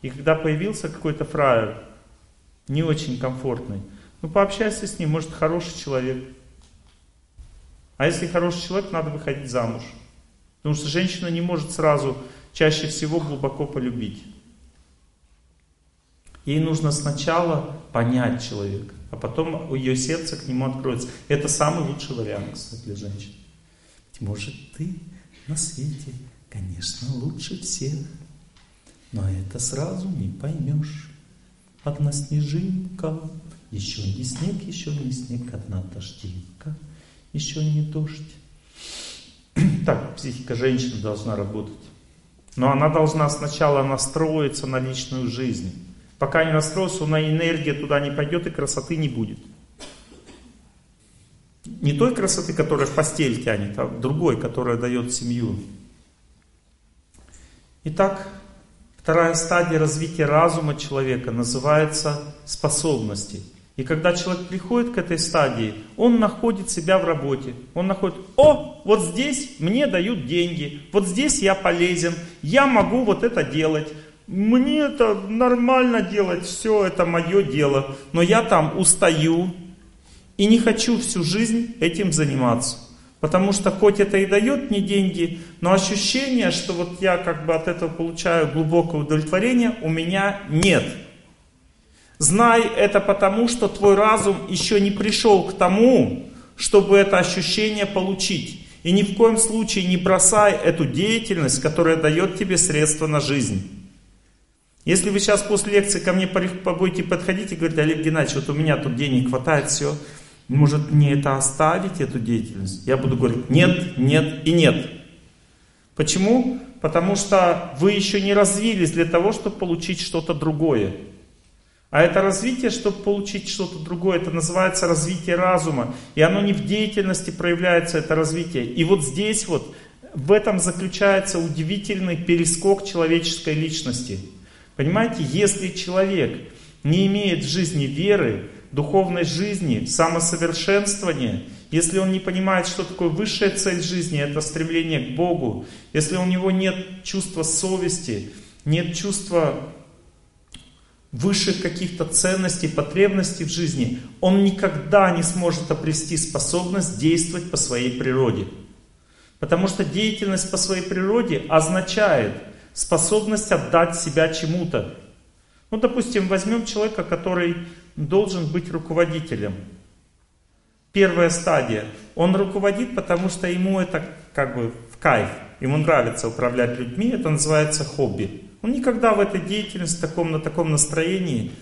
[SPEAKER 1] И когда появился какой-то фраер, не очень комфортный, ну пообщайся с ним, может хороший человек. А если хороший человек, надо выходить замуж. Потому что женщина не может сразу, чаще всего глубоко полюбить. Ей нужно сначала понять человека, а потом ее сердце к нему откроется. Это самый лучший вариант, кстати, для женщин. Может, ты на свете, конечно, лучше всех, но это сразу не поймешь. Одна снежинка, еще не снег, еще не снег, одна дождинка, еще не дождь. Так, психика женщины должна работать. Но она должна сначала настроиться на личную жизнь. Пока не настроился, на энергия туда не пойдет и красоты не будет. Не той красоты, которая в постель тянет, а другой, которая дает семью. Итак, вторая стадия развития разума человека называется способности. И когда человек приходит к этой стадии, он находит себя в работе. Он находит, о, вот здесь мне дают деньги, вот здесь я полезен, я могу вот это делать, мне это нормально делать, все это мое дело, но я там устаю и не хочу всю жизнь этим заниматься. Потому что хоть это и дает мне деньги, но ощущение, что вот я как бы от этого получаю глубокое удовлетворение, у меня нет. Знай это потому, что твой разум еще не пришел к тому, чтобы это ощущение получить. И ни в коем случае не бросай эту деятельность, которая дает тебе средства на жизнь. Если вы сейчас после лекции ко мне будете подходить и говорить, Олег Геннадьевич, вот у меня тут денег хватает, все, может мне это оставить, эту деятельность? Я буду говорить, нет, нет и нет. Почему? Потому что вы еще не развились для того, чтобы получить что-то другое. А это развитие, чтобы получить что-то другое, это называется развитие разума. И оно не в деятельности проявляется, это развитие. И вот здесь вот, в этом заключается удивительный перескок человеческой личности – Понимаете, если человек не имеет в жизни веры, духовной жизни, самосовершенствования, если он не понимает, что такое высшая цель жизни, это стремление к Богу, если у него нет чувства совести, нет чувства высших каких-то ценностей, потребностей в жизни, он никогда не сможет обрести способность действовать по своей природе. Потому что деятельность по своей природе означает – способность отдать себя чему-то. Ну, допустим, возьмем человека, который должен быть руководителем. Первая стадия. Он руководит, потому что ему это как бы в кайф. Ему нравится управлять людьми, это называется хобби. Он никогда в этой деятельности, таком, на таком настроении,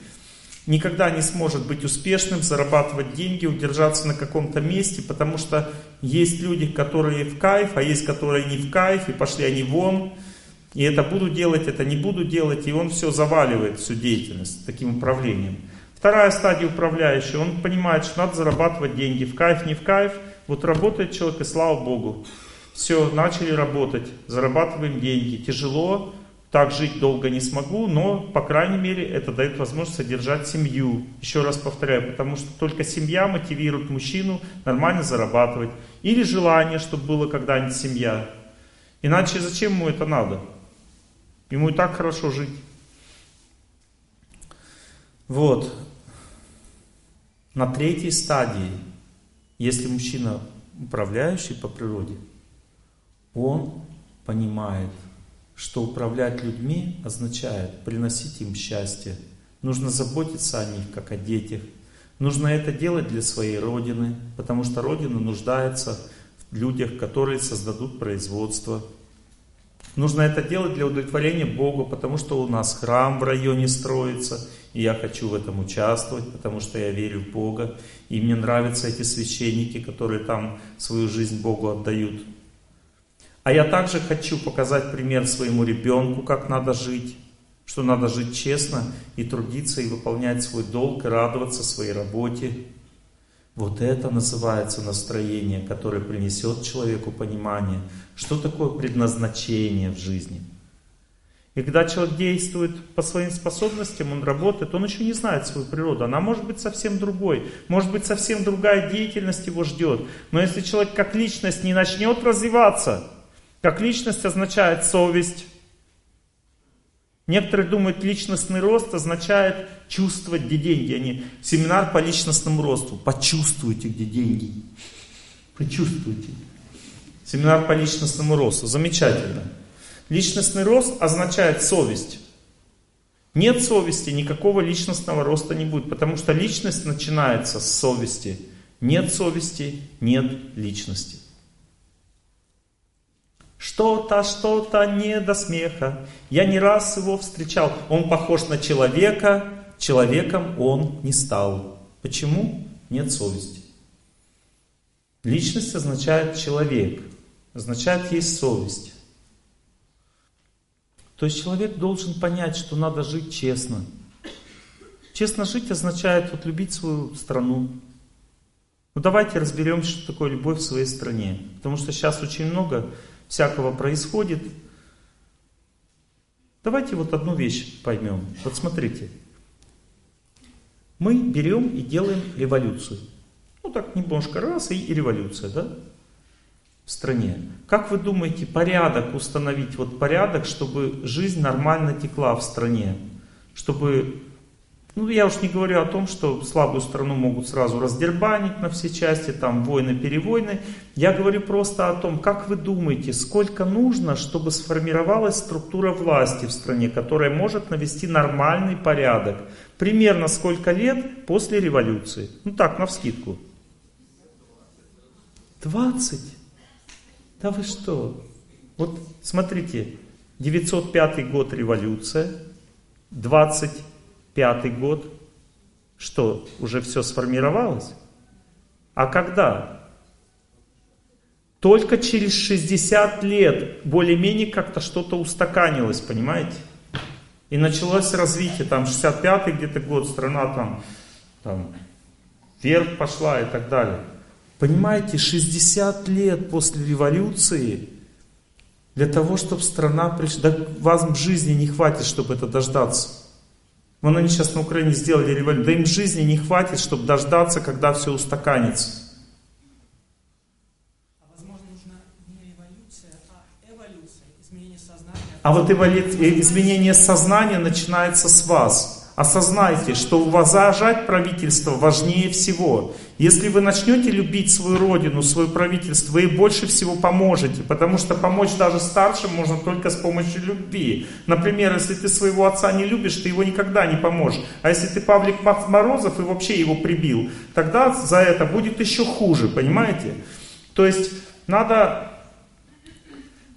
[SPEAKER 1] никогда не сможет быть успешным, зарабатывать деньги, удержаться на каком-то месте, потому что есть люди, которые в кайф, а есть, которые не в кайф, и пошли они вон, и это буду делать, это не буду делать, и он все заваливает, всю деятельность таким управлением. Вторая стадия управляющего, он понимает, что надо зарабатывать деньги, в кайф, не в кайф, вот работает человек, и слава Богу. Все, начали работать, зарабатываем деньги. Тяжело, так жить долго не смогу, но, по крайней мере, это дает возможность содержать семью. Еще раз повторяю, потому что только семья мотивирует мужчину нормально зарабатывать. Или желание, чтобы было когда-нибудь семья. Иначе зачем ему это надо? Ему и так хорошо жить. Вот. На третьей стадии, если мужчина управляющий по природе, он понимает, что управлять людьми означает приносить им счастье. Нужно заботиться о них, как о детях. Нужно это делать для своей Родины, потому что Родина нуждается в людях, которые создадут производство, Нужно это делать для удовлетворения Бога, потому что у нас храм в районе строится, и я хочу в этом участвовать, потому что я верю в Бога, и мне нравятся эти священники, которые там свою жизнь Богу отдают. А я также хочу показать пример своему ребенку, как надо жить, что надо жить честно и трудиться, и выполнять свой долг, и радоваться своей работе. Вот это называется настроение, которое принесет человеку понимание, что такое предназначение в жизни. И когда человек действует по своим способностям, он работает, он еще не знает свою природу. Она может быть совсем другой, может быть совсем другая деятельность его ждет. Но если человек как личность не начнет развиваться, как личность означает совесть, Некоторые думают, личностный рост означает чувствовать, где деньги. Они семинар по личностному росту. Почувствуйте, где деньги. Почувствуйте. Семинар по личностному росту. Замечательно. Личностный рост означает совесть. Нет совести, никакого личностного роста не будет, потому что личность начинается с совести. Нет совести, нет личности. Что-то, что-то не до смеха. Я не раз его встречал. Он похож на человека, человеком он не стал. Почему? Нет совести. Личность означает человек, означает есть совесть. То есть человек должен понять, что надо жить честно. Честно жить означает вот любить свою страну. Ну давайте разберемся, что такое любовь в своей стране. Потому что сейчас очень много всякого происходит. Давайте вот одну вещь поймем. Вот смотрите. Мы берем и делаем революцию. Ну так немножко раз и, и революция, да? В стране. Как вы думаете, порядок установить, вот порядок, чтобы жизнь нормально текла в стране? Чтобы ну, я уж не говорю о том, что слабую страну могут сразу раздербанить на все части, там войны-перевойны. Я говорю просто о том, как вы думаете, сколько нужно, чтобы сформировалась структура власти в стране, которая может навести нормальный порядок. Примерно сколько лет после революции? Ну так, на вскидку. 20? Да вы что? Вот смотрите, 905 год революция, 20 пятый год, что, уже все сформировалось? А когда? Только через 60 лет более-менее как-то что-то устаканилось, понимаете? И началось развитие, там 65-й где-то год, страна там, там вверх пошла и так далее. Понимаете, 60 лет после революции для того, чтобы страна пришла, да вам в жизни не хватит, чтобы это дождаться. Вон они сейчас на Украине сделали революцию. Да им жизни не хватит, чтобы дождаться, когда все устаканится. А вот эволюция, изменение сознания начинается с вас. Осознайте, что уважать правительство важнее всего. Если вы начнете любить свою родину, свое правительство, вы больше всего поможете, потому что помочь даже старшим можно только с помощью любви. Например, если ты своего отца не любишь, ты его никогда не поможешь. А если ты Павлик Морозов и вообще его прибил, тогда за это будет еще хуже, понимаете? То есть надо,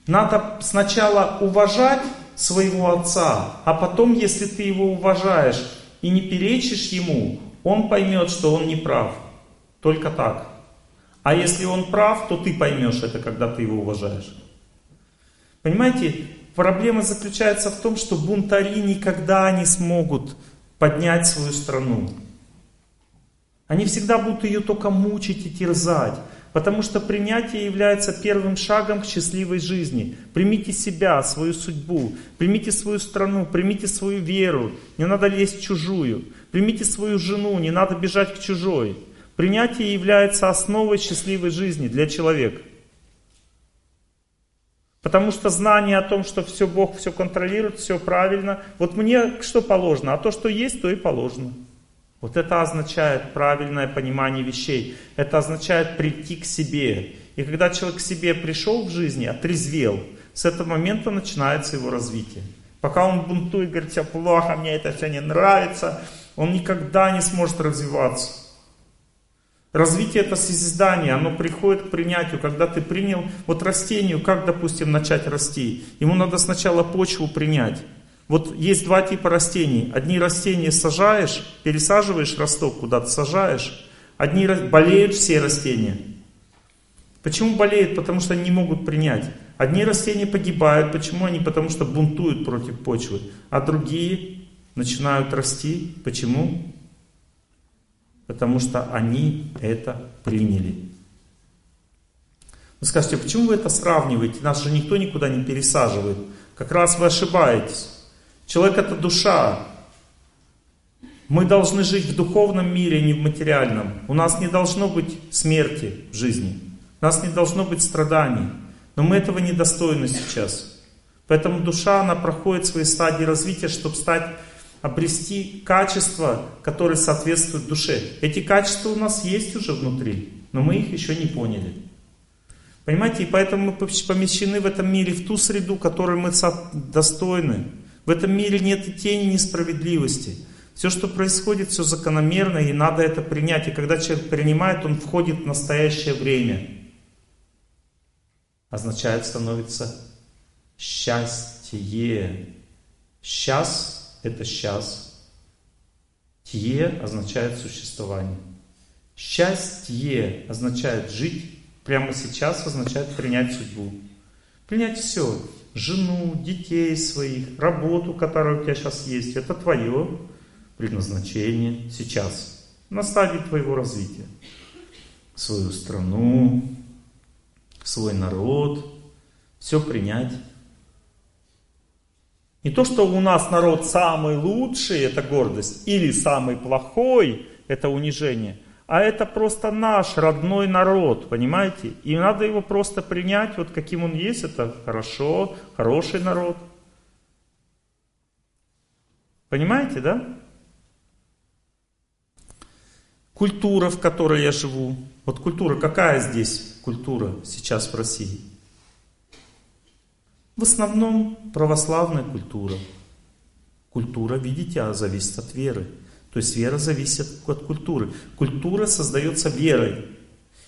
[SPEAKER 1] надо сначала уважать своего отца, а потом, если ты его уважаешь и не перечишь ему, он поймет, что он не прав. Только так. А если он прав, то ты поймешь это, когда ты его уважаешь. Понимаете, проблема заключается в том, что бунтари никогда не смогут поднять свою страну. Они всегда будут ее только мучить и терзать. Потому что принятие является первым шагом к счастливой жизни. Примите себя, свою судьбу, примите свою страну, примите свою веру, не надо лезть в чужую. Примите свою жену, не надо бежать к чужой. Принятие является основой счастливой жизни для человека. Потому что знание о том, что все Бог все контролирует, все правильно. Вот мне что положено? А то, что есть, то и положено. Вот это означает правильное понимание вещей. Это означает прийти к себе. И когда человек к себе пришел в жизни, отрезвел, с этого момента начинается его развитие. Пока он бунтует, говорит, все плохо, мне это все не нравится, он никогда не сможет развиваться. Развитие это созидание, оно приходит к принятию, когда ты принял, вот растению, как, допустим, начать расти? Ему надо сначала почву принять. Вот есть два типа растений. Одни растения сажаешь, пересаживаешь росток куда-то, сажаешь. Одни болеют все растения. Почему болеют? Потому что они не могут принять. Одни растения погибают. Почему они? Потому что бунтуют против почвы. А другие начинают расти. Почему? Потому что они это приняли. Вы скажете, почему вы это сравниваете? Нас же никто никуда не пересаживает. Как раз вы ошибаетесь. Человек это душа. Мы должны жить в духовном мире, а не в материальном. У нас не должно быть смерти в жизни. У нас не должно быть страданий. Но мы этого недостойны сейчас. Поэтому душа, она проходит свои стадии развития, чтобы стать обрести качества, которые соответствуют душе. Эти качества у нас есть уже внутри, но мы их еще не поняли. Понимаете, и поэтому мы помещены в этом мире в ту среду, которой мы достойны. В этом мире нет и тени несправедливости. Все, что происходит, все закономерно, и надо это принять. И когда человек принимает, он входит в настоящее время. Означает, становится счастье. Сейчас это сейчас. Тье означает существование. Счастье означает жить прямо сейчас, означает принять судьбу. Принять все. Жену, детей своих, работу, которая у тебя сейчас есть. Это твое предназначение сейчас. На стадии твоего развития. Свою страну, свой народ. Все принять не то, что у нас народ самый лучший, это гордость, или самый плохой, это унижение, а это просто наш родной народ, понимаете? И надо его просто принять, вот каким он есть, это хорошо, хороший народ. Понимаете, да? Культура, в которой я живу. Вот культура, какая здесь культура сейчас в России? В основном православная культура. Культура, видите, зависит от веры. То есть вера зависит от культуры. Культура создается верой.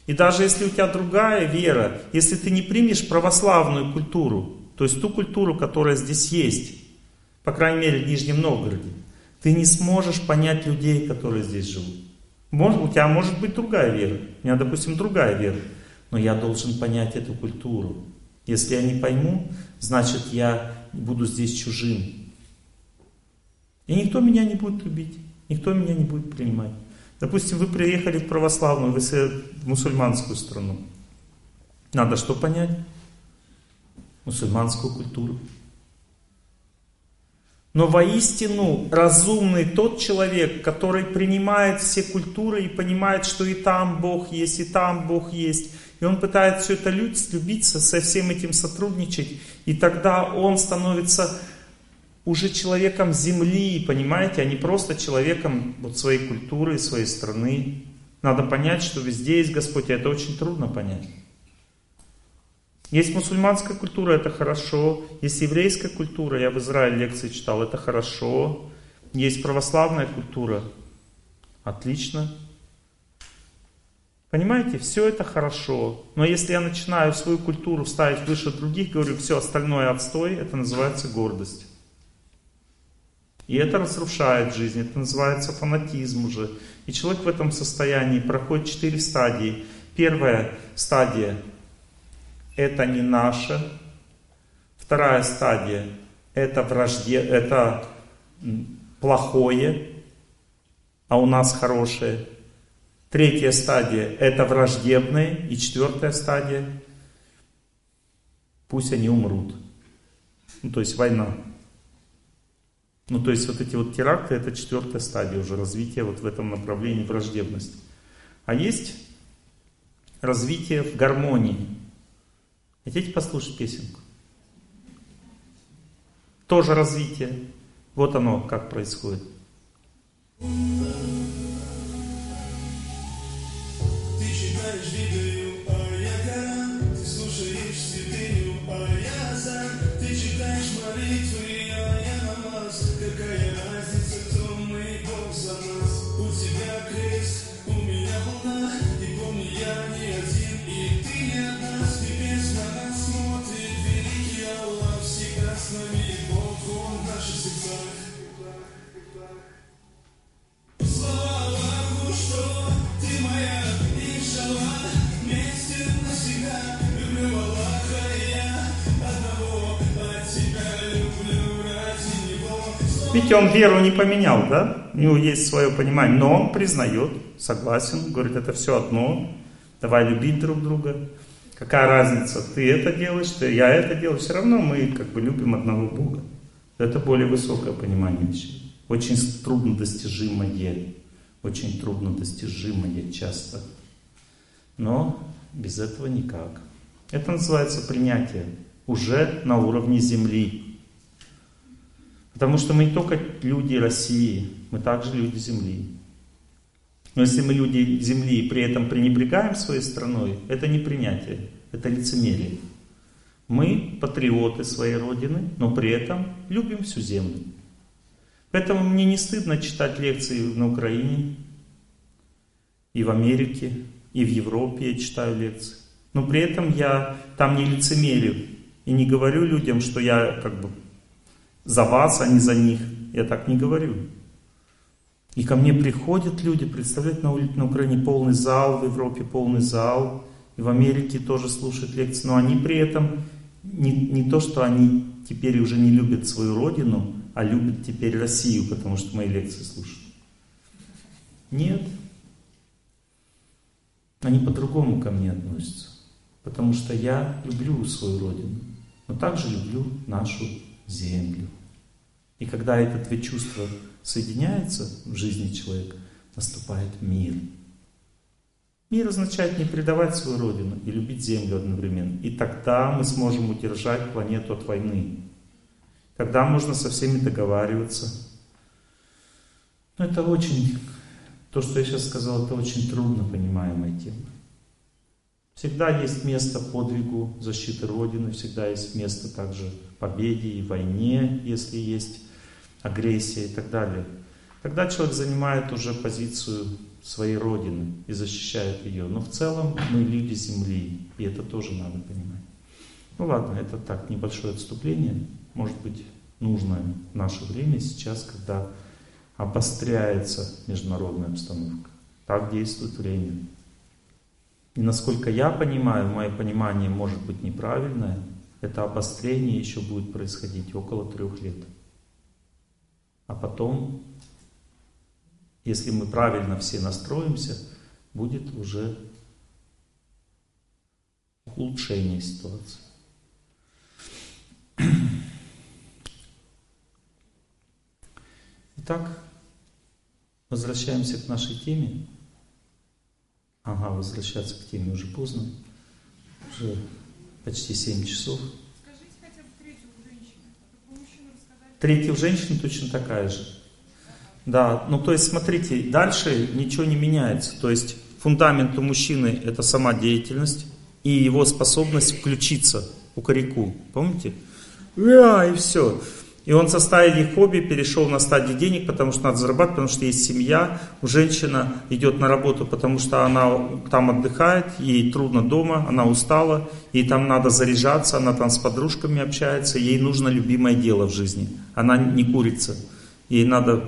[SPEAKER 1] И даже если у тебя другая вера, если ты не примешь православную культуру, то есть ту культуру, которая здесь есть, по крайней мере в Нижнем Новгороде, ты не сможешь понять людей, которые здесь живут. Может, у тебя может быть другая вера. У меня, допустим, другая вера. Но я должен понять эту культуру. Если я не пойму, значит я буду здесь чужим. И никто меня не будет любить, никто меня не будет принимать. Допустим, вы приехали в православную, вы в мусульманскую страну. Надо что понять? Мусульманскую культуру. Но воистину разумный тот человек, который принимает все культуры и понимает, что и там Бог есть, и там Бог есть, и он пытается все это любить, со всем этим сотрудничать. И тогда он становится уже человеком земли, понимаете, а не просто человеком вот своей культуры, своей страны. Надо понять, что везде есть Господь, и это очень трудно понять. Есть мусульманская культура, это хорошо. Есть еврейская культура, я в Израиле лекции читал, это хорошо. Есть православная культура, отлично. Понимаете, все это хорошо. Но если я начинаю свою культуру ставить выше других, говорю, все остальное отстой, это называется гордость. И это разрушает жизнь, это называется фанатизм уже. И человек в этом состоянии проходит четыре стадии. Первая стадия – это не наше. Вторая стадия – это вражде, это плохое, а у нас хорошее. Третья стадия – это враждебные. И четвертая стадия – пусть они умрут. Ну, то есть война. Ну, то есть вот эти вот теракты – это четвертая стадия уже развития вот в этом направлении враждебности. А есть развитие в гармонии. Хотите послушать песенку? Тоже развитие. Вот оно как происходит. Видите, он веру не поменял, да? У него есть свое понимание, но он признает, согласен, говорит, это все одно, давай любить друг друга. Какая разница, ты это делаешь, ты, я это делаю, все равно мы как бы любим одного Бога. Это более высокое понимание вещей. Очень трудно достижимое, очень трудно достижимое часто. Но без этого никак. Это называется принятие уже на уровне Земли. Потому что мы не только люди России, мы также люди Земли. Но если мы люди Земли и при этом пренебрегаем своей страной, это не принятие, это лицемерие. Мы патриоты своей Родины, но при этом любим всю Землю. Поэтому мне не стыдно читать лекции на Украине, и в Америке, и в Европе я читаю лекции. Но при этом я там не лицемерю и не говорю людям, что я как бы за вас, а не за них. Я так не говорю. И ко мне приходят люди, представляете, на на Украине полный зал, в Европе полный зал, и в Америке тоже слушают лекции, но они при этом не, не то, что они теперь уже не любят свою родину, а любят теперь Россию, потому что мои лекции слушают. Нет. Они по-другому ко мне относятся. Потому что я люблю свою родину, но также люблю нашу землю. И когда это две чувства соединяются в жизни человека, наступает мир. Мир означает не предавать свою родину и любить землю одновременно. И тогда мы сможем удержать планету от войны. Тогда можно со всеми договариваться. Но это очень, то, что я сейчас сказал, это очень трудно понимаемая тема. Всегда есть место подвигу защиты Родины, всегда есть место также победе и войне, если есть агрессия и так далее. Тогда человек занимает уже позицию своей Родины и защищает ее. Но в целом мы люди Земли, и это тоже надо понимать. Ну ладно, это так, небольшое отступление, может быть, нужное в наше время сейчас, когда обостряется международная обстановка. Так действует время. И насколько я понимаю, мое понимание может быть неправильное, это обострение еще будет происходить около трех лет. А потом, если мы правильно все настроимся, будет уже улучшение ситуации. Итак, возвращаемся к нашей теме. Ага, возвращаться к теме уже поздно. Уже почти 7 часов. Скажите хотя бы третью у женщины. А Третья у женщины точно такая же. Да, ну то есть смотрите, дальше ничего не меняется. То есть фундамент у мужчины это сама деятельность и его способность включиться у кореку. Помните? Да, и все. И он со стадии хобби перешел на стадию денег, потому что надо зарабатывать, потому что есть семья. У женщина идет на работу, потому что она там отдыхает, ей трудно дома, она устала, ей там надо заряжаться, она там с подружками общается, ей нужно любимое дело в жизни. Она не курица, ей надо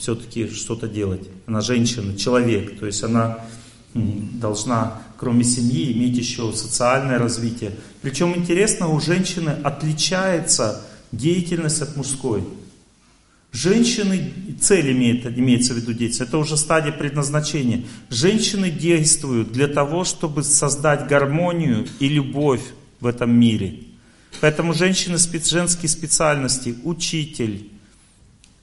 [SPEAKER 1] все-таки что-то делать. Она женщина, человек, то есть она должна, кроме семьи, иметь еще социальное развитие. Причем интересно, у женщины отличается деятельность от мужской. Женщины, цель имеет, имеется в виду деятельность, это уже стадия предназначения. Женщины действуют для того, чтобы создать гармонию и любовь в этом мире. Поэтому женщины женские специальности, учитель,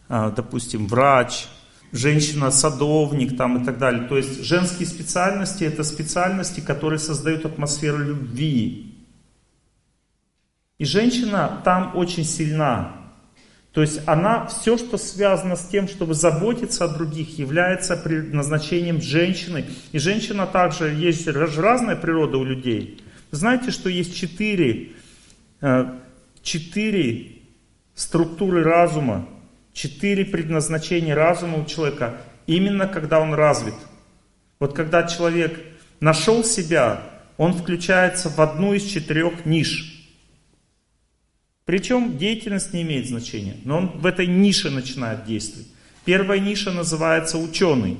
[SPEAKER 1] а, допустим, врач, женщина-садовник там и так далее. То есть женские специальности это специальности, которые создают атмосферу любви, и женщина там очень сильна. То есть она, все, что связано с тем, чтобы заботиться о других, является предназначением женщины. И женщина также, есть разная природа у людей. Знаете, что есть четыре, э, четыре структуры разума, четыре предназначения разума у человека, именно когда он развит. Вот когда человек нашел себя, он включается в одну из четырех ниш – Причем деятельность не имеет значения, но он в этой нише начинает действовать. Первая ниша называется ученый.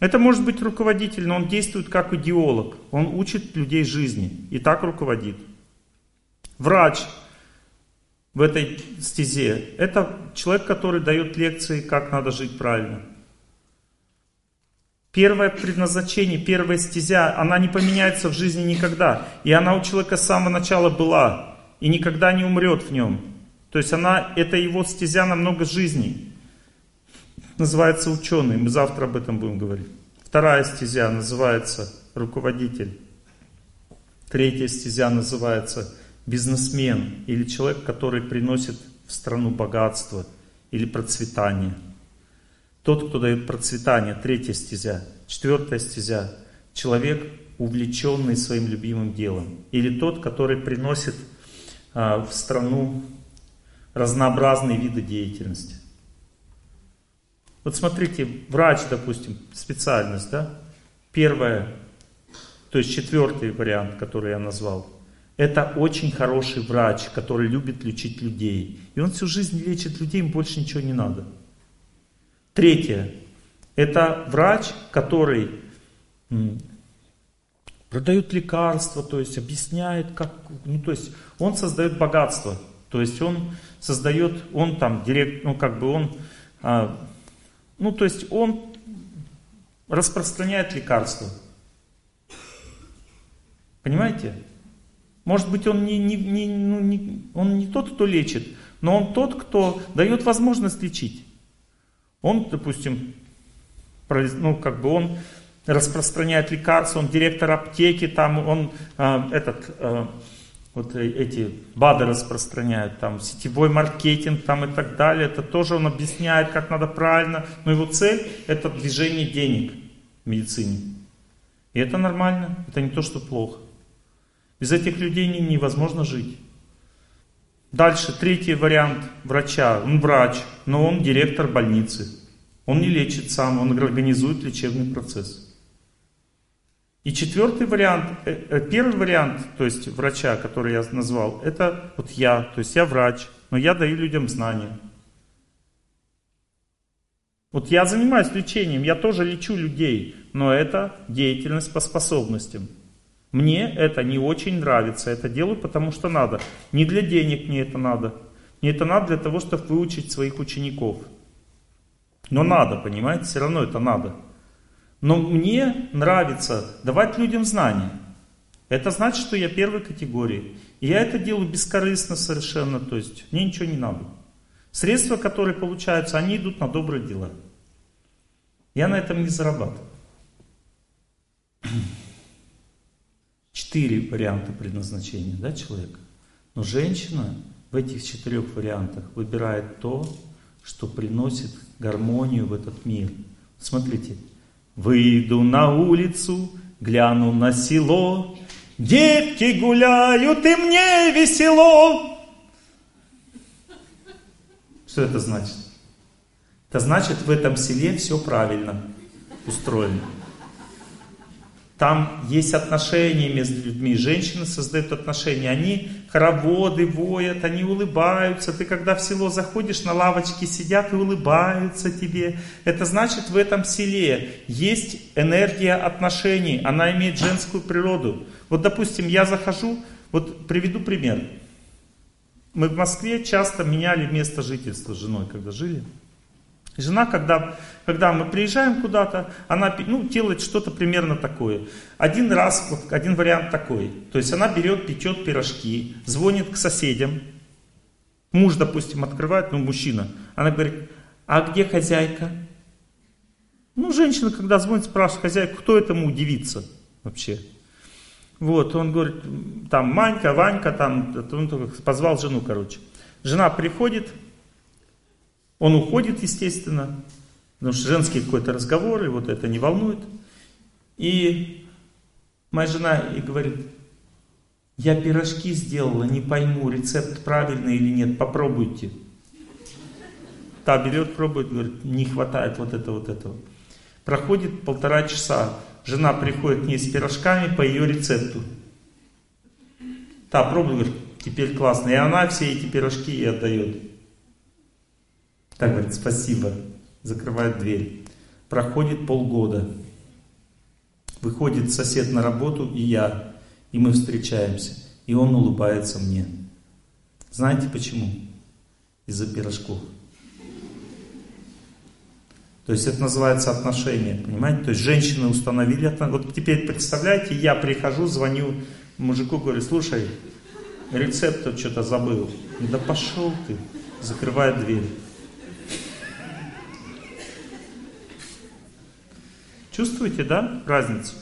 [SPEAKER 1] Это может быть руководитель, но он действует как идеолог. Он учит людей жизни и так руководит. Врач в этой стезе – это человек, который дает лекции, как надо жить правильно. Первое предназначение, первая стезя, она не поменяется в жизни никогда. И она у человека с самого начала была. И никогда не умрет в нем. То есть она, это его стезя на много жизней. Называется ученый. Мы завтра об этом будем говорить. Вторая стезя называется руководитель. Третья стезя называется бизнесмен или человек, который приносит в страну богатство или процветание. Тот, кто дает процветание, третья стезя. Четвертая стезя. Человек, увлеченный своим любимым делом. Или тот, который приносит в страну разнообразные виды деятельности. Вот смотрите, врач, допустим, специальность, да? Первое, то есть четвертый вариант, который я назвал. Это очень хороший врач, который любит лечить людей. И он всю жизнь лечит людей, им больше ничего не надо. Третье. Это врач, который продает лекарства, то есть объясняет, как, ну то есть он создает богатство, то есть он создает, он там директ, ну как бы он, а, ну то есть он распространяет лекарства. Понимаете? Может быть он не, не, не, ну, не, он не тот, кто лечит, но он тот, кто дает возможность лечить. Он, допустим, ну, как бы он распространяет лекарства, он директор аптеки, там он э, этот, э, вот эти БАДы распространяет, там сетевой маркетинг там и так далее. Это тоже он объясняет, как надо правильно. Но его цель это движение денег в медицине. И это нормально, это не то, что плохо. Без этих людей невозможно жить. Дальше, третий вариант врача. Он врач, но он директор больницы. Он не лечит сам, он организует лечебный процесс. И четвертый вариант, э, э, первый вариант, то есть врача, который я назвал, это вот я, то есть я врач, но я даю людям знания. Вот я занимаюсь лечением, я тоже лечу людей, но это деятельность по способностям. Мне это не очень нравится, это делаю потому что надо. Не для денег мне это надо. Мне это надо для того, чтобы выучить своих учеников. Но надо, понимаете, все равно это надо. Но мне нравится давать людям знания. Это значит, что я первой категории. И я это делаю бескорыстно совершенно, то есть мне ничего не надо. Средства, которые получаются, они идут на добрые дела. Я на этом не зарабатываю. Четыре варианта предназначения да, человека. Но женщина в этих четырех вариантах выбирает то, что приносит гармонию в этот мир. Смотрите, выйду на улицу, гляну на село, детки гуляют и мне весело. Что это значит? Это значит, в этом селе все правильно устроено. Там есть отношения между людьми. Женщины создают отношения. Они хороводы воят, они улыбаются. Ты когда в село заходишь, на лавочке сидят и улыбаются тебе. Это значит, в этом селе есть энергия отношений. Она имеет женскую природу. Вот, допустим, я захожу, вот приведу пример. Мы в Москве часто меняли место жительства с женой, когда жили. Жена, когда, когда мы приезжаем куда-то, она ну, делает что-то примерно такое. Один раз, вот один вариант такой. То есть она берет, печет пирожки, звонит к соседям. Муж, допустим, открывает, ну, мужчина. Она говорит, а где хозяйка? Ну, женщина, когда звонит, спрашивает хозяйку, кто этому удивится вообще. Вот, он говорит, там, Манька, Ванька, там, он позвал жену, короче. Жена приходит, он уходит, естественно, потому что женский какой-то разговор, и вот это не волнует. И моя жена и говорит, я пирожки сделала, не пойму, рецепт правильный или нет, попробуйте. Та берет, пробует, говорит, не хватает вот этого, вот этого. Проходит полтора часа, жена приходит к ней с пирожками по ее рецепту. Та пробует, говорит, теперь классно. И она все эти пирожки и отдает. Так говорит, спасибо. Закрывает дверь. Проходит полгода. Выходит сосед на работу и я. И мы встречаемся. И он улыбается мне. Знаете почему? Из-за пирожков. То есть это называется отношения, понимаете? То есть женщины установили. Вот теперь представляете, я прихожу, звоню мужику, говорю, слушай, рецепт что-то забыл. Да пошел ты, закрывает дверь. Чувствуете, да, разницу?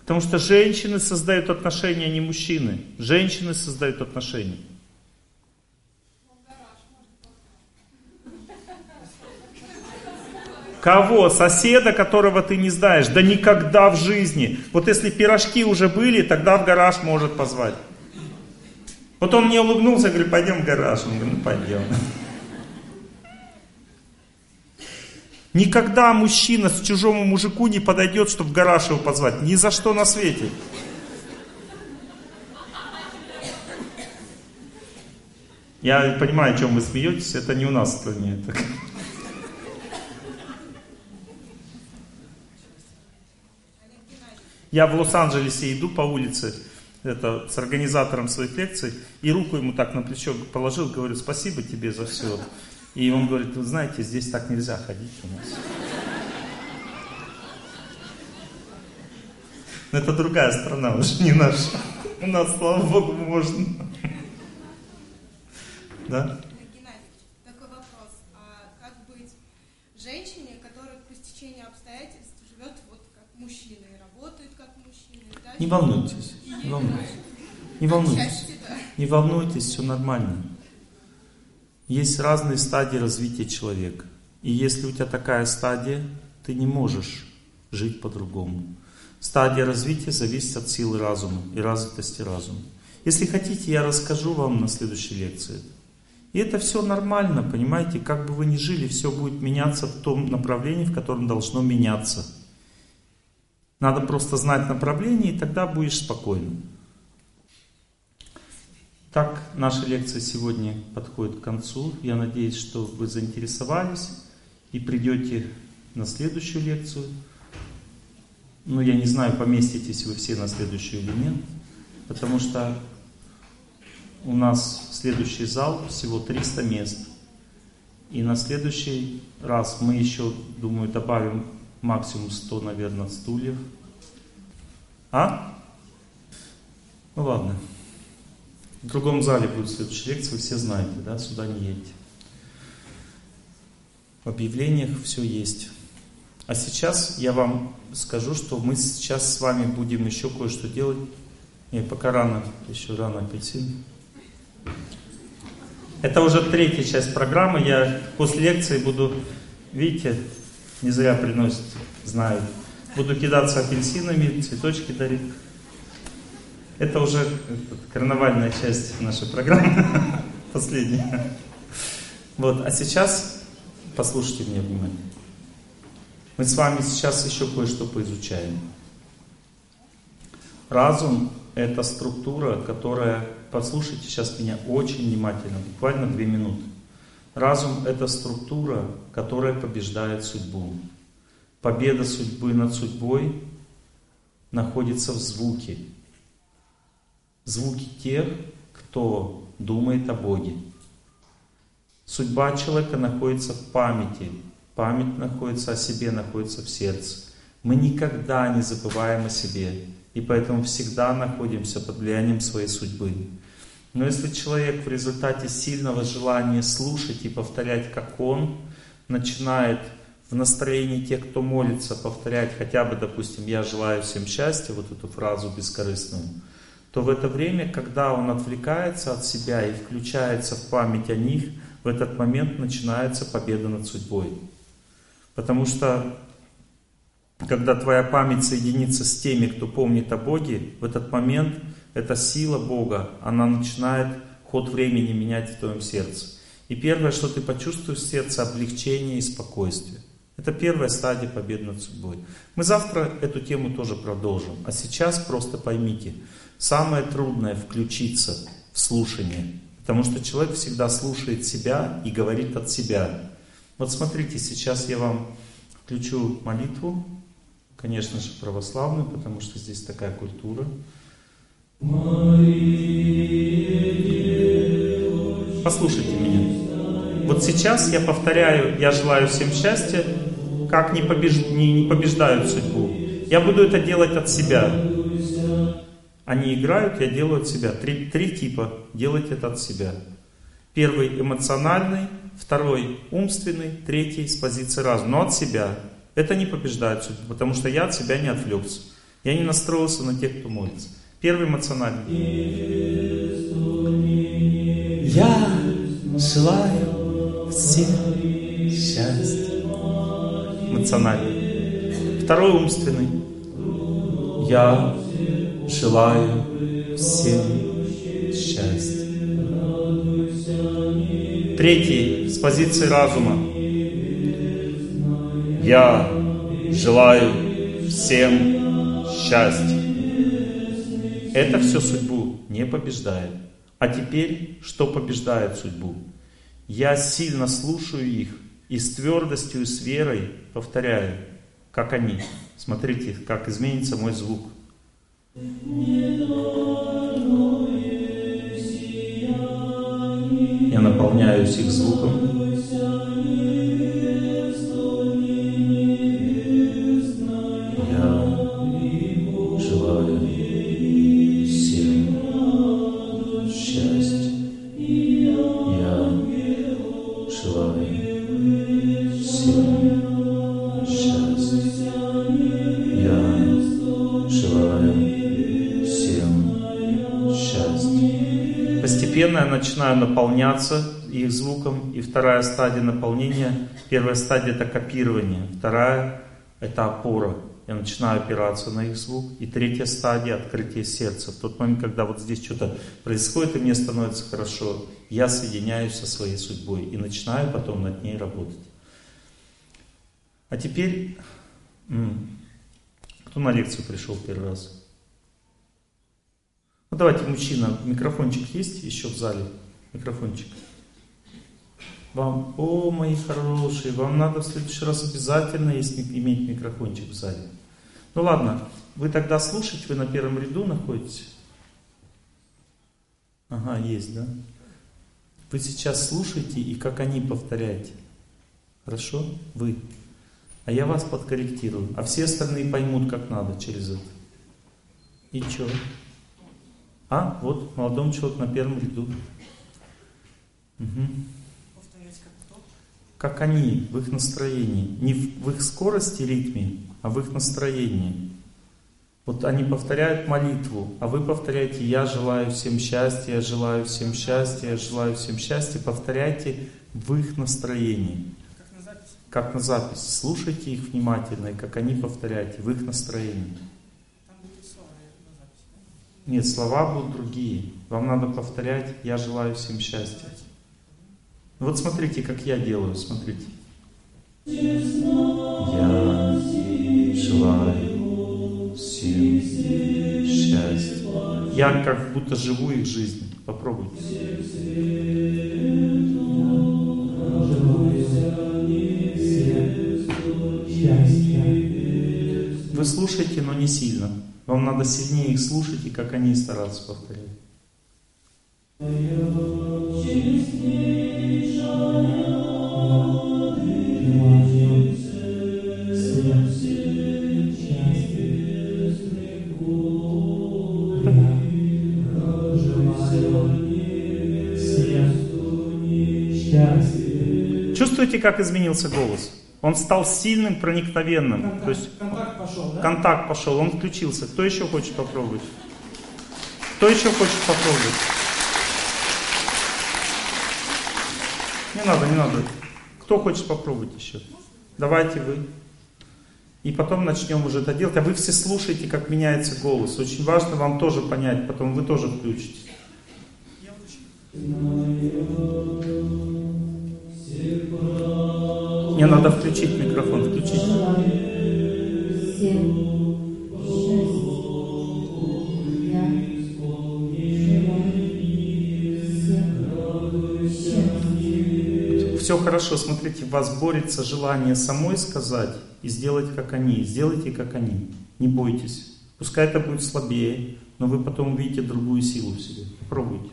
[SPEAKER 1] Потому что женщины создают отношения, а не мужчины. Женщины создают отношения. Кого? Соседа, которого ты не знаешь? Да никогда в жизни. Вот если пирожки уже были, тогда в гараж может позвать. Вот он мне улыбнулся, говорит, пойдем в гараж. Он говорит, ну пойдем. Никогда мужчина с чужому мужику не подойдет, чтобы в гараж его позвать. Ни за что на свете. Я понимаю, о чем вы смеетесь, это не у нас в стране. Это... Я в Лос-Анджелесе иду по улице это, с организатором своих лекций, и руку ему так на плечо положил, говорю, спасибо тебе за все. И он говорит, вы знаете, здесь так нельзя ходить у нас. Но это другая страна, уже не наша. У нас, слава Богу, можно.
[SPEAKER 4] Да? А?
[SPEAKER 1] Не волнуйтесь, не волнуйтесь. Не волнуйтесь. Не волнуйтесь, все нормально. Есть разные стадии развития человека. И если у тебя такая стадия, ты не можешь жить по-другому. Стадия развития зависит от силы разума и развитости разума. Если хотите, я расскажу вам на следующей лекции. И это все нормально, понимаете, как бы вы ни жили, все будет меняться в том направлении, в котором должно меняться. Надо просто знать направление, и тогда будешь спокойным. Так, наша лекция сегодня подходит к концу. Я надеюсь, что вы заинтересовались и придете на следующую лекцию. Ну, я не знаю, поместитесь вы все на следующую или нет, потому что у нас следующий зал всего 300 мест. И на следующий раз мы еще, думаю, добавим максимум 100, наверное, стульев. А? Ну ладно. В другом зале будет следующая лекция, вы все знаете, да, сюда не едете. В объявлениях все есть. А сейчас я вам скажу, что мы сейчас с вами будем еще кое-что делать. Не, пока рано, еще рано апельсин. Это уже третья часть программы. Я после лекции буду, видите, не зря приносят, знаю. Буду кидаться апельсинами, цветочки дарить. Это уже карнавальная часть нашей программы, последняя. Вот, а сейчас послушайте меня внимательно. Мы с вами сейчас еще кое-что поизучаем. Разум – это структура, которая, послушайте сейчас меня очень внимательно, буквально две минуты. Разум – это структура, которая побеждает судьбу. Победа судьбы над судьбой находится в звуке звуки тех, кто думает о Боге. Судьба человека находится в памяти. Память находится о себе, находится в сердце. Мы никогда не забываем о себе. И поэтому всегда находимся под влиянием своей судьбы. Но если человек в результате сильного желания слушать и повторять, как он, начинает в настроении тех, кто молится, повторять хотя бы, допустим, «Я желаю всем счастья», вот эту фразу бескорыстную, то в это время, когда он отвлекается от себя и включается в память о них, в этот момент начинается победа над судьбой. Потому что, когда твоя память соединится с теми, кто помнит о Боге, в этот момент эта сила Бога, она начинает ход времени менять в твоем сердце. И первое, что ты почувствуешь в сердце, облегчение и спокойствие. Это первая стадия победы над судьбой. Мы завтра эту тему тоже продолжим. А сейчас просто поймите, самое трудное включиться в слушание. Потому что человек всегда слушает себя и говорит от себя. Вот смотрите, сейчас я вам включу молитву, конечно же православную, потому что здесь такая культура. Послушайте меня. Вот сейчас я повторяю, я желаю всем счастья, как не, побеж... не, не побеждают судьбу. Я буду это делать от себя. Они играют, я делаю от себя. Три, три типа. Делать это от себя. Первый эмоциональный, второй умственный, третий с позиции разума. Но от себя. Это не побеждает судьбу, потому что я от себя не отвлекся. Я не настроился на тех, кто молится. Первый эмоциональный. Я желаю всем счастья. Эмоциональный. Второй умственный. Я желаю всем счастья. Третий, с позиции разума. Я желаю всем счастья. Это все судьбу не побеждает. А теперь, что побеждает судьбу? Я сильно слушаю их и с твердостью и с верой повторяю, как они. Смотрите, как изменится мой звук. Я наполняюсь их звуком. Начинаю наполняться их звуком. И вторая стадия наполнения, первая стадия это копирование, вторая это опора. Я начинаю опираться на их звук. И третья стадия открытие сердца. В тот момент, когда вот здесь что-то происходит, и мне становится хорошо, я соединяюсь со своей судьбой и начинаю потом над ней работать. А теперь, кто на лекцию пришел первый раз? Ну давайте, мужчина, микрофончик есть еще в зале? Микрофончик. Вам, о, мои хорошие, вам надо в следующий раз обязательно есть, иметь микрофончик в зале. Ну ладно, вы тогда слушаете, вы на первом ряду находитесь? Ага, есть, да? Вы сейчас слушаете и как они повторяете. Хорошо? Вы. А я вас подкорректирую. А все остальные поймут, как надо через это. И что? А, вот молодому человеку на первом ряду. Угу. Как они, в их настроении. Не в, в их скорости, ритме, а в их настроении. Вот они повторяют молитву, а вы повторяете «Я желаю всем счастья, я желаю всем счастья, я желаю всем счастья». Повторяйте в их настроении. Как на запись. Как на запись. Слушайте их внимательно, и как они повторяете в их настроении. Нет, слова будут другие. Вам надо повторять «Я желаю всем счастья». Вот смотрите, как я делаю, смотрите. Я желаю всем счастья. Я как будто живу их жизнь. Попробуйте. Вы слушаете, но не сильно. Вам надо сильнее их слушать и как они стараться повторять. Чувствуете, как изменился голос? Он стал сильным, проникновенным.
[SPEAKER 5] Контакт,
[SPEAKER 1] То есть
[SPEAKER 5] контакт пошел, да?
[SPEAKER 1] Контакт пошел, он включился. Кто еще хочет попробовать? Кто еще хочет попробовать? Не надо, не надо. Кто хочет попробовать еще? Давайте вы. И потом начнем уже это делать. А вы все слушаете, как меняется голос. Очень важно вам тоже понять, потом вы тоже включитесь. Мне надо включить микрофон, включить. Все хорошо, смотрите, вас борется желание самой сказать и сделать как они. Сделайте как они. Не бойтесь. Пускай это будет слабее, но вы потом увидите другую силу в себе. Попробуйте.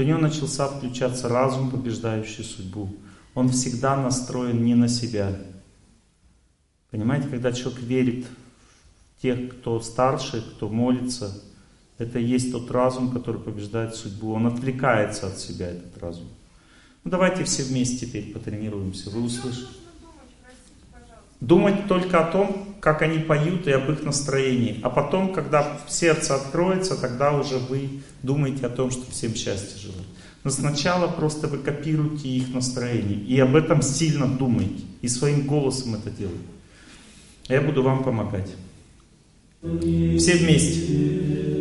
[SPEAKER 1] Вот у него начался включаться разум, побеждающий судьбу. Он всегда настроен не на себя. Понимаете, когда человек верит в тех, кто старше, кто молится, это и есть тот разум, который побеждает судьбу. Он отвлекается от себя, этот разум. Ну давайте все вместе теперь потренируемся. Вы услышите. Думать только о том, как они поют и об их настроении. А потом, когда сердце откроется, тогда уже вы думаете о том, что всем счастье желать. Но сначала просто вы копируете их настроение. И об этом сильно думаете. И своим голосом это делаете. А я буду вам помогать. Все вместе.